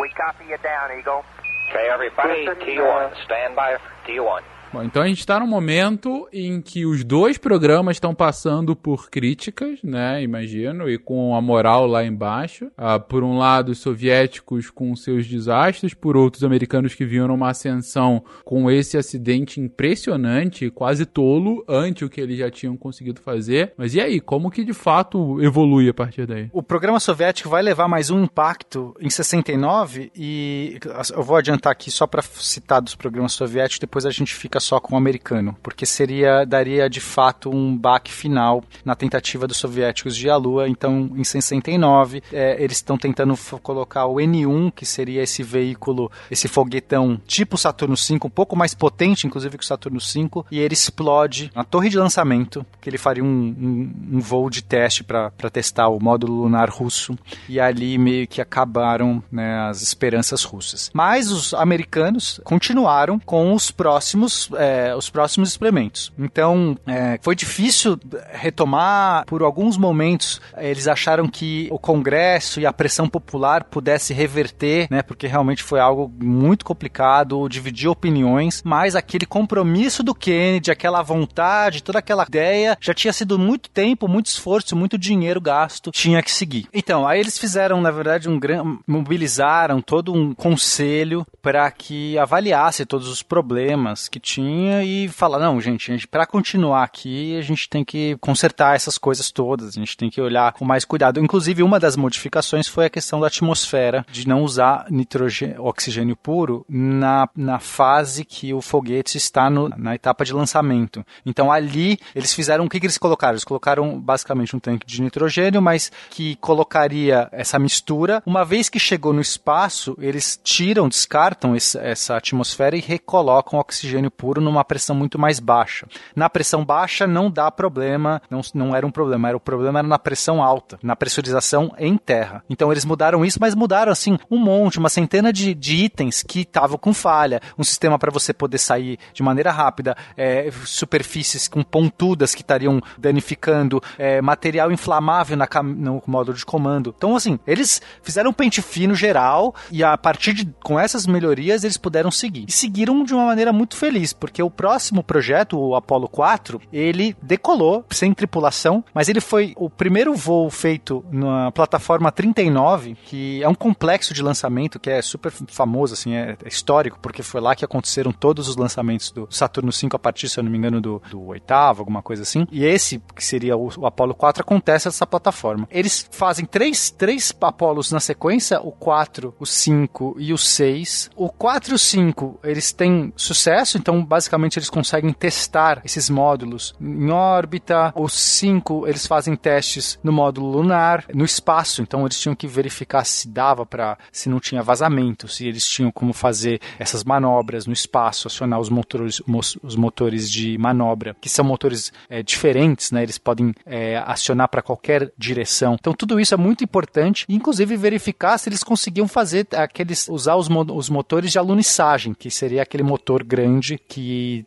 We copy you down, Eagle. Okay, everybody, T1, stand by for T1. Bom, então a gente tá num momento em que os dois programas estão passando por críticas, né? Imagino, e com a moral lá embaixo. Ah, por um lado, os soviéticos com seus desastres, por outros americanos que vinham numa ascensão com esse acidente impressionante, quase tolo, ante o que eles já tinham conseguido fazer. Mas e aí, como que de fato evolui a partir daí? O programa soviético vai levar mais um impacto em 69 e eu vou adiantar aqui só para citar dos programas soviéticos, depois a gente fica só com o americano, porque seria daria de fato um baque final na tentativa dos soviéticos de ir à Lua. Então, em 69, é, eles estão tentando colocar o N1, que seria esse veículo, esse foguetão tipo Saturno V, um pouco mais potente, inclusive que o Saturno V, e ele explode na torre de lançamento, que ele faria um, um, um voo de teste para testar o módulo lunar russo, e ali meio que acabaram né, as esperanças russas. Mas os americanos continuaram com os próximos, é, os próximos experimentos. Então, é, foi difícil retomar por alguns momentos. Eles acharam que o Congresso e a pressão popular pudesse reverter, né, porque realmente foi algo muito complicado, dividir opiniões, mas aquele compromisso do Kennedy, aquela vontade, toda aquela ideia, já tinha sido muito tempo, muito esforço, muito dinheiro gasto, tinha que seguir. Então, aí eles fizeram, na verdade, um gran... mobilizaram todo um conselho para que avaliasse todos os problemas que e falar, não, gente, para continuar aqui, a gente tem que consertar essas coisas todas, a gente tem que olhar com mais cuidado. Inclusive, uma das modificações foi a questão da atmosfera, de não usar nitrogênio, oxigênio puro na, na fase que o foguete está no, na etapa de lançamento. Então, ali, eles fizeram, o que, que eles colocaram? Eles colocaram basicamente um tanque de nitrogênio, mas que colocaria essa mistura. Uma vez que chegou no espaço, eles tiram, descartam esse, essa atmosfera e recolocam oxigênio puro numa pressão muito mais baixa. Na pressão baixa não dá problema, não, não era um problema, era o problema era na pressão alta, na pressurização em terra. Então eles mudaram isso, mas mudaram assim um monte, uma centena de, de itens que estavam com falha, um sistema para você poder sair de maneira rápida, é, superfícies com pontudas que estariam danificando, é, material inflamável na, no módulo de comando. Então assim, eles fizeram um pente fino geral e a partir de com essas melhorias eles puderam seguir. E seguiram de uma maneira muito feliz, porque o próximo projeto, o Apollo 4, ele decolou sem tripulação, mas ele foi o primeiro voo feito na plataforma 39, que é um complexo de lançamento que é super famoso, assim, é, é histórico, porque foi lá que aconteceram todos os lançamentos do Saturno V a partir, se eu não me engano, do, do oitavo, alguma coisa assim. E esse, que seria o, o Apollo 4, acontece nessa plataforma. Eles fazem três, três Apolos na sequência, o 4, o 5 e o 6. O 4 e o 5, eles têm sucesso, então basicamente eles conseguem testar esses módulos em órbita. O 5, eles fazem testes no módulo lunar, no espaço, então eles tinham que verificar se dava para se não tinha vazamento, se eles tinham como fazer essas manobras no espaço, acionar os motores, os motores de manobra, que são motores é, diferentes, né? Eles podem é, acionar para qualquer direção. Então tudo isso é muito importante, inclusive verificar se eles conseguiam fazer aqueles usar os, os motores de alunissagem, que seria aquele motor grande que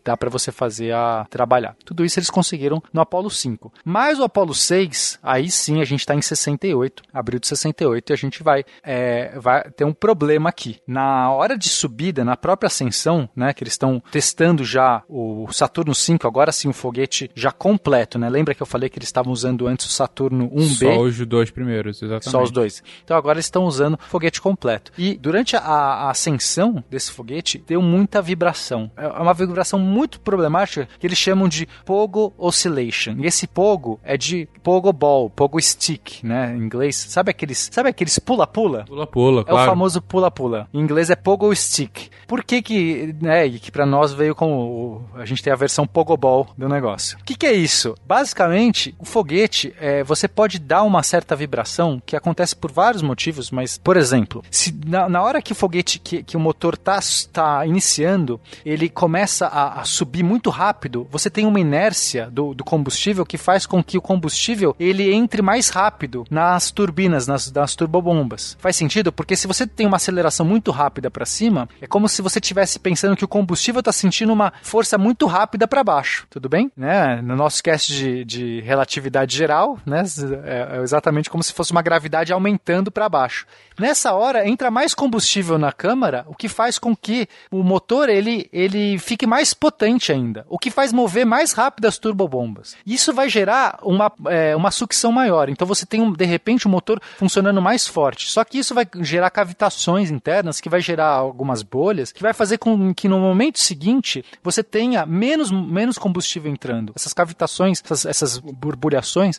dá para você fazer a trabalhar. Tudo isso eles conseguiram no Apollo 5. Mas o Apollo 6, aí sim a gente está em 68, abril de 68, e a gente vai, é, vai ter um problema aqui. Na hora de subida, na própria ascensão, né, que eles estão testando já o Saturno 5, agora sim o foguete já completo, né? Lembra que eu falei que eles estavam usando antes o Saturno 1B? Só os dois primeiros, exatamente. Só os dois. Então agora eles estão usando foguete completo. E durante a, a ascensão desse foguete, deu muita vibração. É uma uma vibração muito problemática que eles chamam de pogo oscillation. E esse pogo é de pogo ball, pogo stick, né, em inglês. Sabe aqueles, sabe aqueles pula-pula? Pula-pula, É claro. o famoso pula-pula. Em inglês é pogo stick. Por que que, né, e que pra nós veio com o, a gente tem a versão pogoball do negócio. O que que é isso? Basicamente, o foguete, é, você pode dar uma certa vibração que acontece por vários motivos, mas, por exemplo, se na, na hora que o foguete, que, que o motor tá, tá iniciando, ele começa a, a subir muito rápido, você tem uma inércia do, do combustível que faz com que o combustível ele entre mais rápido nas turbinas, nas, nas turbobombas. Faz sentido? Porque se você tem uma aceleração muito rápida para cima, é como se você estivesse pensando que o combustível está sentindo uma força muito rápida para baixo. Tudo bem? Né? No nosso cast de, de relatividade geral, né? É, é exatamente como se fosse uma gravidade aumentando para baixo. Nessa hora entra mais combustível na câmara, o que faz com que o motor ele, ele fique mais potente ainda, o que faz mover mais rápido as turbobombas. Isso vai gerar uma, é, uma sucção maior. Então você tem um, de repente um motor funcionando mais forte. Só que isso vai gerar cavitações internas, que vai gerar algumas bolhas, que vai fazer com que no momento seguinte você tenha menos, menos combustível entrando. Essas cavitações, essas, essas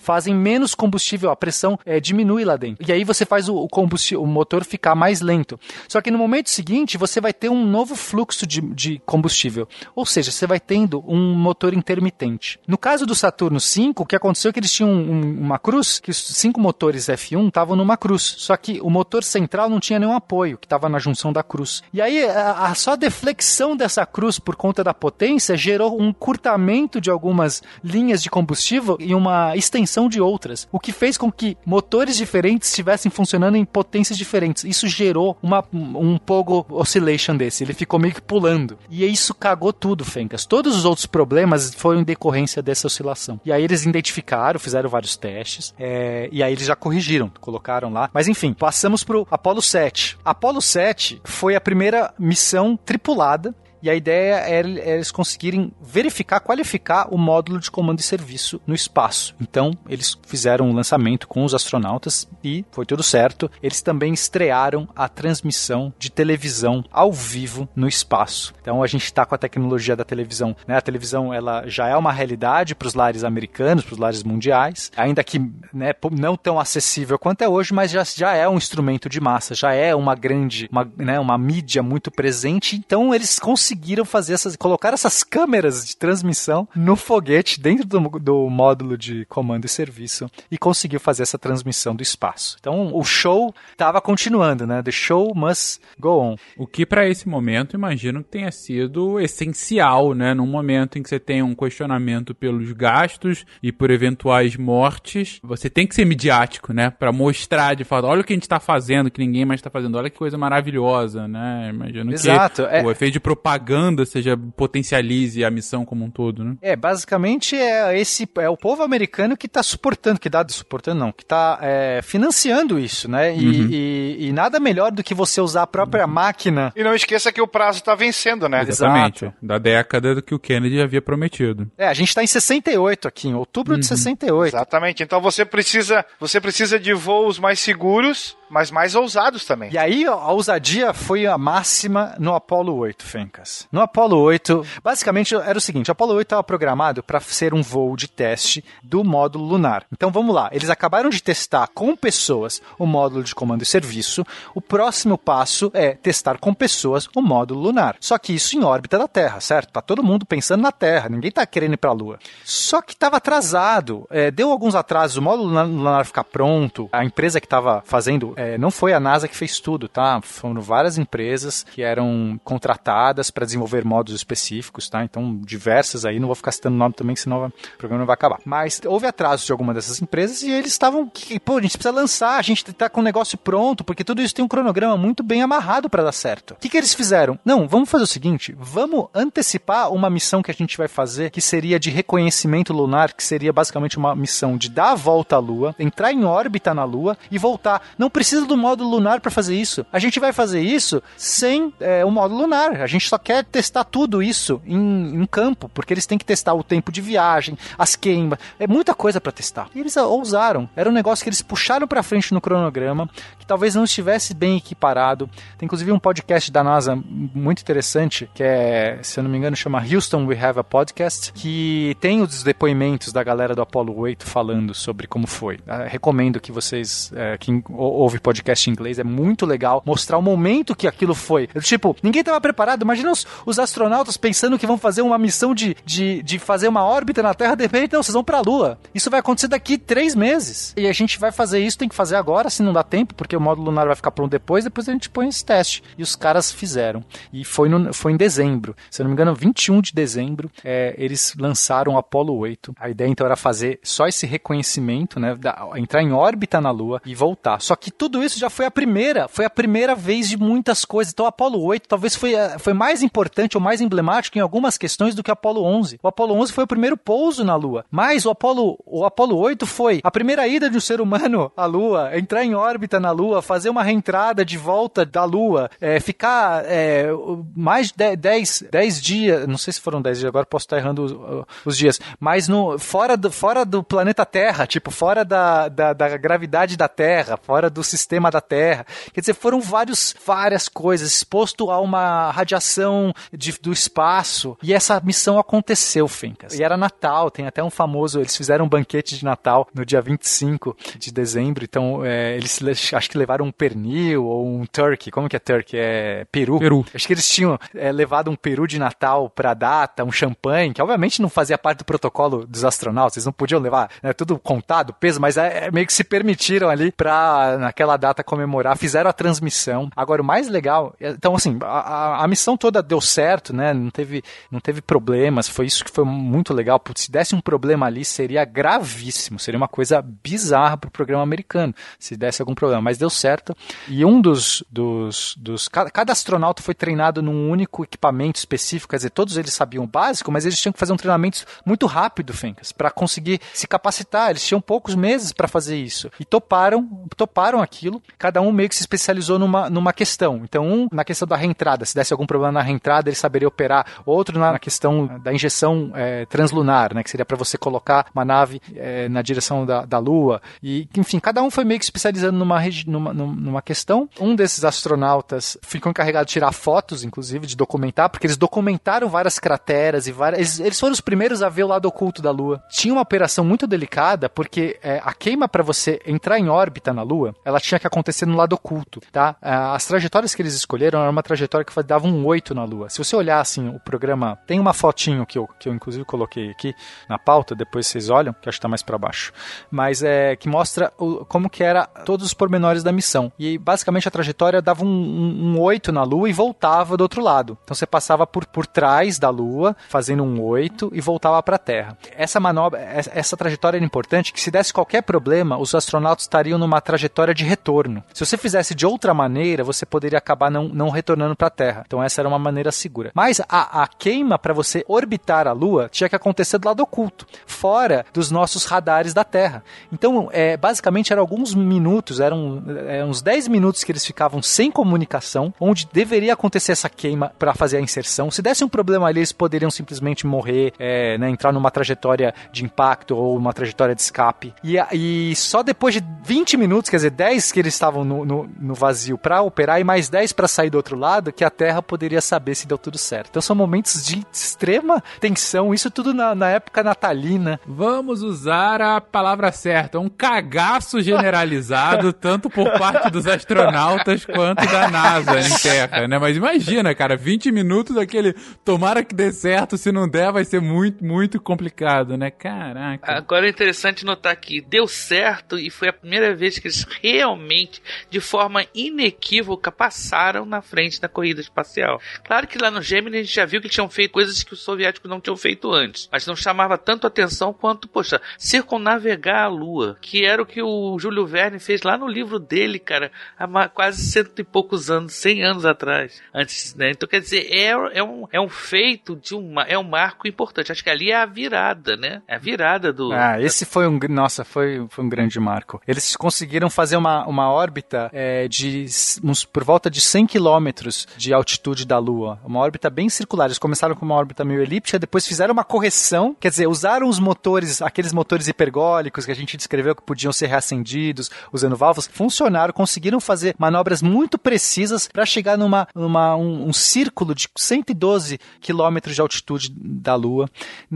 fazem menos combustível, a pressão é, diminui lá dentro. E aí você faz o, o combustível, o motor ficar mais lento. Só que no momento seguinte você vai ter um novo fluxo de, de combustível. Ou seja, você vai tendo um motor intermitente. No caso do Saturno 5, o que aconteceu é que eles tinham um, uma cruz, que os cinco motores F1 estavam numa cruz. Só que o motor central não tinha nenhum apoio, que estava na junção da cruz. E aí a, a só deflexão dessa cruz por conta da potência gerou um curtamento de algumas linhas de combustível e uma extensão de outras, o que fez com que motores diferentes estivessem funcionando em potências diferentes. Isso gerou uma, um pogo oscillation desse, ele ficou meio que pulando. E isso cagou tudo, Fencas. Todos os outros problemas foram em decorrência dessa oscilação. E aí eles identificaram, fizeram vários testes, é, e aí eles já corrigiram, colocaram lá. Mas enfim, passamos pro Apollo 7. Apollo 7 foi a primeira missão tripulada e a ideia era eles conseguirem verificar, qualificar o módulo de comando e serviço no espaço. Então, eles fizeram um lançamento com os astronautas e foi tudo certo. Eles também estrearam a transmissão de televisão ao vivo no espaço. Então, a gente está com a tecnologia da televisão. Né? A televisão ela já é uma realidade para os lares americanos, para os lares mundiais, ainda que né, não tão acessível quanto é hoje, mas já, já é um instrumento de massa, já é uma grande, uma, né, uma mídia muito presente. Então, eles conseguiram conseguiram fazer essas, colocar essas câmeras de transmissão no foguete dentro do, do módulo de comando e serviço e conseguiu fazer essa transmissão do espaço. Então o show estava continuando, né? The show must go on. O que para esse momento imagino que tenha sido essencial, né? Num momento em que você tem um questionamento pelos gastos e por eventuais mortes, você tem que ser midiático, né? Para mostrar de fato, olha o que a gente tá fazendo, que ninguém mais tá fazendo, olha que coisa maravilhosa, né? Imagino Exato, que é... o efeito de propaganda seja potencialize a missão como um todo, né? É, basicamente é esse é o povo americano que tá suportando, que dá suportando não, que tá é, financiando isso, né? E, Uhum. e, e nada melhor do que você usar a própria máquina. E não esqueça que o prazo tá vencendo, né? Exatamente. Da década do que o Kennedy havia prometido. É, a gente tá em 68 aqui, em outubro de 68. Exatamente. Então você precisa, você precisa de voos mais seguros, mas mais ousados também. E aí a ousadia foi a máxima no Apollo 8, Fencas. No Apollo 8, basicamente era o seguinte, o Apollo 8 estava programado para ser um voo de teste do módulo lunar. Então vamos lá, eles acabaram de testar com pessoas o módulo de comando e serviço. O próximo passo é testar com pessoas o módulo lunar. Só que isso em órbita da Terra, certo? Tá todo mundo pensando na Terra, ninguém tá querendo ir para a Lua. Só que estava atrasado, é, deu alguns atrasos, o módulo lunar, ficar pronto. A empresa que estava fazendo, é, não foi a NASA que fez tudo, tá? Foram várias empresas que eram contratadas para desenvolver módulos específicos, tá? Então diversas aí, não vou ficar citando nome também, senão o programa não vai acabar. Mas houve atrasos de alguma dessas empresas e eles estavam, pô, a gente precisa lançar, a gente tá com o negócio pronto, porque tudo isso tem um cronograma muito bem amarrado para dar certo. O que, que eles fizeram? Não, vamos fazer o seguinte, vamos antecipar uma missão que a gente vai fazer, que seria de reconhecimento lunar, que seria basicamente uma missão de dar a volta à Lua, entrar em órbita na Lua e voltar. Não precisa do módulo lunar para fazer isso. A gente vai fazer isso sem é, o módulo lunar. A gente só quer testar tudo isso em, em campo, porque eles têm que testar o tempo de viagem, as queimas, é muita coisa para testar. E eles ousaram. Era um negócio que eles puxaram para frente no cronograma, que talvez não estivesse bem equiparado. Tem inclusive um podcast da NASA muito interessante, que é, se eu não me engano, chama Houston We Have a Podcast, que tem os depoimentos da galera do Apollo 8 falando sobre como foi. Uh, recomendo que vocês, uh, quem ouve podcast em inglês, é muito legal mostrar o momento que aquilo foi. Tipo, ninguém estava preparado. Imagina os, astronautas pensando que vão fazer uma missão de, de, de fazer uma órbita na Terra, de repente, não, vocês vão para a Lua. Isso vai acontecer daqui três meses. E a gente vai fazer isso, tem que fazer agora, se não dá tempo, porque o módulo lunar vai ficar pronto depois, depois a gente põe esse teste. E os caras fizeram. E foi, no, foi em dezembro. Se eu não me engano, 21 de dezembro, é, eles lançaram o Apollo 8. A ideia então era fazer só esse reconhecimento, né? Da, entrar em órbita na Lua e voltar. Só que tudo isso já foi a primeira, foi a primeira vez de muitas coisas. Então o Apollo 8 talvez foi, foi mais importante ou mais emblemático em algumas questões do que o Apollo 11. O Apollo 11 foi o primeiro pouso na Lua, mas o Apollo, o Apollo 8 foi a primeira ida de um ser humano à Lua, entrar em órbita na Lua, fazer uma reentrada de volta da Lua, é, ficar é, mais de 10, 10 dias, não sei se foram 10 dias, agora posso estar errando os, os dias, mas no, fora, do, fora do planeta Terra, tipo, fora da, da, da gravidade da Terra, fora do sistema da Terra. Quer dizer, foram vários, várias coisas, exposto a uma radiação de, do espaço, e essa missão aconteceu, Fencas. E era Natal, tem até um famoso, eles fizeram um banquete de Natal no dia 25 de dezembro, então é, eles acho que levaram um pernil ou um turkey, como que é turkey? É peru? Peru. Acho que eles tinham é, levado um peru de Natal pra data, um champanhe, que obviamente não fazia parte do protocolo dos astronautas, eles não podiam levar né, tudo contado, peso, mas é, é, meio que se permitiram ali pra naquela data comemorar, fizeram a transmissão. Agora, o mais legal, é, então assim, a, a missão toda deu certo, né, não teve, não teve problemas, foi isso que foi muito legal, Putz, se desse um problema ali, seria gravíssimo, seria uma coisa bizarra pro programa americano, se desse algum problema, mas deu certo. E um dos, dos, dos cada, cada astronauta foi treinado num único equipamento específico, quer dizer, todos eles sabiam o básico, mas eles tinham que fazer um treinamento muito rápido, Fencas, para conseguir se capacitar. Eles tinham poucos meses para fazer isso. E toparam, toparam aquilo. Cada um meio que se especializou numa, numa questão. Então, um na questão da reentrada, se desse algum problema na reentrada, ele saberia operar. Outro na, questão da injeção é, translunar, né, que seria para você colocar uma nave é, na direção da, da Lua. E, enfim, cada um foi meio que especializando numa, numa, numa questão. Um desses astronautas ficou encarregado de tirar fotos, inclusive, de documentar, porque eles documentaram várias crateras e várias. Eles, eles foram os primeiros a ver o lado oculto da Lua. Tinha uma operação muito delicada, porque é, a queima para você entrar em órbita na Lua, ela tinha que acontecer no lado oculto, tá? As trajetórias que eles escolheram era uma trajetória que dava um 8 na Lua. Se você olhar assim, o programa. Tem uma fotinho que eu, que eu inclusive coloquei aqui na pauta, depois vocês olham, que acho que tá mais para baixo. Mas é que mostra o, como que era todos os pormenores da missão. E basicamente a trajetória dava um, um, um 8 na Lua e voltava do outro lado. Então você passava por, por trás da Lua, fazendo um 8 e voltava para a Terra. Essa manobra, essa trajetória era importante, que se desse qualquer problema, os astronautas estariam numa trajetória de retorno. Se você fizesse de outra maneira, você poderia acabar não, não retornando para a Terra. Então essa era uma maneira segura. Mas a, a queima para você orbitar a Lua tinha que acontecer do lado oculto, fora dos nossos radares da Terra. Então, é, basicamente, eram alguns minutos, eram é, uns 10 minutos que eles ficavam sem comunicação, onde deveria acontecer essa queima para fazer a inserção. Se desse um problema ali, eles poderiam simplesmente morrer, é, né, entrar numa trajetória de impacto ou uma trajetória de escape. E, e só depois de 20 minutos, quer dizer, 10 que eles estavam no, no, no vazio para operar e mais 10 para sair do outro lado, que a Terra poderia saber se deu tudo certo. Então são momentos de extrema tensão, isso tudo na, na época natalina. Vamos usar a palavra certa, um cagaço generalizado, tanto por parte dos astronautas quanto da NASA em Terra, né? Mas imagina, cara, 20 minutos aquele tomara que dê certo, se não der vai ser muito, muito complicado, né? Caraca. Agora é interessante notar que deu certo e foi a primeira vez que eles realmente, de forma inequívoca, passaram na frente da corrida espacial. Claro que lá no Gemini a gente já viu que tinham feito coisas que os soviéticos não tinham feito antes, mas não chamava tanto atenção quanto, poxa, circunnavegar a Lua, que era o que o Júlio Verne fez lá no livro dele, cara, há quase cento e poucos anos, cem anos atrás, antes, né? Então quer dizer, é, é, um, é um feito de uma, é um marco importante. Acho que ali é a virada, né? É a virada do. Ah, esse foi um, nossa, foi, foi um grande marco. Eles conseguiram fazer uma, uma órbita é, de uns, por volta de 100 quilômetros de altitude da Lua Lua. Uma órbita bem circular. Eles começaram com uma órbita meio elíptica, depois fizeram uma correção, quer dizer, usaram os motores, aqueles motores hipergólicos que a gente descreveu que podiam ser reacendidos usando válvulas, funcionaram, conseguiram fazer manobras muito precisas para chegar numa, numa um, um, círculo de 112 quilômetros de altitude da Lua.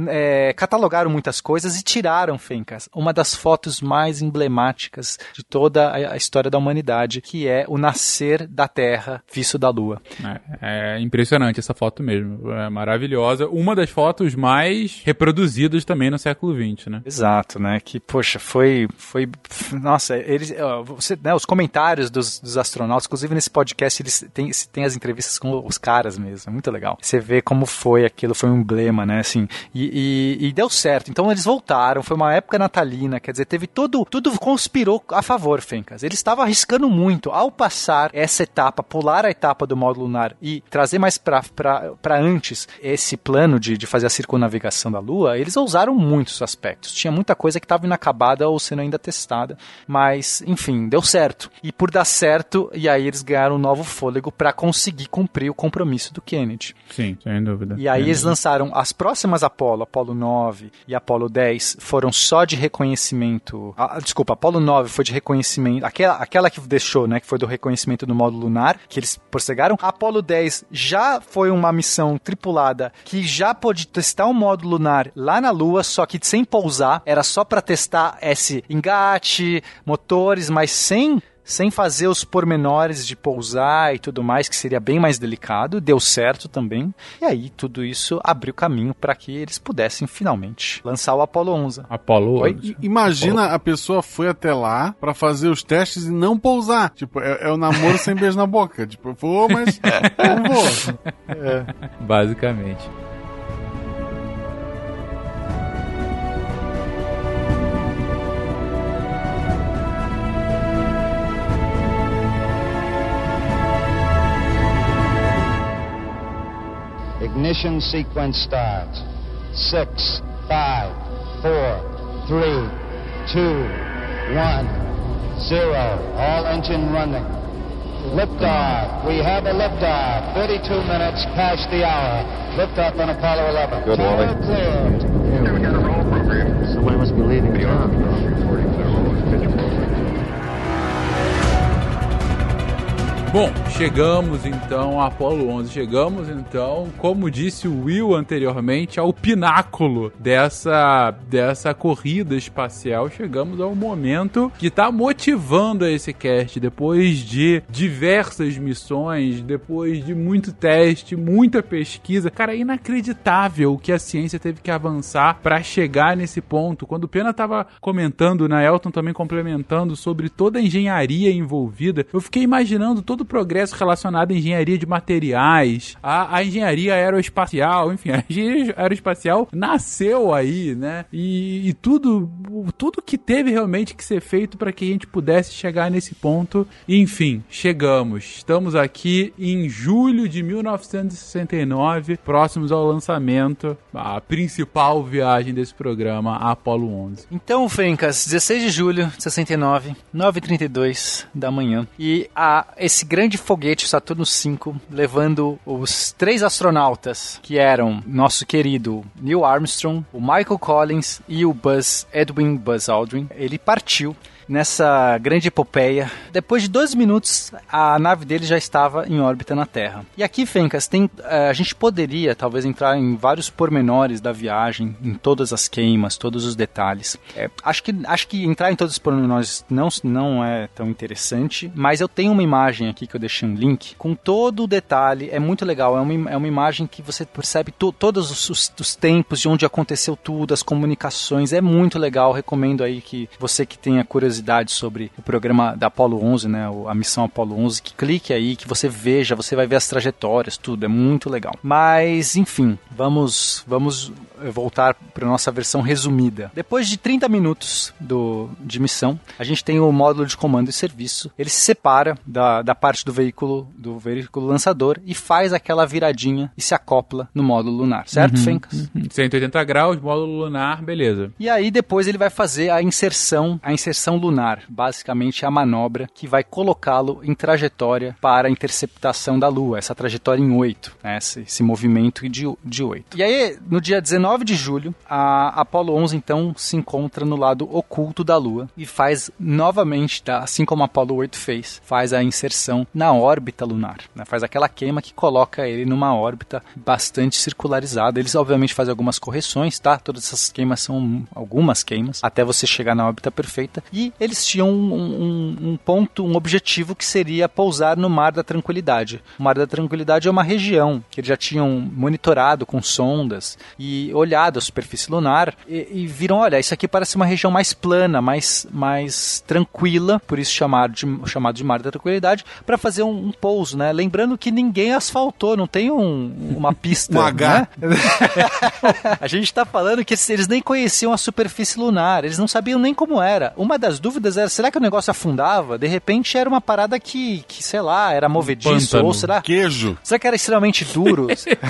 É, catalogaram muitas coisas e tiraram, Fencas, uma das fotos mais emblemáticas de toda a, história da humanidade, que é o nascer da Terra visto da Lua. É, é impressionante essa foto mesmo. É maravilhosa. Uma das fotos mais reproduzidas também no século XX, né? Exato, né? Que, poxa, foi. foi nossa, eles. Você, né, os comentários dos, dos astronautas, inclusive nesse podcast, eles têm, têm as entrevistas com os caras mesmo. É muito legal. Você vê como foi aquilo, foi um emblema, né? Assim, e, e, e deu certo. Então eles voltaram, foi uma época natalina, quer dizer, teve tudo. Tudo conspirou a favor, Fencas. Eles estavam arriscando muito. Ao passar essa etapa, pular a etapa do módulo lunar e trazer mais para antes esse plano de, de fazer a circunnavigação da Lua, eles ousaram muitos aspectos. Tinha muita coisa que estava inacabada ou sendo ainda testada, mas enfim, deu certo. E por dar certo, e aí eles ganharam um novo fôlego para conseguir cumprir o compromisso do Kennedy. Sim, sem dúvida. E aí eles lançaram as próximas Apollo, Apollo 9 e Apollo 10, foram só de reconhecimento. Ah, desculpa, Apollo 9 foi de reconhecimento, aquela, aquela que deixou, né, que foi do reconhecimento do módulo lunar, que eles possegaram. A Apollo 10 já foi uma missão tripulada que já pôde testar um módulo lunar lá na Lua, só que sem pousar, era só para testar esse engate, motores, mas sem sem fazer os pormenores de pousar e tudo mais, que seria bem mais delicado, deu certo também. E aí tudo isso abriu caminho para que eles pudessem finalmente lançar o Apollo 11. Apollo 11. Imagina Apollo. a pessoa foi até lá para fazer os testes e não pousar. Tipo, é, é o namoro sem beijo na boca. Tipo, eu vou, mas não vou. É. Basicamente. Ignition sequence starts. Six, five, four, three, two, one, zero. All engine running. Liftoff. We have a liftoff. 32 minutes past the hour. Liftoff on Apollo 11. Good morning. cleared. Yeah, we got a roll program. Somebody must be leaving town. Reporting to the roll Bom, chegamos então a Apollo 11. Chegamos então, como disse o Will anteriormente, ao pináculo dessa, dessa corrida espacial. Chegamos ao momento que está motivando esse cast. Depois de diversas missões, depois de muito teste, muita pesquisa. Cara, é inacreditável o que a ciência teve que avançar para chegar nesse ponto. Quando o Pena estava comentando, na Elton também complementando sobre toda a engenharia envolvida, eu fiquei imaginando todo progresso relacionado à engenharia de materiais, à engenharia aeroespacial, enfim, a engenharia aeroespacial nasceu aí, né? E, e tudo, tudo que teve realmente que ser feito para que a gente pudesse chegar nesse ponto. Enfim, chegamos. Estamos aqui em julho de 1969, próximos ao lançamento, a principal viagem desse programa, a Apollo 11. Então, Fencas, 16 de julho de 69, 9h32 da manhã. E a, esse grande foguete Saturno V levando os três astronautas que eram nosso querido Neil Armstrong, o Michael Collins e o Buzz Edwin Buzz Aldrin. Ele partiu nessa grande epopeia. Depois de dois minutos, a nave dele já estava em órbita na Terra. E aqui, Fencas, tem, a gente poderia talvez entrar em vários pormenores da viagem, em todas as queimas, todos os detalhes. É, acho, que, acho que entrar em todos os pormenores não, não é tão interessante, mas eu tenho uma imagem aqui que eu deixei um link com todo o detalhe. É muito legal. É uma, é uma imagem que você percebe to, todos os, os, os tempos de onde aconteceu tudo, as comunicações. É muito legal. Recomendo aí que você que tenha curiosidade sobre o programa da Apollo 11, né, a missão Apollo 11, que clique aí, que você veja, você vai ver as trajetórias, tudo, é muito legal. Mas, enfim, vamos vamos voltar para nossa versão resumida. Depois de 30 minutos do, de missão, a gente tem o módulo de comando e serviço. Ele se separa da, da parte do veículo do veículo lançador e faz aquela viradinha e se acopla no módulo lunar, certo, Uhum, Fencas? uhum. 180 graus, módulo lunar, beleza. E aí depois ele vai fazer a inserção, a inserção lunar. Basicamente é a manobra que vai colocá-lo em trajetória para a interceptação da Lua, essa trajetória em 8, né? esse, esse movimento de, de 8. E aí, no dia 19 de julho, a Apollo 11 então se encontra no lado oculto da Lua e faz novamente, tá? assim como a Apollo 8 fez, faz a inserção na órbita lunar. Né? Faz aquela queima que coloca ele numa órbita bastante circularizada. Eles obviamente fazem algumas correções, tá? Todas essas queimas são algumas queimas, até você chegar na órbita perfeita. E eles tinham um, um, um ponto, um objetivo que seria pousar no Mar da Tranquilidade. O Mar da Tranquilidade é uma região que eles já tinham monitorado com sondas e olhado a superfície lunar e, e viram, olha, isso aqui parece uma região mais plana, mais, mais tranquila, por isso chamado de, chamado de Mar da Tranquilidade, para fazer um, um, pouso, né? Lembrando que ninguém asfaltou, não tem um, uma pista. um H. Né? a gente está falando que eles nem conheciam a superfície lunar, eles não sabiam nem como era. Uma das dúvidas era, será que o negócio afundava? De repente era uma parada que, que sei lá, era movediço, Pântano. ou será... Queijo. Será que era extremamente duro?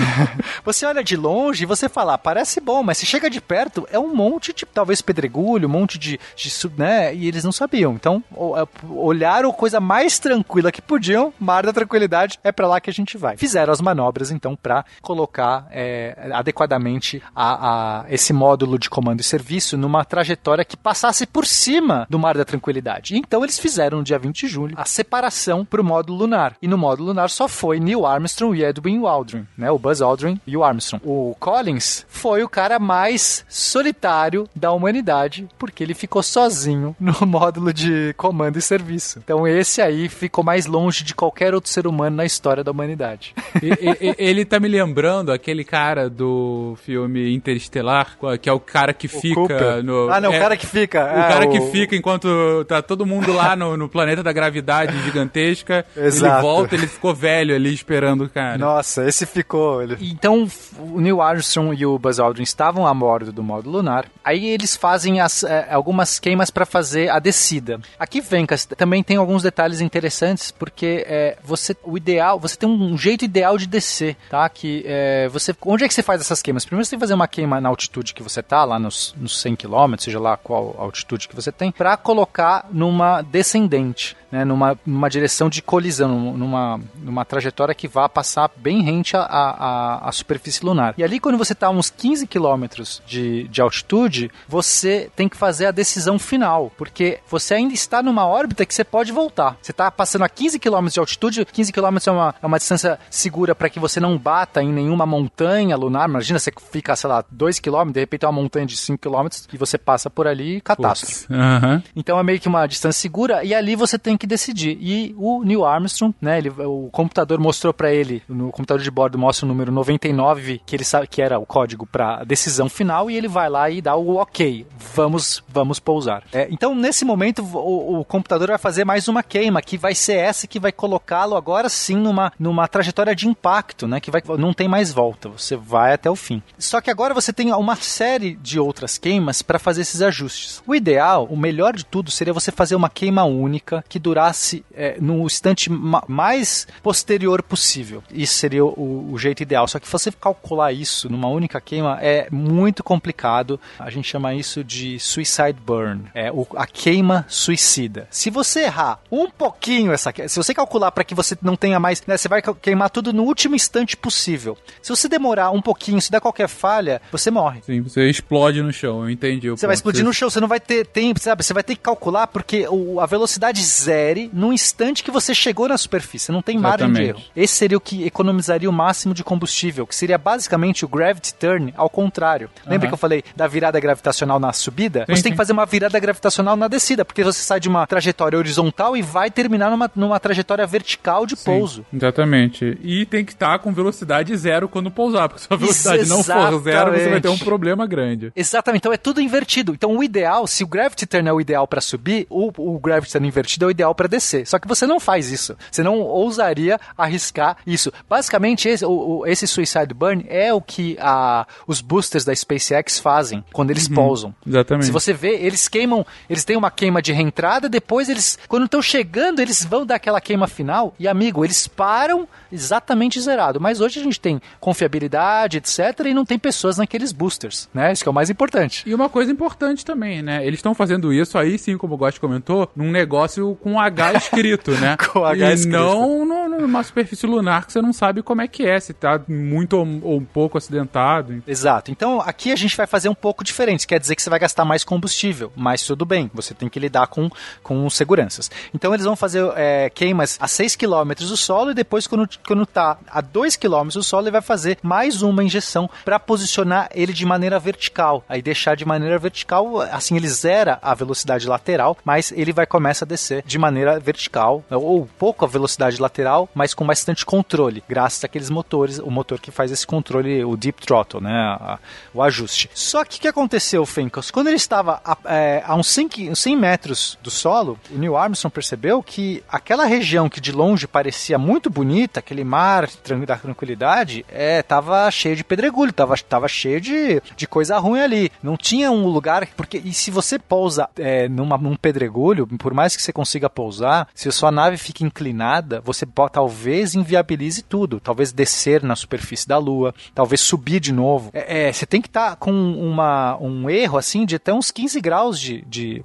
você olha de longe e você fala, ah, parece bom, mas se chega de perto, é um monte de, talvez, pedregulho, um monte de, de né? E eles não sabiam. Então, é, olharam coisa mais tranquila que podiam, mar da tranquilidade, é para lá que a gente vai. Fizeram as manobras, então, para colocar é, adequadamente a, a, esse módulo de comando e serviço numa trajetória que passasse por cima do mar da tranquilidade. Então, eles fizeram no dia 20 de julho a separação para o módulo lunar. E no módulo lunar só foi Neil Armstrong e Edwin Aldrin, né? O Buzz Aldrin e o Armstrong. O Collins foi o cara mais solitário da humanidade, porque ele ficou sozinho no módulo de comando e serviço. Então esse aí ficou mais longe de qualquer outro ser humano na história da humanidade. E- e- e- ele tá me lembrando aquele cara do filme Interestelar, que é o cara que fica Cooper. no. Ah, não, o é, cara que fica. O é, cara que o- fica enquanto tá todo mundo lá no, no planeta da gravidade gigantesca. Ele Exato. volta, ele ficou velho ali esperando o cara. Nossa, esse ficou. Então, o Neil Armstrong e o Buzz Aldrin estavam a bordo do módulo lunar. Aí eles fazem as, eh, algumas queimas para fazer a descida. Aqui, Vencas, também tem alguns detalhes interessantes, porque eh, você, o ideal, você tem um jeito ideal de descer, tá? Que eh, você, onde é que você faz essas queimas? Primeiro você tem que fazer uma queima na altitude que você tá, lá nos, nos 100 km, seja lá qual altitude que você tem, para colocar numa descendente. Né, numa, numa direção de colisão, numa, numa trajetória que vá passar bem rente à, à, à superfície lunar. E ali, quando você está uns 15 quilômetros de, de altitude, você tem que fazer a decisão final, porque você ainda está numa órbita que você pode voltar. Você está passando a 15 quilômetros de altitude, 15 quilômetros é uma, é uma distância segura para que você não bata em nenhuma montanha lunar. Imagina, você fica, sei lá, 2 quilômetros, de repente é uma montanha de 5 quilômetros e você passa por ali, catástrofe. Aham. Então é meio que uma distância segura e ali você tem que decidir. E o Neil Armstrong, né, ele, o computador mostrou para ele, no computador de bordo mostra o número 99, que ele sabe que era o código para decisão final e ele vai lá e dá o OK. Vamos, vamos pousar. É, então nesse momento o, o computador vai fazer mais uma queima, que vai ser essa que vai colocá-lo agora sim numa, numa trajetória de impacto, né, que vai, não tem mais volta. Você vai até o fim. Só que agora você tem uma série de outras queimas para fazer esses ajustes. O ideal, o melhor de tudo, seria você fazer uma queima única que durasse é, no instante ma- mais posterior possível. Isso seria o, o jeito ideal. Só que você calcular isso numa única queima é muito complicado. A gente chama isso de suicide burn. É o- a queima suicida. Se você errar um pouquinho essa se você calcular para que você não tenha mais, né, você vai queimar tudo no último instante possível. Se você demorar um pouquinho, se der qualquer falha, você morre. Sim, você explode no chão, eu entendi. Você vai explodir no chão, você não vai ter tempo, sabe? Você vai ter que calcular porque o- a velocidade zere no instante que você chegou na superfície. Não tem margem de erro. Esse seria o que economizaria o máximo de combustível, que seria basicamente o gravity turn ao contrário. Lembra que eu falei da virada gravitacional na subida? Sim, você tem sim. que fazer uma virada gravitacional na descida, porque você sai de uma trajetória horizontal e vai terminar numa, numa trajetória vertical de Sim, pouso. Exatamente. E tem que estar com velocidade zero quando pousar, porque se a velocidade não for zero, você vai ter um problema grande. Exatamente, então é tudo invertido. Então o ideal, se o gravity turn é o ideal para subir, o, o gravity turn invertido é o ideal para descer. Só que você não faz isso. Você não ousaria arriscar isso. Basicamente, esse, o, o- esse suicide burn é o que a, os boosters da SpaceX fazem quando eles Uhum, pousam. exatamente. Se você vê, eles queimam, eles têm uma queima de reentrada, depois eles, quando estão chegando, eles vão dar aquela queima final e, amigo, eles param exatamente zerado. Mas hoje a gente tem confiabilidade, etc, e não tem pessoas naqueles boosters, né? Isso que é o mais importante. E uma coisa importante também, né? Eles estão fazendo isso, aí sim, como o Gosto comentou, num negócio com H escrito, né? Com H e escrito. não no- numa superfície lunar que você não sabe como é que é, se tá muito ou, ou um pouco acidentado. Exato. Então aqui a gente vai fazer um pouco diferente. Quer dizer que você vai gastar mais combustível, mas tudo bem. Você tem que lidar com, com seguranças. Então eles vão fazer é, queimas a 6 km do solo e depois, quando, quando tá a 2 km do solo, ele vai fazer mais uma injeção para posicionar ele de maneira vertical. Aí deixar de maneira vertical, assim ele zera a velocidade lateral, mas ele vai começar a descer de maneira vertical, ou pouco a velocidade lateral, mas com bastante controle, graças àqueles motores, o motor que faz esse controle, o deep throttle, né, a- o ajuste. Só que o que aconteceu, Fencos? Quando ele estava a, é, a uns 5, 100 metros do solo, o Neil Armstrong percebeu que aquela região que de longe parecia muito bonita, aquele mar da tranquilidade, é, cheio de pedregulho, tava, tava cheio de, de coisa ruim ali. Não tinha um lugar, porque e se você pousa é, numa, num pedregulho, por mais que você consiga pousar, se a sua nave fica inclinada, você po- talvez inviabilize tudo. Talvez descer na superfície da Lua, talvez subir de novo. É, é, você tem que estar com uma, um erro assim de até uns 15 graus de. de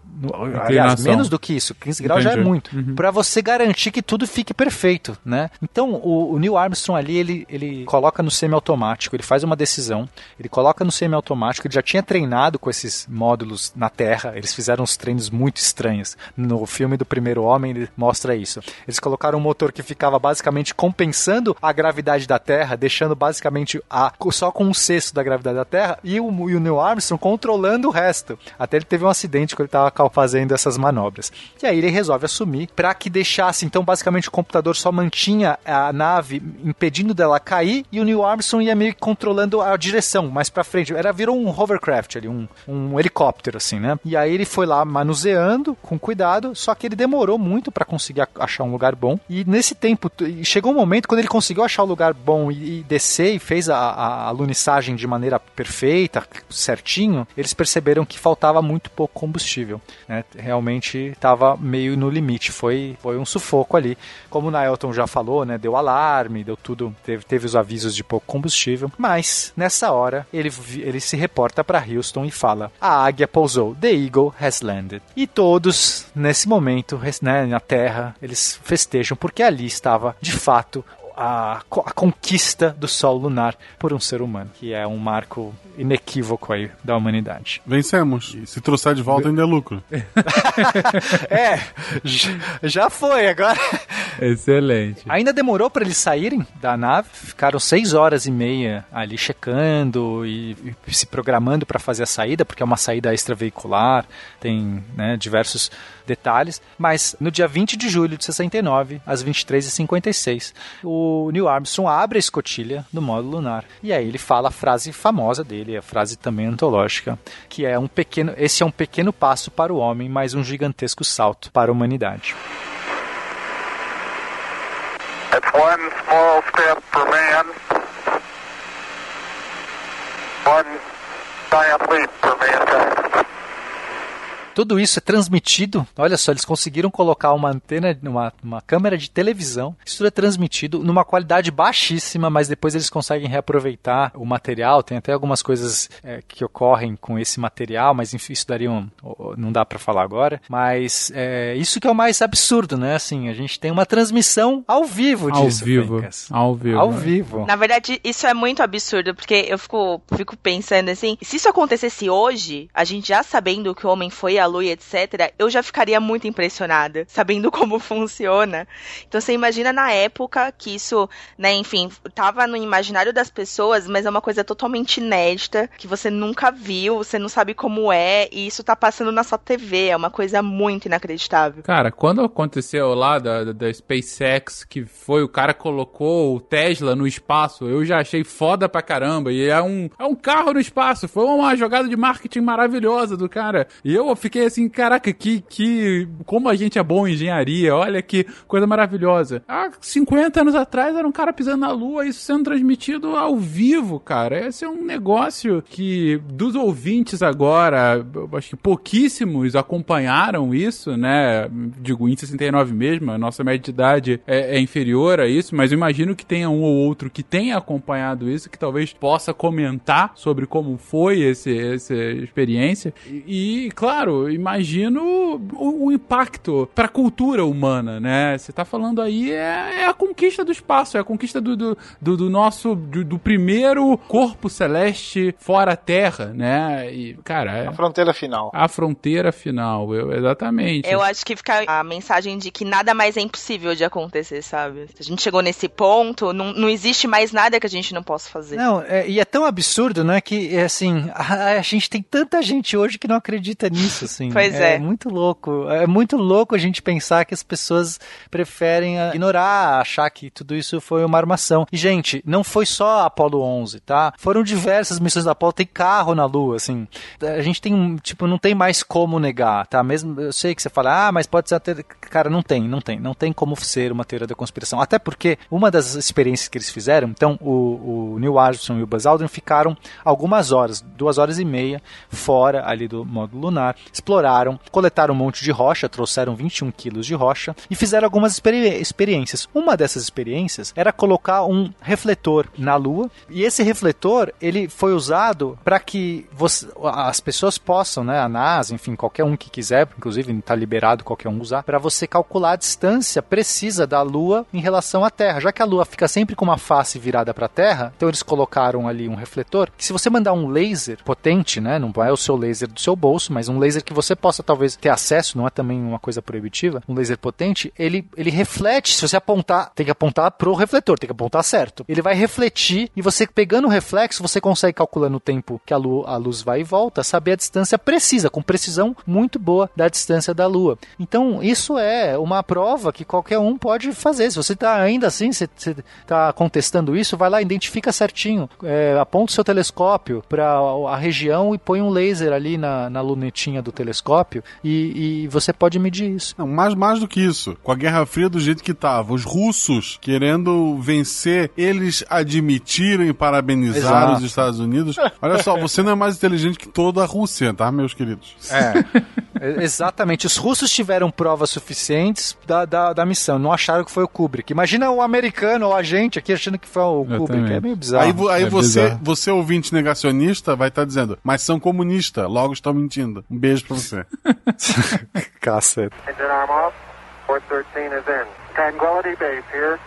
aliás, menos do que isso. 15 graus já é Entendi. muito. Uhum. Pra você garantir que tudo fique perfeito, né? Então, o, o Neil Armstrong ali, ele, ele coloca no semiautomático, ele faz uma decisão, ele coloca no semiautomático, ele já tinha treinado com esses módulos na Terra, eles fizeram uns treinos muito estranhos. No filme do Primeiro Homem, ele mostra isso. Eles colocaram um motor que ficava basicamente compensando a gravidade da Terra, deixando basicamente a, só com um sexto da gravidade da Terra, e o, e o Neil Armstrong controlando o resto. Até ele teve um acidente quando ele estava fazendo essas manobras. E aí ele resolve assumir para que deixasse, então basicamente o computador só mantinha a nave impedindo dela cair e o Neil Armstrong ia meio que controlando a direção mais para frente. Era virou um hovercraft ali, um, um helicóptero assim, né? E aí ele foi lá manuseando com cuidado, só que ele demorou muito para conseguir achar um lugar bom. E nesse tempo chegou um momento quando ele conseguiu achar o lugar bom e, e descer e fez a, a, a lunissagem de maneira perfeita, certinho, eles perceberam que faltava muito pouco combustível. né? Realmente estava meio no limite. Foi, foi um sufoco ali. Como o Naelton já falou, né? Deu alarme, deu tudo, teve, teve os avisos de pouco combustível. Mas nessa hora ele, ele se reporta para Houston e fala: a águia pousou. The Eagle has landed. E todos nesse momento, né, na Terra, eles festejam porque ali estava de fato a, a conquista do Sol lunar por um ser humano, que é um marco inequívoco aí da humanidade. Vencemos. E se trouxer de volta, ainda é lucro. é, já foi, agora. Excelente. Ainda demorou para eles saírem da nave, ficaram seis horas e meia ali checando e, e se programando para fazer a saída, porque é uma saída extraveicular, tem né, diversos detalhes. Mas no dia 20 de julho de 69, às 23h56, o Neil Armstrong abre a escotilha do módulo lunar. E aí ele fala a frase famosa dele, a frase também antológica, que é um pequeno, esse é um pequeno passo para o homem, mas um gigantesco salto para a humanidade. It's one small step for man, one giant leap for mankind. Tudo isso é transmitido. Olha só, eles conseguiram colocar uma antena, uma, uma câmera de televisão. Isso tudo é transmitido numa qualidade baixíssima, mas depois eles conseguem reaproveitar o material. Tem até algumas coisas é, que ocorrem com esse material, mas enfim, isso daria um, não dá para falar agora. Mas é, isso que é o mais absurdo, né? Assim, a gente tem uma transmissão ao vivo Ao disso. vivo. Ao vivo. Ao vivo. Na verdade, isso é muito absurdo, porque eu fico, fico pensando assim, se isso acontecesse hoje, a gente já sabendo que o homem foi à lua etc., eu já ficaria muito impressionada, sabendo como funciona. Então você imagina na época que isso, né, enfim, tava no imaginário das pessoas, mas é uma coisa totalmente inédita, que você nunca viu, você não sabe como é, e isso tá passando na sua TV, é uma coisa muito inacreditável. Cara, quando aconteceu lá da- da SpaceX, que foi o cara colocou o Tesla no espaço, eu já achei foda pra caramba. E é um, é um carro no espaço. Foi uma jogada de marketing maravilhosa do cara. E eu fiquei assim, caraca, que, que. Como a gente é bom em engenharia, olha que coisa maravilhosa. Há 50 anos atrás era um cara pisando na lua, isso sendo transmitido ao vivo, cara. Esse é um negócio que, dos ouvintes agora, acho que pouquíssimos acompanharam isso, né? Digo, em 69 mesmo, a nossa média de idade é, é inferior a isso, mas imagino que tenha um ou outro que tenha acompanhado isso, que talvez possa comentar sobre como foi esse, essa experiência. E, e, claro, eu imagino o, o impacto para a cultura humana, né? Você tá falando aí é, é, a conquista do espaço, é a conquista do, do, do, do nosso do, do, primeiro corpo celeste fora a Terra, né? E cara, é, a fronteira final. A fronteira final, eu, exatamente. Eu acho que fica a mensagem de que nada mais é impossível de acontecer, sabe? Se a gente chegou nesse ponto, não, não existe mais nada que a gente não possa fazer. Não, é, e é tão absurdo, né? Que assim, a, a, gente tem tanta gente hoje que não acredita nisso, assim. Pois é. É muito louco. É muito louco a gente pensar que as pessoas preferem ah, ignorar, achar que tudo isso foi uma armação. E, gente, não foi só a Apollo 11, tá? Foram diversas missões da Apollo, tem carro na Lua, assim. A gente tem, tipo, não tem mais como negar, tá? Mesmo, eu sei que você fala, ah, mas pode ser até... Cara, não tem, não tem. Não tem como ser uma teoria da conspiração. Até porque uma das experiências que eles fizeram, então, o, o Neil Armstrong e o Buzz Aldrin ficaram algumas horas, duas horas e meia, fora ali do módulo lunar, exploraram, coletaram um monte de rocha, trouxeram 21 quilos de rocha e fizeram algumas experi experiências. Uma dessas experiências era colocar um refletor na Lua e esse refletor ele foi usado para que você, as pessoas possam, né, a NASA, enfim, qualquer um que quiser, inclusive está liberado qualquer um usar, para você calcular a distância precisa da Lua em relação à Terra. Já que a Lua fica sempre com uma face virada para a Terra, então eles colocaram ali um refletor que se você mandar um laser potente, né, não é o seu laser do seu bolso, mas um laser que você possa talvez ter acesso, não é também uma coisa proibitiva, um laser potente, ele, ele reflete, se você apontar, tem que apontar pro refletor, tem que apontar certo. Ele vai refletir e você pegando o reflexo, você consegue calculando o tempo que a, lua, a luz vai e volta, saber a distância precisa, com precisão muito boa da distância da Lua. Então, isso é uma prova que qualquer um pode fazer. Se você está ainda assim, você está contestando isso, vai lá, identifica certinho, é, aponta o seu telescópio para a região e põe um laser ali na, na lunetinha do telescópio e, e você pode medir isso. Não, mais, mais do que isso. Com a Guerra Fria do jeito que estava, os russos querendo vencer, eles admitiram e parabenizar Exato. os Estados Unidos. Olha só, você não é mais inteligente que toda a Rússia, tá, meus queridos? É. Exatamente. Os russos tiveram provas suficientes da, da, da, missão. Não acharam que foi o Kubrick. Imagina o americano ou a gente aqui achando que foi o Kubrick. É meio bizarro. Aí, aí é você, bizarro. você, ouvinte negacionista, vai estar tá dizendo, mas são comunistas, logo estão mentindo. Um beijo pra você. Caceta. Engine arm off. 413 is in. Tranquility Base here.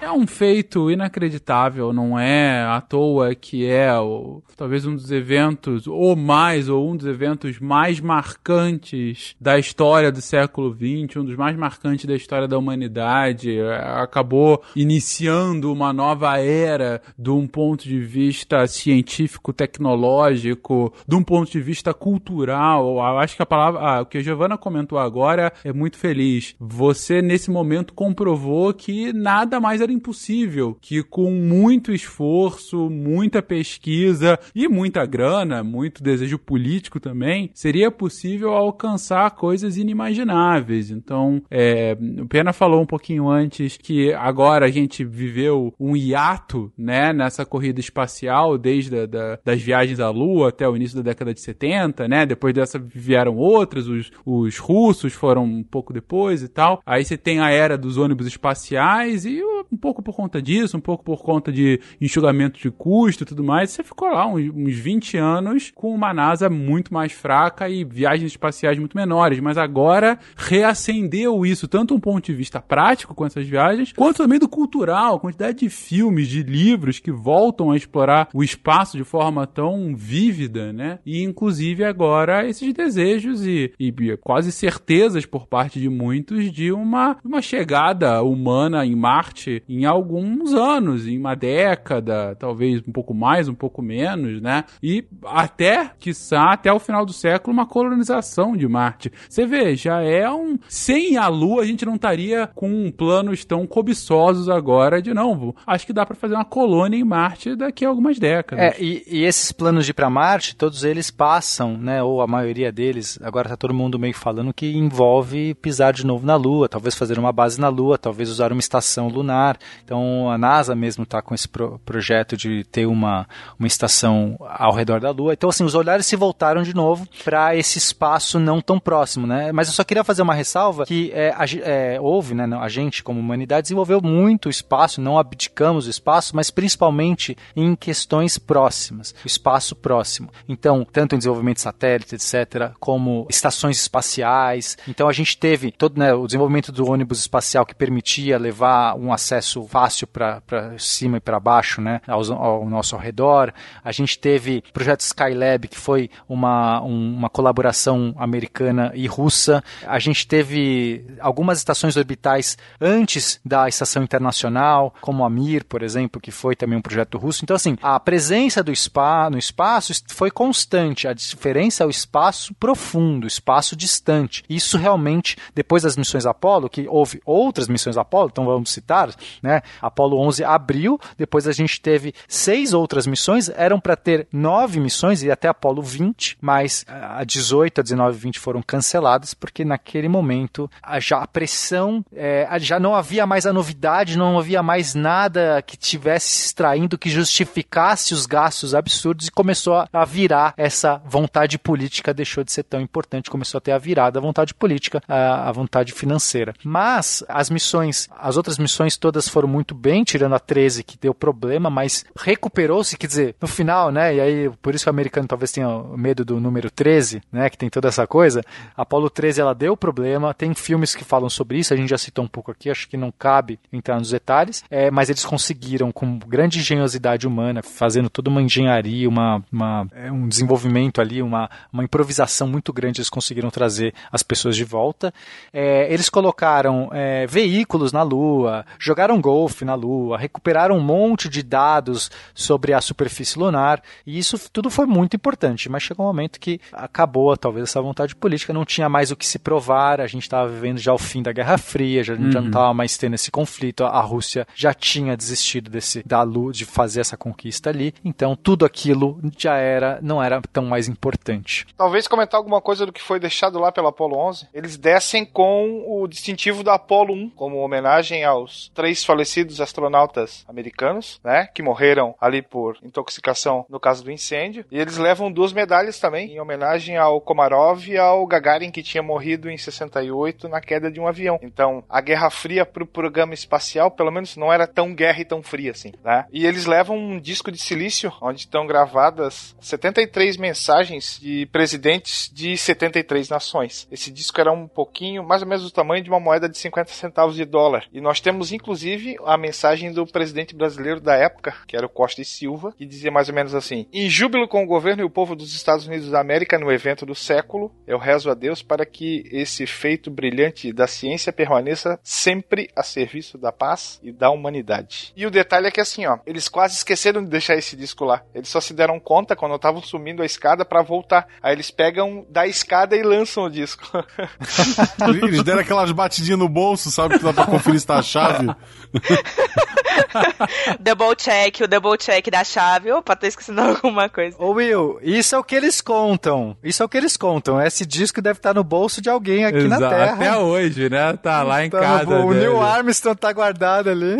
É um feito inacreditável, não é à toa que é o, talvez um dos eventos, ou mais, ou um dos eventos mais marcantes da história do século XX, um dos mais marcantes da história da humanidade. Acabou iniciando uma nova era de um ponto de vista científico, tecnológico, de um ponto de vista cultural. Eu acho que a palavra, ah, o que a Giovana comentou agora é muito feliz. Você, nesse momento, comprovou que nada mais era impossível, que com muito esforço, muita pesquisa e muita grana, muito desejo político também, seria possível alcançar coisas inimagináveis. Então, é, o Pena falou um pouquinho antes que agora a gente viveu um hiato, né, nessa corrida espacial, desde a, da, das viagens à Lua até o início da década de 70, né, depois dessa vieram outras, os, os russos foram um pouco depois e tal. Aí você tem a era dos ônibus espaciais, e um pouco por conta disso, um pouco por conta de enxugamento de custo e tudo mais, você ficou lá uns, uns 20 anos com uma NASA muito mais fraca e viagens espaciais muito menores, mas agora reacendeu isso, tanto um ponto de vista prático com essas viagens, quanto também do cultural, a quantidade de filmes, de livros que voltam a explorar o espaço de forma tão vívida, né? E inclusive agora esses desejos e, e quase certezas por parte de muitos de uma, uma chegada humana em Marte em alguns anos, em uma década, talvez um pouco mais, um pouco menos, né? E até, quiçá, até o final do século, uma colonização de Marte. Você vê, já é um. Sem a Lua, a gente não estaria com planos tão cobiçosos agora de não. Acho que dá para fazer uma colônia em Marte daqui a algumas décadas. É, e, e esses planos de ir para Marte, todos eles passam, né? Ou a maioria deles, agora tá todo mundo meio falando que envolve pisar de novo na Lua, talvez fazer uma base na Lua, talvez usar uma estação lunar. Então a NASA mesmo está com esse pro projeto de ter uma, uma estação ao redor da Lua. Então assim, os olhares se voltaram de novo para esse espaço não tão próximo, né? Mas eu só queria fazer uma ressalva que é, é, houve, né, a gente como humanidade desenvolveu muito o espaço, não abdicamos o espaço, mas principalmente em questões próximas, o espaço próximo. Então, tanto em desenvolvimento de satélites, etc., como estações espaciais. Então a gente teve todo né, o desenvolvimento do ônibus espacial que permitia levar um acesso fácil para cima e para baixo, né, ao, ao nosso redor. A gente teve o projeto Skylab, que foi uma, um, uma colaboração americana e russa. A gente teve algumas estações orbitais antes da estação internacional, como a Mir, por exemplo, que foi também um projeto russo. Então, assim, a presença do spa no espaço foi constante. A diferença é o espaço profundo, espaço distante. Isso realmente, depois das missões Apollo, que houve outras missões Apollo, então vamos citar, né? Apollo 11 abriu, depois a gente teve seis outras missões, eram para ter nove missões e até Apollo 20, mas a 18, a 19 e 20 foram canceladas porque naquele momento a, já a pressão, é, já não havia mais a novidade, não havia mais nada que tivesse se extraindo que justificasse os gastos absurdos e começou a, a virar essa vontade política, deixou de ser tão importante, começou a ter a virada a vontade política, a, a vontade financeira. Mas as missões, as outras missões todas foram muito bem, tirando a 13 que deu problema, mas recuperou-se, quer dizer, no final, né? E aí por isso que o americano talvez tenha medo do número 13, né, que tem toda essa coisa. A Apollo 13 ela deu problema, tem filmes que falam sobre isso, a gente já citou um pouco aqui, acho que não cabe entrar nos detalhes, é, mas eles conseguiram com grande engenhosidade humana, fazendo toda uma engenharia, uma, uma é, um desenvolvimento ali, uma, uma improvisação muito grande, eles conseguiram trazer as pessoas de volta. É, eles colocaram é, veículos na Lua, jogaram golfe na Lua, recuperaram um monte de dados sobre a superfície lunar, e isso tudo foi muito importante, mas chegou um momento que acabou talvez essa vontade política, não tinha mais o que se provar, a gente estava vivendo já o fim da Guerra Fria, já, uhum. já não estava mais tendo esse conflito, a Rússia já tinha desistido desse da luz de fazer essa conquista ali, então tudo aquilo já era, não era tão mais importante. Talvez comentar alguma coisa do que foi deixado lá pela Apollo 11. Eles descem com o distintivo da Apollo 1, como homenagem aos três falecidos astronautas americanos, né, que morreram ali por intoxicação no caso do incêndio, e eles levam duas medalhas também em homenagem ao Komarov e ao Gagarin que tinha morrido em 68 na queda de um avião. Então, a Guerra Fria para o programa espacial, pelo menos não era tão guerra e tão fria assim, né? E eles levam um disco de silício onde estão gravadas 73 mensagens de presidentes de 73 nações. Esse disco era um pouquinho, mais ou menos do tamanho de uma moeda de 50 centavos de dólar. E nós temos inclusive a mensagem do presidente brasileiro da época, que era o Costa e Silva, que dizia mais ou menos assim: "Em júbilo com o governo e o povo dos Estados Unidos da América no evento do século, eu rezo a Deus para que esse feito brilhante da ciência permaneça sempre a serviço da paz e da humanidade. E o detalhe é que assim, ó, eles quase esqueceram de deixar esse disco lá. Eles só se deram conta quando estavam sumindo a escada para voltar. Aí eles pegam da escada e lançam o disco. eles deram aquelas batidinhas no bolso, sabe? Que dá pra tá a chave. double check, o double check da chave. Opa, tô esquecendo alguma coisa. Ô Will, isso é o que eles contam. Isso é o que eles contam. Esse disco deve estar no bolso de alguém aqui Exato. na Terra. Até hoje, né? Tá lá em Tá casa. o dele. Neil Armstrong tá guardado ali.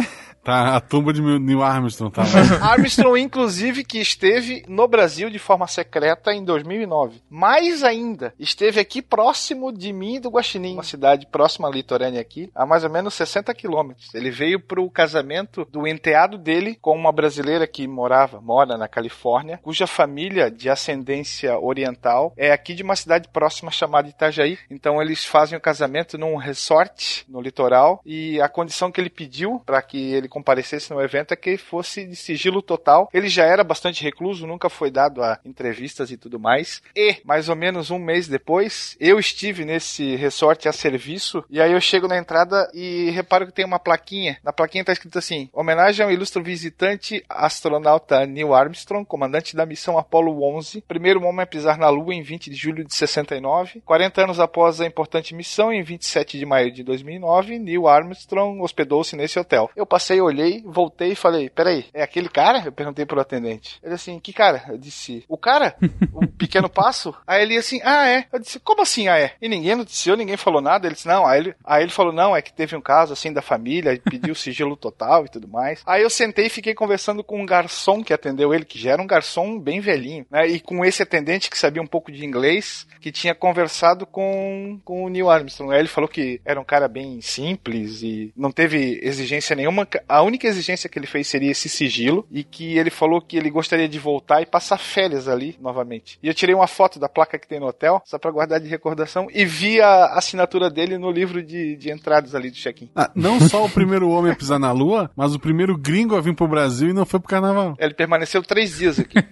Tá, a tumba de Neil Armstrong tá lá. Armstrong, inclusive, que esteve no Brasil de forma secreta em 2009. Mais ainda, esteve aqui próximo de mim e do Guaxinim, uma cidade próxima à litorânea aqui, a mais ou menos 60 quilômetros. Ele veio pro casamento do enteado dele com uma brasileira que morava, mora na Califórnia, cuja família de ascendência oriental é aqui de uma cidade próxima chamada Itajaí. Então eles fazem o casamento num resort no litoral e a condição que ele pediu para que ele comparecesse no evento é que fosse de sigilo total. Ele já era bastante recluso, nunca foi dado a entrevistas e tudo mais. E, mais ou menos um mês depois, eu estive nesse resort a serviço e aí eu chego na entrada e reparo que tem uma plaquinha. Na plaquinha tá escrito assim: homenagem ao ilustre visitante astronauta Neil Armstrong, comandante da missão Apollo 11, primeiro homem a pisar na Lua em 20 de julho de 69. 40 anos após a importante missão, em 27 de maio de 2009, Neil Armstrong hospedou-se nesse hotel. Eu passei olhei, voltei e falei: Peraí, é aquele cara? Eu perguntei pro atendente. Ele assim: Que cara? Eu disse: O cara? O pequeno passo? Aí ele assim: Ah, é. Eu disse: Como assim, ah, é? E ninguém noticiou, ninguém falou nada. Ele disse: Não. Aí ele, aí ele falou: Não, é que teve um caso assim da família, pediu sigilo total e tudo mais. Aí eu sentei e fiquei conversando com um garçom que atendeu ele, que já era um garçom bem velhinho, né? E com esse atendente que sabia um pouco de inglês, que tinha conversado com, com o Neil Armstrong. Aí ele falou que era um cara bem simples e não teve exigência nenhuma. A única exigência que ele fez seria esse sigilo e que ele falou que ele gostaria de voltar e passar férias ali novamente. E eu tirei uma foto da placa que tem no hotel, só para guardar de recordação, e vi a assinatura dele no livro de, de entradas ali do check-in. Ah, não só o primeiro homem a pisar na lua, mas o primeiro gringo a vir pro Brasil e não foi pro carnaval. Ele permaneceu três dias aqui.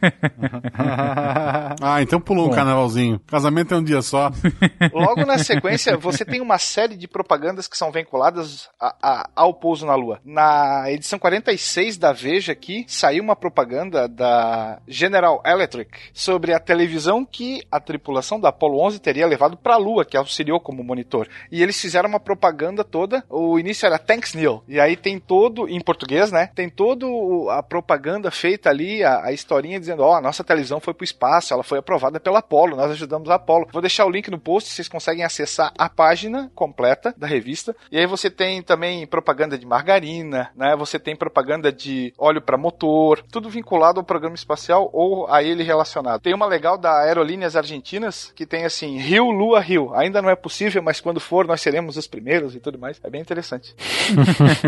ah, então pulou Bom. um carnavalzinho. Casamento é um dia só. Logo na sequência, você tem uma série de propagandas que são vinculadas a, a, ao pouso na Lua. Na edição 46 da Veja aqui, saiu uma propaganda da General Electric sobre a televisão que a tripulação da Apollo 11 teria levado para a Lua, que auxiliou como monitor. E eles fizeram uma propaganda toda. O início era Thanks Neil. E aí tem todo, em português, né? Tem todo a propaganda feita ali, a, a historinha dizendo: Ó, oh, a nossa televisão foi pro espaço, ela foi aprovada pela Apollo, nós ajudamos a Apollo. Vou deixar o link no post, vocês conseguem acessar a página completa da revista. E aí você tem também propaganda de margarina, né? Você tem propaganda de óleo para motor, tudo vinculado ao programa espacial ou a ele relacionado. Tem uma legal da Aerolíneas Argentinas que tem assim: Rio, Lua, Rio. Ainda não é possível, mas quando for nós seremos os primeiros e tudo mais. É bem interessante.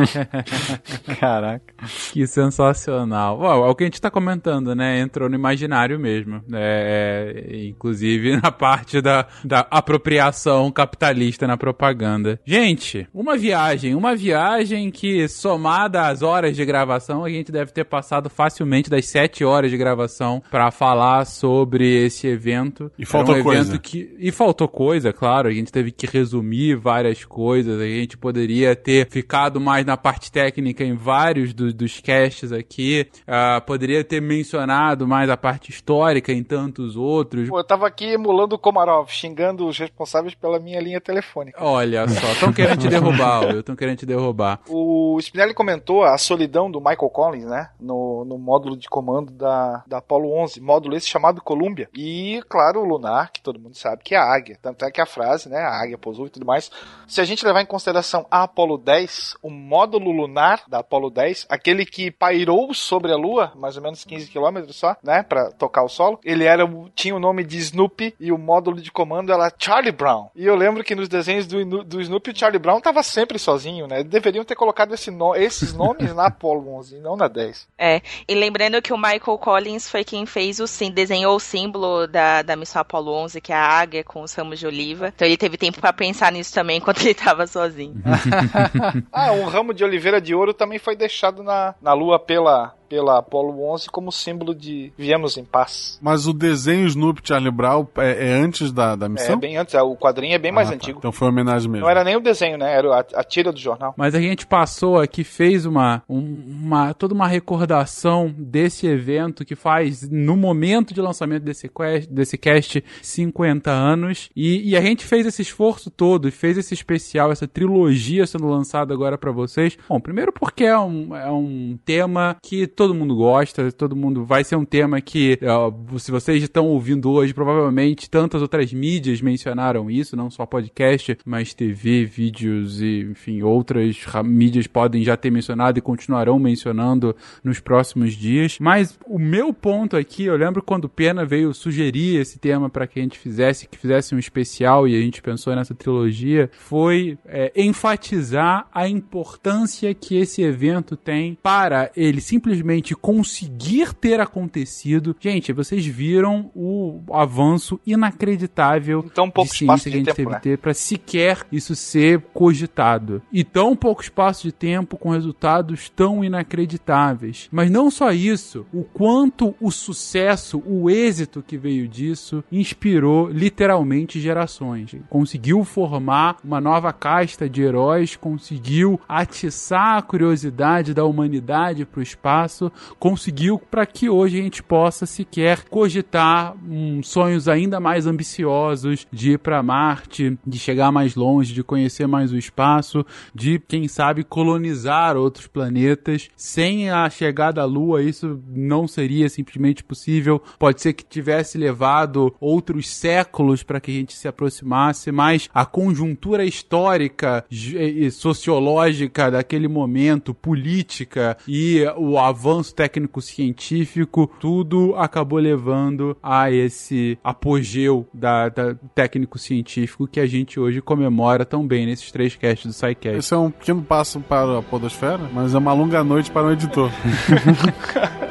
Caraca. Que sensacional. Uau, é o que a gente tá comentando, né? Entrou no imaginário mesmo. É, é, inclusive na parte da, da apropriação capitalista na propaganda. Gente, uma viagem. Uma viagem que, somada às horas de gravação, a gente deve ter passado facilmente das sete horas de gravação para falar sobre esse evento. E faltou um coisa. Que... E faltou coisa, claro. A gente teve que resumir várias coisas. A gente poderia ter ficado mais na parte técnica em vários do, dos casts aqui. Uh, poderia ter mencionado mais a parte histórica em tantos outros. Pô, eu tava aqui emulando o Komarov, xingando os responsáveis pela minha linha telefônica. Olha só, estão querendo te derrubar. Estão querendo te derrubar. O Spinelli comentou a solidão do Michael Collins, né? No, no módulo de comando da, da Apollo 11. Módulo esse chamado Columbia. E, claro, o Lunar, que todo mundo sabe que é a águia. Tanto é que a frase, né? A águia pousou e tudo mais. Se a gente levar em consideração a Apollo 10, o módulo lunar da Apollo 10, aquele que pairou sobre a Lua, mais ou menos 15 quilômetros só, né? Pra tocar o solo, ele era, tinha o nome de Snoopy e o módulo de comando era Charlie Brown. E eu lembro que nos desenhos do, do Snoopy, o Charlie Brown tava sempre sozinho, né? Deveriam ter colocado esse no, esses nomes na Apollo 11 e não na 10. É, e lembrando que o Michael Collins foi quem fez o sim, desenhou o símbolo da, da missão Apollo 11, que é a águia com os ramos de oliva. Então ele teve tempo para pensar nisso também enquanto ele tava sozinho. ah, um ramo de oliveira de ouro também foi deixado na, na lua pela pela Apollo 11 como símbolo de viemos em paz. Mas o desenho Snoopy Charlie Brown é, é antes da, da missão? É bem antes, é, o quadrinho é bem ah, mais tá. antigo. Então foi homenagem mesmo. Não era nem o desenho, né? Era a, a tira do jornal. Mas a gente passou aqui, fez uma, uma toda uma recordação desse evento que faz no momento de lançamento desse, quest, desse cast 50 anos e, e a gente fez esse esforço todo e fez esse especial, essa trilogia sendo lançada agora para vocês. Bom, primeiro porque é um, é um tema que todo mundo gosta, todo mundo vai ser um tema que, uh, se vocês estão ouvindo hoje, provavelmente tantas outras mídias mencionaram isso, não só podcast, mas TV, vídeos e, enfim, outras mídias podem já ter mencionado e continuarão mencionando nos próximos dias. Mas o meu ponto aqui, eu lembro quando Pena veio sugerir esse tema para que a gente fizesse, que fizesse um especial e a gente pensou nessa trilogia, foi é, enfatizar a importância que esse evento tem para ele simplesmente simplesmente conseguir ter acontecido, gente, vocês viram o avanço inacreditável então, pouco de ciência que a gente tempo, teve né? ter para sequer isso ser cogitado. E tão pouco espaço de tempo com resultados tão inacreditáveis. Mas não só isso, o quanto o sucesso, o êxito que veio disso inspirou literalmente gerações. Conseguiu formar uma nova casta de heróis, conseguiu atiçar a curiosidade da humanidade para o espaço espaço conseguiu para que hoje a gente possa sequer cogitar um, sonhos ainda mais ambiciosos de ir para Marte, de chegar mais longe, de conhecer mais o espaço, de quem sabe colonizar outros planetas. Sem a chegada à Lua, isso não seria simplesmente possível. Pode ser que tivesse levado outros séculos para que a gente se aproximasse, mas a conjuntura histórica e sociológica daquele momento, política e o avanço técnico-científico, tudo acabou levando a esse apogeu da, da técnico-científico que a gente hoje comemora tão bem nesses três casts do SciCast. Esse é um pequeno passo para a podosfera, mas é uma longa noite para o editor.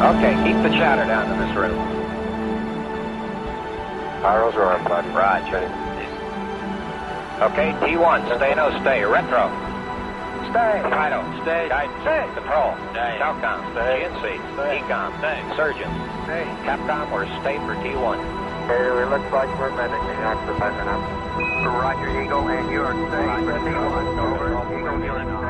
Okay, keep the chatter down in this room. Pyros are unplugged. Roger. Okay, T1, stay no stay. Retro. Stay. Fido, stay. Guidance. Stay. Control. Stay. Calcom. Stay. GNC. Stay. Ecom. Stay. Surgeon. Stay. Capcom, we're stay for T1. Okay, it looks like we're managing after five minutes. Roger, Eagle, and you're staying for T1. Over. Eagle, you're